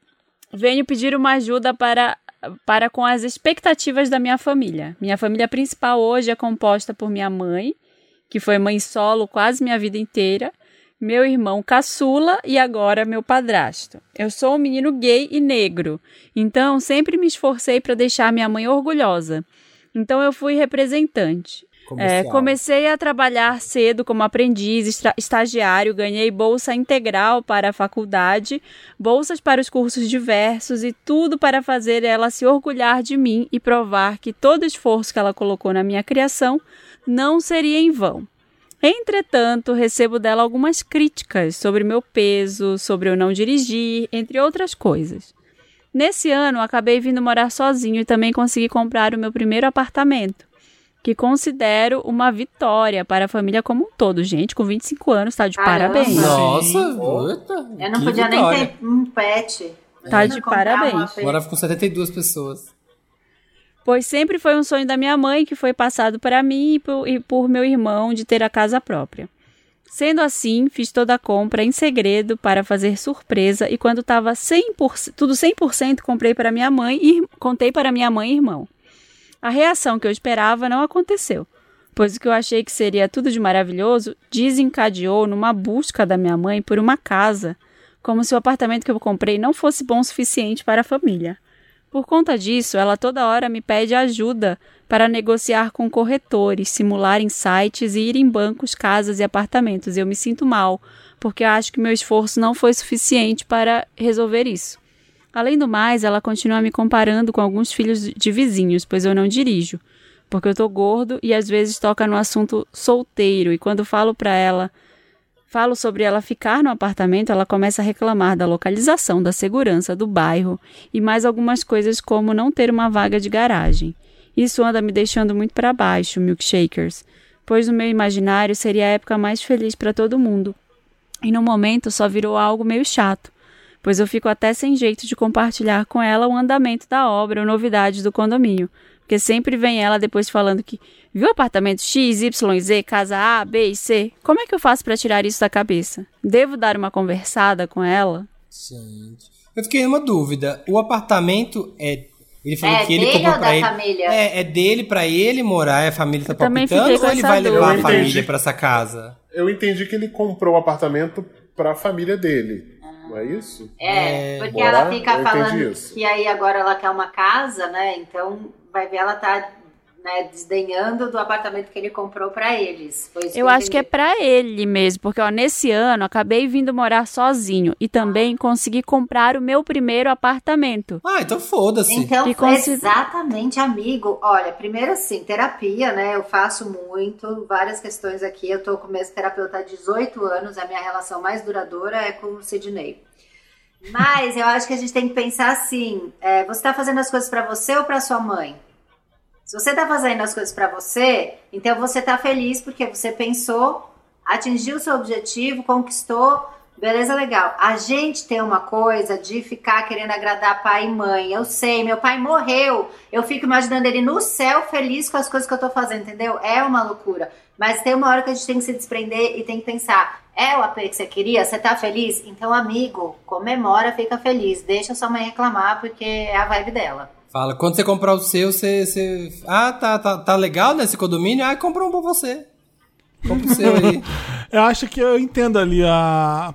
Venho pedir uma ajuda para, para com as expectativas da minha família. Minha família principal hoje é composta por minha mãe, que foi mãe solo quase minha vida inteira, meu irmão caçula e agora meu padrasto. Eu sou um menino gay e negro, então sempre me esforcei para deixar minha mãe orgulhosa. Então eu fui representante. É, comecei a trabalhar cedo como aprendiz, estagiário, ganhei bolsa integral para a faculdade, bolsas para os cursos diversos e tudo para fazer ela se orgulhar de mim e provar que todo esforço que ela colocou na minha criação não seria em vão. Entretanto, recebo dela algumas críticas sobre meu peso, sobre eu não dirigir, entre outras coisas. Nesse ano, acabei vindo morar sozinho e também consegui comprar o meu primeiro apartamento, que considero uma vitória para a família como um todo. Gente, com 25 anos, tá de Caramba. parabéns. Nossa, puta, Eu não podia vitória. nem ter um pet. Tá de parabéns. Morava com 72 pessoas. Pois sempre foi um sonho da minha mãe que foi passado para mim e por, e por meu irmão de ter a casa própria. Sendo assim, fiz toda a compra em segredo para fazer surpresa e quando estava 100%, tudo 100% comprei para minha mãe e contei para minha mãe e irmão. A reação que eu esperava não aconteceu, pois o que eu achei que seria tudo de maravilhoso desencadeou numa busca da minha mãe por uma casa, como se o apartamento que eu comprei não fosse bom o suficiente para a família. Por conta disso, ela toda hora me pede ajuda para negociar com corretores, simular em sites e ir em bancos, casas e apartamentos. Eu me sinto mal, porque acho que meu esforço não foi suficiente para resolver isso. Além do mais, ela continua me comparando com alguns filhos de vizinhos, pois eu não dirijo, porque eu tô gordo e às vezes toca no assunto solteiro, e quando falo para ela falo sobre ela ficar no apartamento, ela começa a reclamar da localização, da segurança, do bairro e mais algumas coisas como não ter uma vaga de garagem. Isso anda me deixando muito para baixo, milkshakers, pois no meu imaginário seria a época mais feliz para todo mundo. E no momento só virou algo meio chato, pois eu fico até sem jeito de compartilhar com ela o andamento da obra ou novidades do condomínio, porque sempre vem ela depois falando que viu apartamento X, Y, Z, casa A, B e C. Como é que eu faço para tirar isso da cabeça? Devo dar uma conversada com ela? Gente. Eu fiquei numa dúvida. O apartamento é. Ele falou É que ele dele comprou ou pra da ele. família? É, é dele pra ele morar, e a família tá palpitando, ou ele vai levar a família pra essa casa? Eu entendi que ele comprou o apartamento pra família dele. Não é isso? É, É, porque morar, ela fica falando que aí agora ela quer uma casa, né? Então vai ver ela tá né, desdenhando do apartamento que ele comprou pra eles. Foi isso Eu acho que é pra ele mesmo, porque ó, nesse ano acabei vindo morar sozinho e também consegui comprar o meu primeiro apartamento. Ah, então foda-se. Então, E exatamente, amigo. Olha, primeiro assim, terapia, né? Eu faço muito, várias questões aqui. Eu tô com o mesmo terapeuta há 18 anos, a minha relação mais duradoura é com o Sidney. Mas eu acho que a gente tem que pensar assim: é, você tá fazendo as coisas pra você ou pra sua mãe? Se você tá fazendo as coisas pra você, então você tá feliz porque você pensou, atingiu o seu objetivo, conquistou, beleza, legal. A gente tem uma coisa de ficar querendo agradar pai e mãe. Eu sei, meu pai morreu. Eu fico imaginando ele no céu feliz com as coisas que eu tô fazendo, entendeu? É uma loucura. Mas tem uma hora que a gente tem que se desprender e tem que pensar: é o AP que você queria? Você tá feliz? Então, amigo, comemora, fica feliz. Deixa sua mãe reclamar porque é a vibe dela. Fala, quando você comprar o seu, você. você... Ah, tá, tá, tá legal nesse condomínio? Ah, compra um pra você. Compra o seu aí. Eu acho que eu entendo ali a,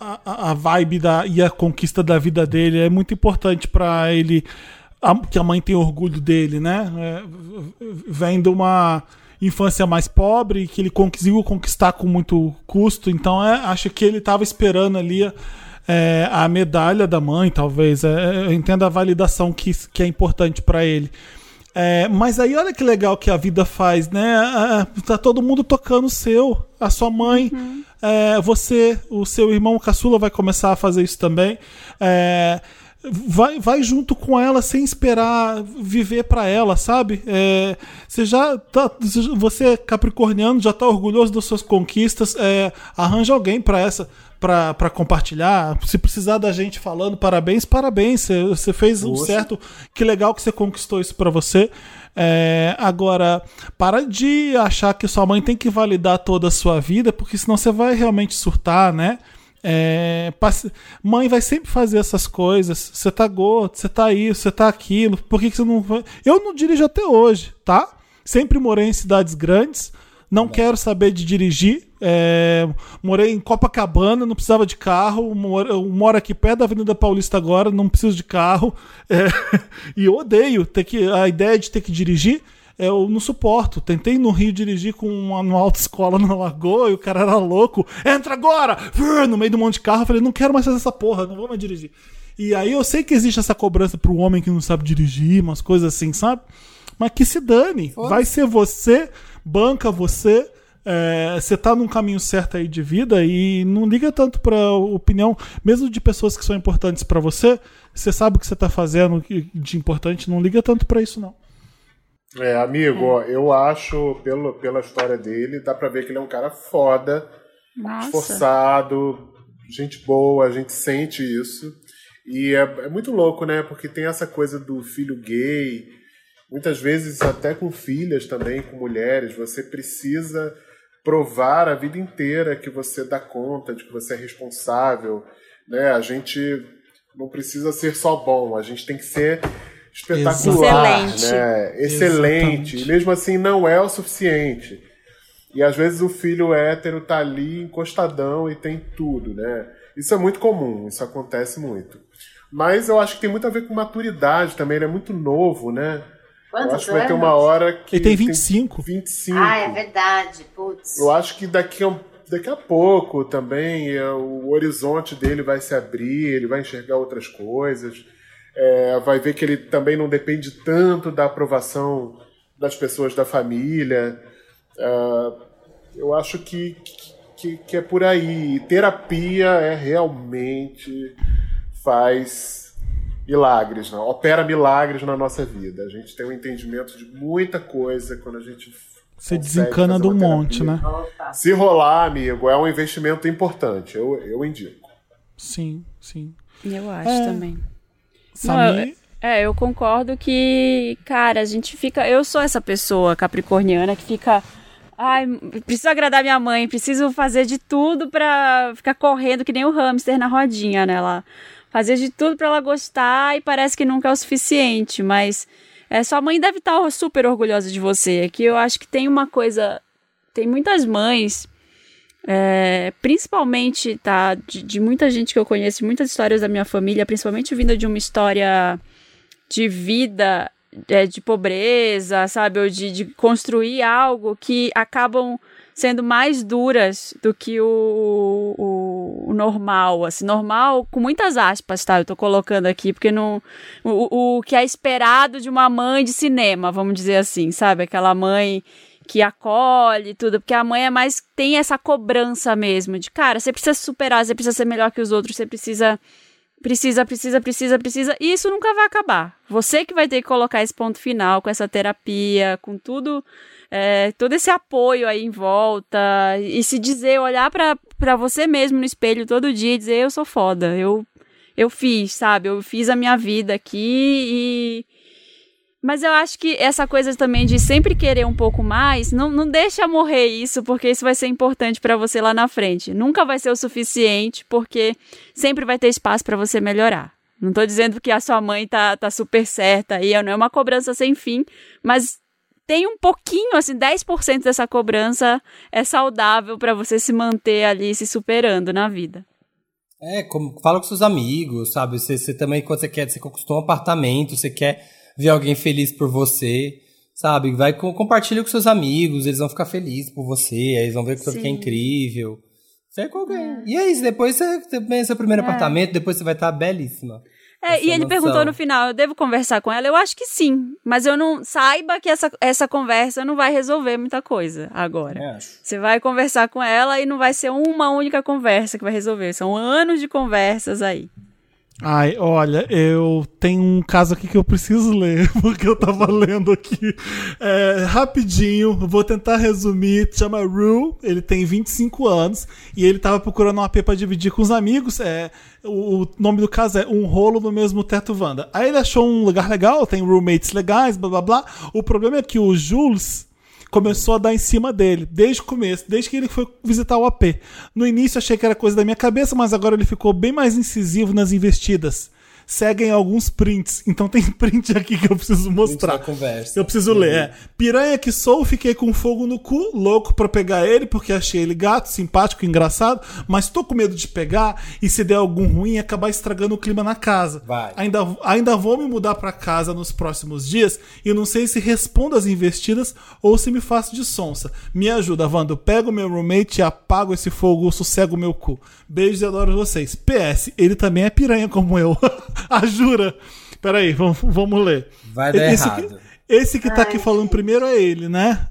a, a- vibe da, e a conquista da vida dele. É muito importante pra ele a- que a mãe tenha orgulho dele, né? É, vem de uma infância mais pobre que ele conseguiu conquistar com muito custo. Então, é, acho que ele estava esperando ali é, a medalha da mãe, talvez. É, eu entendo a validação que, que é importante pra ele. É, mas aí olha que legal que a vida faz, né? Ah, Tá todo mundo tocando o seu, a sua mãe, é, você, o seu irmão caçula vai começar a fazer isso também. É, vai, vai junto com ela sem esperar viver pra ela, sabe? É, você já tá, você é capricorniano, já tá orgulhoso das suas conquistas, é, arranja alguém pra essa pra compartilhar. Se precisar da gente falando parabéns, parabéns. Você- Você fez um certo. Que legal que você conquistou isso pra você. É, agora, para de achar que sua mãe tem que validar toda a sua vida, porque senão você vai realmente surtar, né? É, passe- mãe vai sempre fazer essas coisas. Você tá gordo, você tá isso, você tá aquilo. Por que, que você não vai? Eu não dirijo até hoje, tá? Sempre morei em cidades grandes. Não quero saber de dirigir. É, morei em Copacabana, não precisava de carro. Moro, eu moro aqui perto da Avenida Paulista agora, não preciso de carro. É, e odeio ter que, a ideia de ter que dirigir. Eu não suporto. Tentei no Rio dirigir com uma, uma autoescola na Lagoa e o cara era louco. Entra agora! No meio um monte de carro. Eu falei, não quero mais fazer essa porra, não vou mais dirigir. E aí eu sei que existe essa cobrança pro homem que não sabe dirigir, umas coisas assim, sabe? Mas que se dane. Vai ser você, banca você. é, Você tá num caminho certo aí de vida e não liga tanto pra opinião, mesmo de pessoas que são importantes pra você. Você sabe o que você tá fazendo de importante, não liga tanto pra isso, não. É, amigo, ó, eu acho, pelo, pela história dele, dá pra ver que ele é um cara foda, Nossa. esforçado, gente boa, a gente sente isso. E é, é muito louco, né? Porque tem essa coisa do filho gay, muitas vezes até com filhas também, com mulheres, você precisa provar a vida inteira que você dá conta, de que você é responsável, né? A gente não precisa ser só bom, a gente tem que ser espetacular, Excelente. né? Excelente. Exatamente. E mesmo assim não é o suficiente. E às vezes o filho hétero tá ali encostadão e tem tudo, né? Isso é muito comum, isso acontece muito. Mas eu acho que tem muito a ver com maturidade também, ele é muito novo, né? eu Quantos acho que vai ter anos? uma hora que. Ele tem 25. 25. Ah, é verdade. Putz. Eu acho que daqui a, daqui a pouco também é, o horizonte dele vai se abrir, ele vai enxergar outras coisas, é, vai ver que ele também não depende tanto da aprovação das pessoas da família. É, eu acho que, que que, é por aí. Terapia é realmente faz milagres, né? opera milagres na nossa vida. A gente tem um entendimento de muita coisa quando a gente Você desencana do monte, terapia. né? Se rolar, amigo, é um investimento importante. Eu, eu indico. Sim, sim. Eu acho É. também. Samir, É, eu concordo que, cara, a gente fica. Eu sou essa pessoa capricorniana que fica. Ai, preciso agradar minha mãe, preciso fazer de tudo pra ficar correndo que nem o hamster na rodinha, né? Ela fazer de tudo pra ela gostar e parece que nunca é o suficiente, mas é, sua mãe deve estar super orgulhosa de você. É que eu acho que tem uma coisa. Tem muitas mães é, principalmente, tá, de, de muita gente que eu conheço, muitas histórias da minha família, principalmente vinda de uma história de vida, é, de pobreza, sabe, ou de, de construir algo que acabam sendo mais duras do que o, o, o normal, assim, normal com muitas aspas, tá, eu tô colocando aqui, porque não, o, o que é esperado de uma mãe de cinema, vamos dizer assim, sabe, aquela mãe que acolhe tudo, porque a mãe é mais tem essa cobrança mesmo de, cara, você precisa superar, você precisa ser melhor que os outros, você precisa precisa, precisa, precisa, precisa, e isso nunca vai acabar. Você que vai ter que colocar esse ponto final com essa terapia, com tudo, é, todo esse apoio aí em volta, e se dizer, olhar pra você mesmo no espelho todo dia e dizer, eu sou foda, eu, eu fiz, sabe, eu fiz a minha vida aqui e mas eu acho que essa coisa também de sempre querer um pouco mais, não, não deixa morrer isso, porque isso vai ser importante pra você lá na frente. Nunca vai ser o suficiente, porque sempre vai ter espaço pra você melhorar. Não tô dizendo que a sua mãe tá, tá super certa aí, não é uma cobrança sem fim, mas tem um pouquinho, assim, 10% dessa cobrança é saudável pra você se manter ali se superando na vida. É, como, fala com seus amigos, sabe? Você, você também, quando você quer, você conquistou um apartamento, você quer ver alguém feliz por você, sabe? Vai com, compartilha com seus amigos, eles vão ficar felizes por você, aí eles vão ver que você é incrível. Você é com alguém. E é isso, depois você tem seu primeiro apartamento, depois você vai estar belíssima. É, e ele noção. perguntou no final, eu devo conversar com ela? Eu acho que sim, mas eu não saiba que essa, essa conversa não vai resolver muita coisa agora. É. Você vai conversar com ela e não vai ser uma única conversa que vai resolver, são anos de conversas aí. Ai, olha, eu tenho um caso aqui que eu preciso ler, porque eu tava lendo aqui. É, rapidinho, vou tentar resumir. Chama Rue, ele tem 25 anos e ele tava procurando um AP pra dividir com os amigos. É, o, o nome do caso é Um Rolo no Mesmo Teto Wanda. Aí ele achou um lugar legal, tem roommates legais, blá blá blá. O problema é que o Jules começou a dar em cima dele, desde o começo, desde que ele foi visitar o AP. No início achei que era coisa da minha cabeça, mas agora ele ficou bem mais incisivo nas investidas. Seguem alguns prints, então tem print aqui que eu preciso mostrar. conversa. Eu preciso ler. É. Piranha que sou, fiquei com fogo no cu, louco pra pegar ele, porque achei ele gato, simpático, engraçado, mas tô com medo de pegar e se der algum ruim acabar estragando o clima na casa. Vai. Ainda, ainda vou me mudar pra casa nos próximos dias e não sei se respondo às investidas ou se me faço de sonsa. Me ajuda, Wanda. Eu pego meu roommate e apago esse fogo, sossego meu cu. Beijos e adoro vocês. PS, ele também é piranha como eu. ah, jura? Peraí, vamos, vamos ler. Vai dar esse errado. Que, esse que tá aqui falando primeiro é ele, né?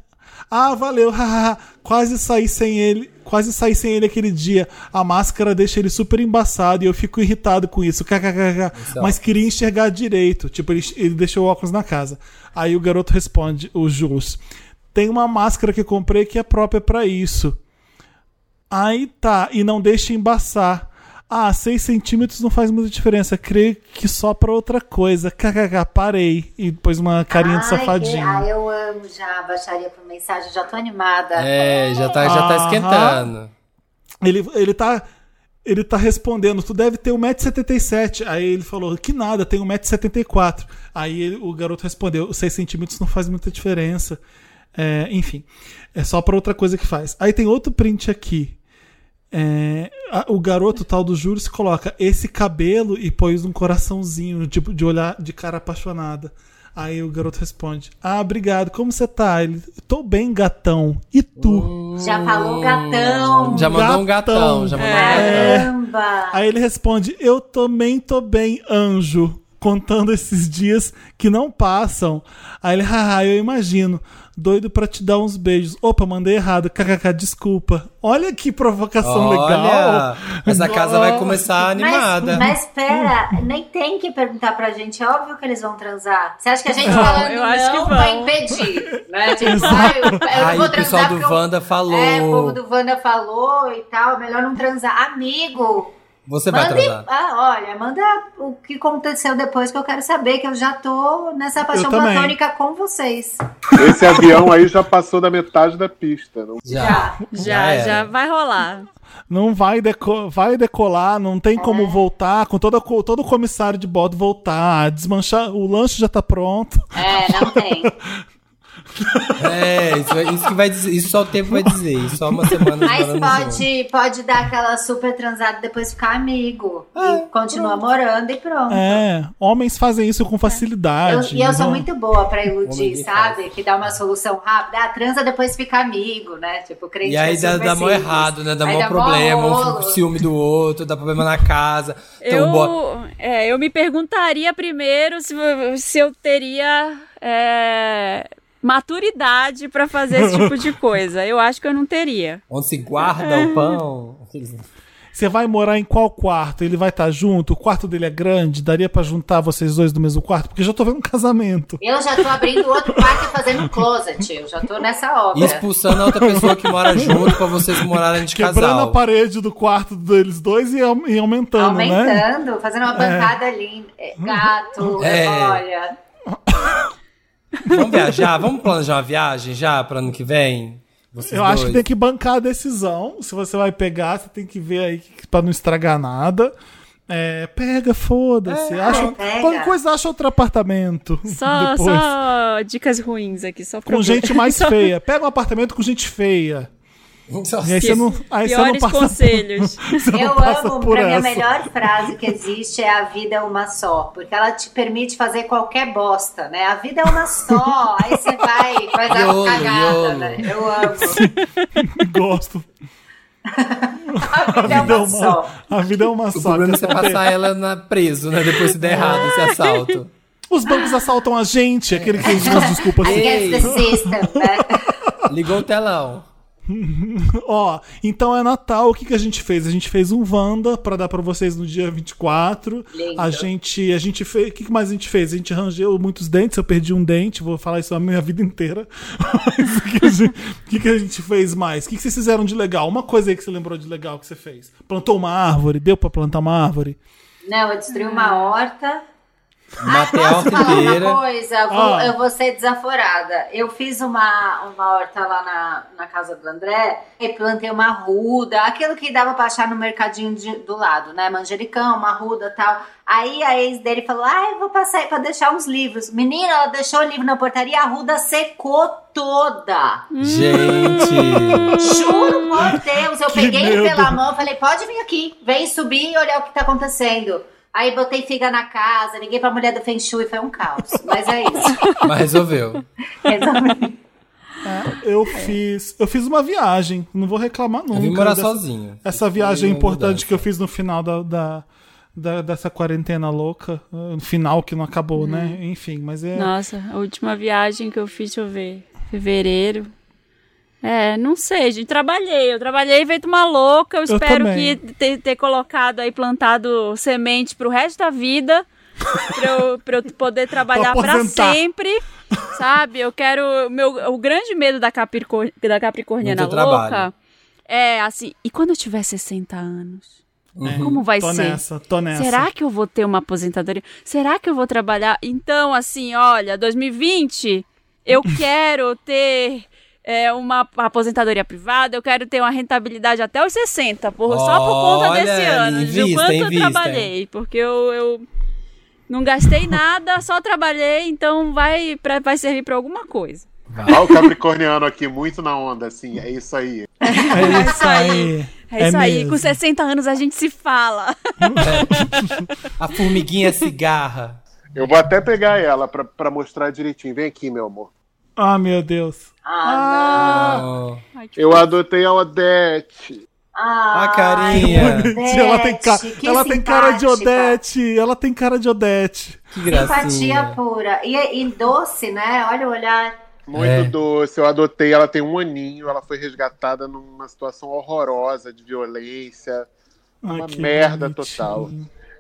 Ah, valeu, hahaha. quase saí sem ele, quase saí sem ele aquele dia. A máscara deixa ele super embaçado e eu fico irritado com isso. KKKK. Então. Mas queria enxergar direito. Tipo, ele, ele deixou o óculos na casa. Aí o garoto responde, o Jules. Tem uma máscara que comprei que é própria pra isso. Aí tá, e não deixa embaçar. Ah, 6 centímetros não faz muita diferença. Creio que só pra outra coisa. KKK, parei. E depois uma carinha de Ai, safadinho. que- Ai, eu amo já, baixaria por mensagem, já tô animada. É, já tá, já tá esquentando. Ele, ele tá. Ele tá respondendo, tu deve ter 1,77m. Aí ele falou, que nada, tem 1,74m. Aí ele- o garoto respondeu, 6 centímetros não faz muita diferença. É, enfim, é só pra outra coisa que faz. Aí tem outro print aqui. É, a- o garoto tal do Júlio se coloca esse cabelo e pôs um coraçãozinho, tipo, de olhar de cara apaixonada. Aí o garoto responde: Ah, obrigado, como você tá? Ele, tô bem, gatão. E tu? Já falou gatão. Já mandou um Gatão. gatão. Já mandou um É. gatão. Caramba. Aí ele responde: Eu também tô bem, anjo. Contando esses dias que não passam. Aí ele, haha, eu imagino. Doido pra te dar uns beijos. Opa, mandei errado. KKK, desculpa. Olha que provocação Olha, legal. essa casa vai começar animada. Mas, mas pera, nem tem que perguntar pra gente. É óbvio que eles vão transar. Você acha que a gente Não, falando eu acho não que vai impedir? Né? Tipo, ah, eu, eu não Aí vou o pessoal do porque eu- Wanda falou. É, o povo do Wanda falou e tal. Melhor não transar. Amigo, Você vai mande. transar. Ah, olha, manda o que aconteceu depois que eu quero saber, que eu já tô nessa paixão platônica com vocês. Esse avião aí já passou da metade da pista. Não... Já. Já, era. já vai rolar. Não vai, deco vai decolar, não tem como voltar, com toda, todo o comissário de bordo voltar, desmanchar, o lanche já tá pronto. É, não tem. É, isso, isso que vai dizer. Isso só o tempo vai dizer. Isso só uma semana Mas pode, pode dar aquela super transada e depois ficar amigo. e continua morando e pronto. É, homens fazem isso com Eu, facilidade. e eu sou Não- muito boa pra iludir, sabe? Que dá uma solução rápida. Ah, transa depois fica amigo, né? Tipo, crente E aí é dá, dá mó errado, né? Dá Aí mó mó problema, rolo. um ciúme do outro, dá problema na casa. Então, bo- Eu, é, eu me perguntaria primeiro se, se eu teria é, maturidade pra fazer esse tipo de coisa. Eu acho que eu não teria. onde se guarda o pão. Aqueles- Você vai morar em qual quarto? Ele vai estar junto? O quarto dele é grande? Daria pra juntar vocês dois no mesmo quarto? Porque eu já tô vendo um casamento. Eu já tô abrindo outro quarto e fazendo um closet. Eu já tô nessa obra. E expulsando a outra pessoa que mora junto pra vocês morarem de Quebrando casal. a parede do quarto deles dois e, au- e aumentando, né? Aumentando, fazendo uma bancada linda. É, Gato, É. olha. Vamos viajar? Vamos planejar uma viagem já pro ano que vem? Vocês Eu acho que dois? tem que bancar a decisão. Se você vai pegar, você tem que ver aí pra não estragar nada. É, pega, foda-se. acha, pega. Qualquer coisa, acha outro apartamento. Só, depois. só dicas ruins aqui, só Com gente mais feia. Pega um apartamento com gente feia. E aí você não, aí você não Piores passa conselhos. Você não Eu amo, por pra mim, a melhor frase que existe é a vida é uma só. Porque ela te permite fazer qualquer bosta, né? A vida é uma só. Aí você vai, faz a cagada, iolo. né? Eu amo. Gosto. A vida é A vida é uma uma, só. a vida é uma O só. problema é você passar ela na preso, né? Depois se der errado esse assalto. Os bancos assaltam a gente, aquele que usa as desculpas assim. The system, né? Ligou o telão. Ó, então é Natal, o que, que a gente fez? A gente fez um Wanda pra dar pra vocês no dia 24. Lindo. A gente, a gente fez, o que, que mais a gente fez? A gente rangeu muitos dentes, eu perdi um dente, vou falar isso a minha vida inteira. Mas o que, a gente, que, que a gente fez mais? O que, que vocês fizeram de legal? Uma coisa aí que você lembrou de legal que você fez. Plantou uma árvore, deu pra plantar uma árvore? Não, eu destruí uma horta. Matei a Posso horta falar inteira. uma coisa? Eu vou, Ah. eu vou ser desaforada. Eu fiz uma, uma horta lá na, na casa do André e plantei uma ruda, aquilo que dava pra achar no mercadinho de- do lado, né? Manjericão, uma ruda e tal. Aí a ex dele falou: Ah, eu vou passar aí pra deixar uns livros. Menina, ela deixou o livro na portaria, a ruda secou toda. Gente. Juro por Deus, eu Que peguei ele medo. pela mão, falei, pode vir aqui, vem subir e olhar o que tá acontecendo. Aí botei figa na casa, liguei pra mulher do Feng Shui, foi um caos. Mas é isso. Mas resolveu. Resolvi. Eu fiz, eu fiz uma viagem, não vou reclamar nunca. Eu vim morar dessa- sozinho. Essa viagem importante mudança. que eu fiz no final da, da- da- dessa quarentena louca, uh, no final que não acabou, né? Uhum. Enfim, mas é. Nossa, a última viagem que eu fiz, deixa eu ver, fevereiro. É, não sei, gente, trabalhei. Eu trabalhei feito uma louca. Eu espero também. que ter, ter colocado aí, plantado semente pro resto da vida. pra, eu, pra eu poder trabalhar pra aposentar. sempre. Sabe? Eu quero. Meu, o grande medo da, Capricor, da Capricorniana Muito louca trabalho. é assim. E quando eu tiver 60 anos? Uhum. Como vai tô ser? nessa, tô nessa. Será que eu vou ter uma aposentadoria? Será que eu vou trabalhar? Então, assim, olha, 2020, eu quero ter é, uma aposentadoria privada, eu quero ter uma rentabilidade até os 60, por, só por conta Olha, desse ano, de quanto eu invista. trabalhei. Porque eu, eu não gastei nada, só trabalhei, então vai, pra, vai servir pra alguma coisa. Olha o Capricorniano aqui, muito na onda, assim. É isso aí. É isso aí. É isso aí, mesmo. com 60 anos a gente se fala. A formiguinha cigarra. Eu vou até pegar ela pra, pra mostrar direitinho. Vem aqui, meu amor. Ah, meu Deus. Ah. Ai, que Eu adotei a Odete. Ah, A carinha. Odete, ela tem, ca- ela tem cara de. Odete. Ela tem cara de Odete. Que Empatia gracinha. pura. E, e doce, né? Olha o olhar. Muito É. doce. Eu adotei, ela tem um aninho, ela foi resgatada numa situação horrorosa de violência. Ai, Uma merda bonitinho. total.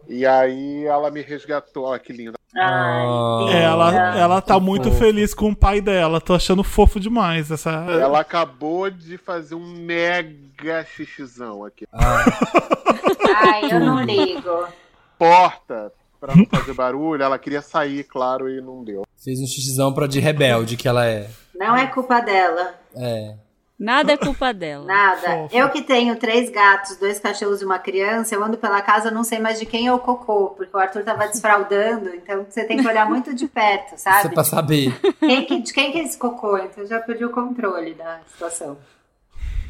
E aí ela me resgatou. Ó, que linda. Ai, Ah. linda. Ela, ela tá Que muito fofo. feliz com o pai dela. Tô achando fofo demais essa. Ela acabou de fazer um mega xixizão aqui. Ai, eu não ligo. Porta, pra não fazer barulho, ela queria sair, claro, e não deu. Fez um xixizão pra de rebelde que ela é. Não é culpa dela. É. Nada é culpa dela. Nada. Fofa. Eu que tenho três gatos, dois cachorros e uma criança, eu ando pela casa, eu não sei mais de quem é o cocô, porque o Arthur tava desfraldando, então você tem que olhar muito de perto, Isso sabe? é pra saber. Quem que- de quem que é esse cocô? Então eu já perdi o controle da situação.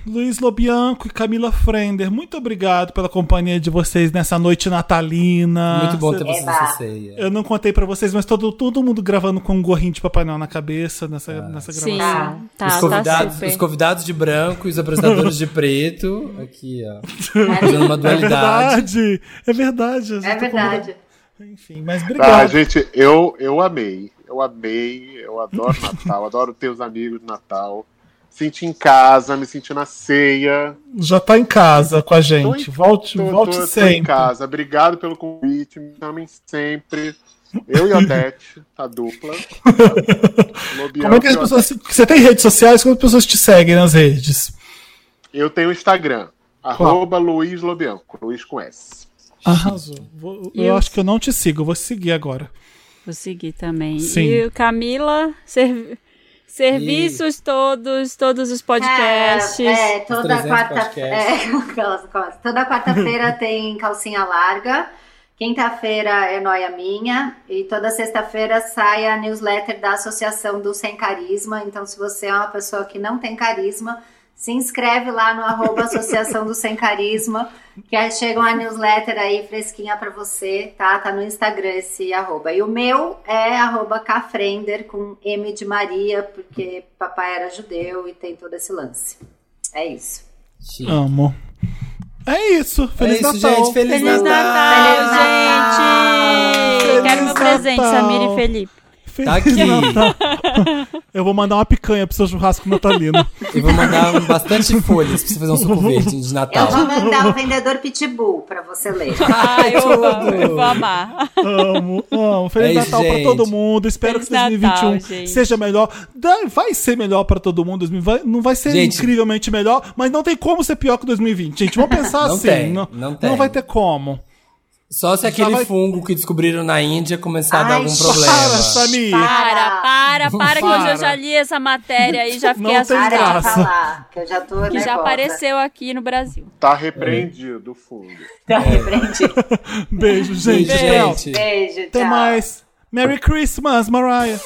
Luiz Lobianco e Camila Frender, muito obrigado pela companhia de vocês nessa noite natalina. Muito bom ter Cê- vocês nessa ceia. Eu não contei pra vocês, mas todo, todo mundo gravando com um gorrinho de Papai Noel na cabeça nessa, nessa Sim, gravação. tá, os, tá convidados, super. os convidados de branco e os apresentadores de preto. Aqui, ó. Fazendo uma É dualidade. verdade, é verdade. a gente É tá verdade. Enfim, mas Tá, obrigado. gente, eu, eu amei. Eu amei. Eu adoro Natal. adoro ter os amigos de Natal. Senti em casa, me senti na ceia. Já tá em casa com a gente. Tô em- volte Tô, volte tô- tô sempre. em casa. Obrigado pelo convite. Me chamem sempre. Eu e a Odete, a dupla. Lobianco Como é que as pessoas. Você tem redes sociais? Como as pessoas te seguem nas redes? Eu tenho o Instagram. Arroba Luiz Lobianco. Luiz com S. Arrasou. Vou- eu Eu- acho que eu não te sigo, eu vou seguir agora. Vou seguir também. Sim. E o Camila, servi- serviços todos, todos os podcasts. É, é, toda 300 quarta-feira. É, toda quarta-feira tem calcinha larga. Quinta-feira é noia minha. E toda sexta-feira sai a newsletter da Associação do Sem Carisma. Então, se você é uma pessoa que não tem carisma, se inscreve lá no arroba Associação do Sem Carisma. Que aí chega uma newsletter aí fresquinha pra você, tá? Tá no Instagram esse arroba. E o meu é arroba Cafrender com M de Maria, porque papai era judeu e tem todo esse lance. É isso. Chique. Amo. É isso. É Feliz isso, Natal. gente. Feliz, Feliz Natal. Natal, Feliz Natal. gente! Feliz Quero meu presente, Natal. Samir e Felipe. Feliz Tá aqui. Natal. Eu vou mandar uma picanha pro seu churrasco natalino. E vou mandar um- bastante folhas pra você fazer um suco verde de Eu Natal. vou mandar o vendedor Pitbull pra você ler. Ai, eu amo, eu vou amar. Amo, amo. Feliz É Natal pra gente. todo mundo. Espero Feliz que 2021 Natal, seja melhor. Vai ser melhor pra todo mundo. 2020 vai- Não vai ser Gente. incrivelmente melhor, mas não tem como ser pior que 2020. Gente, vamos pensar Não assim. tem, não, não tem. vai ter como. Só se aquele vai- fungo que descobriram na Índia começar a dar Ai, algum problema. Para, Samir. Para, para, para, que hoje Para. eu já li essa matéria e já fiquei tem Para de graça. assustada. falar, que eu já tô Que já nervosa. apareceu aqui no Brasil. Tá repreendido o fundo. Tá repreendido. Beijo, gente. Beijo, Tchau. gente. Beijo, Até tchau. mais. Merry Christmas, Mariah.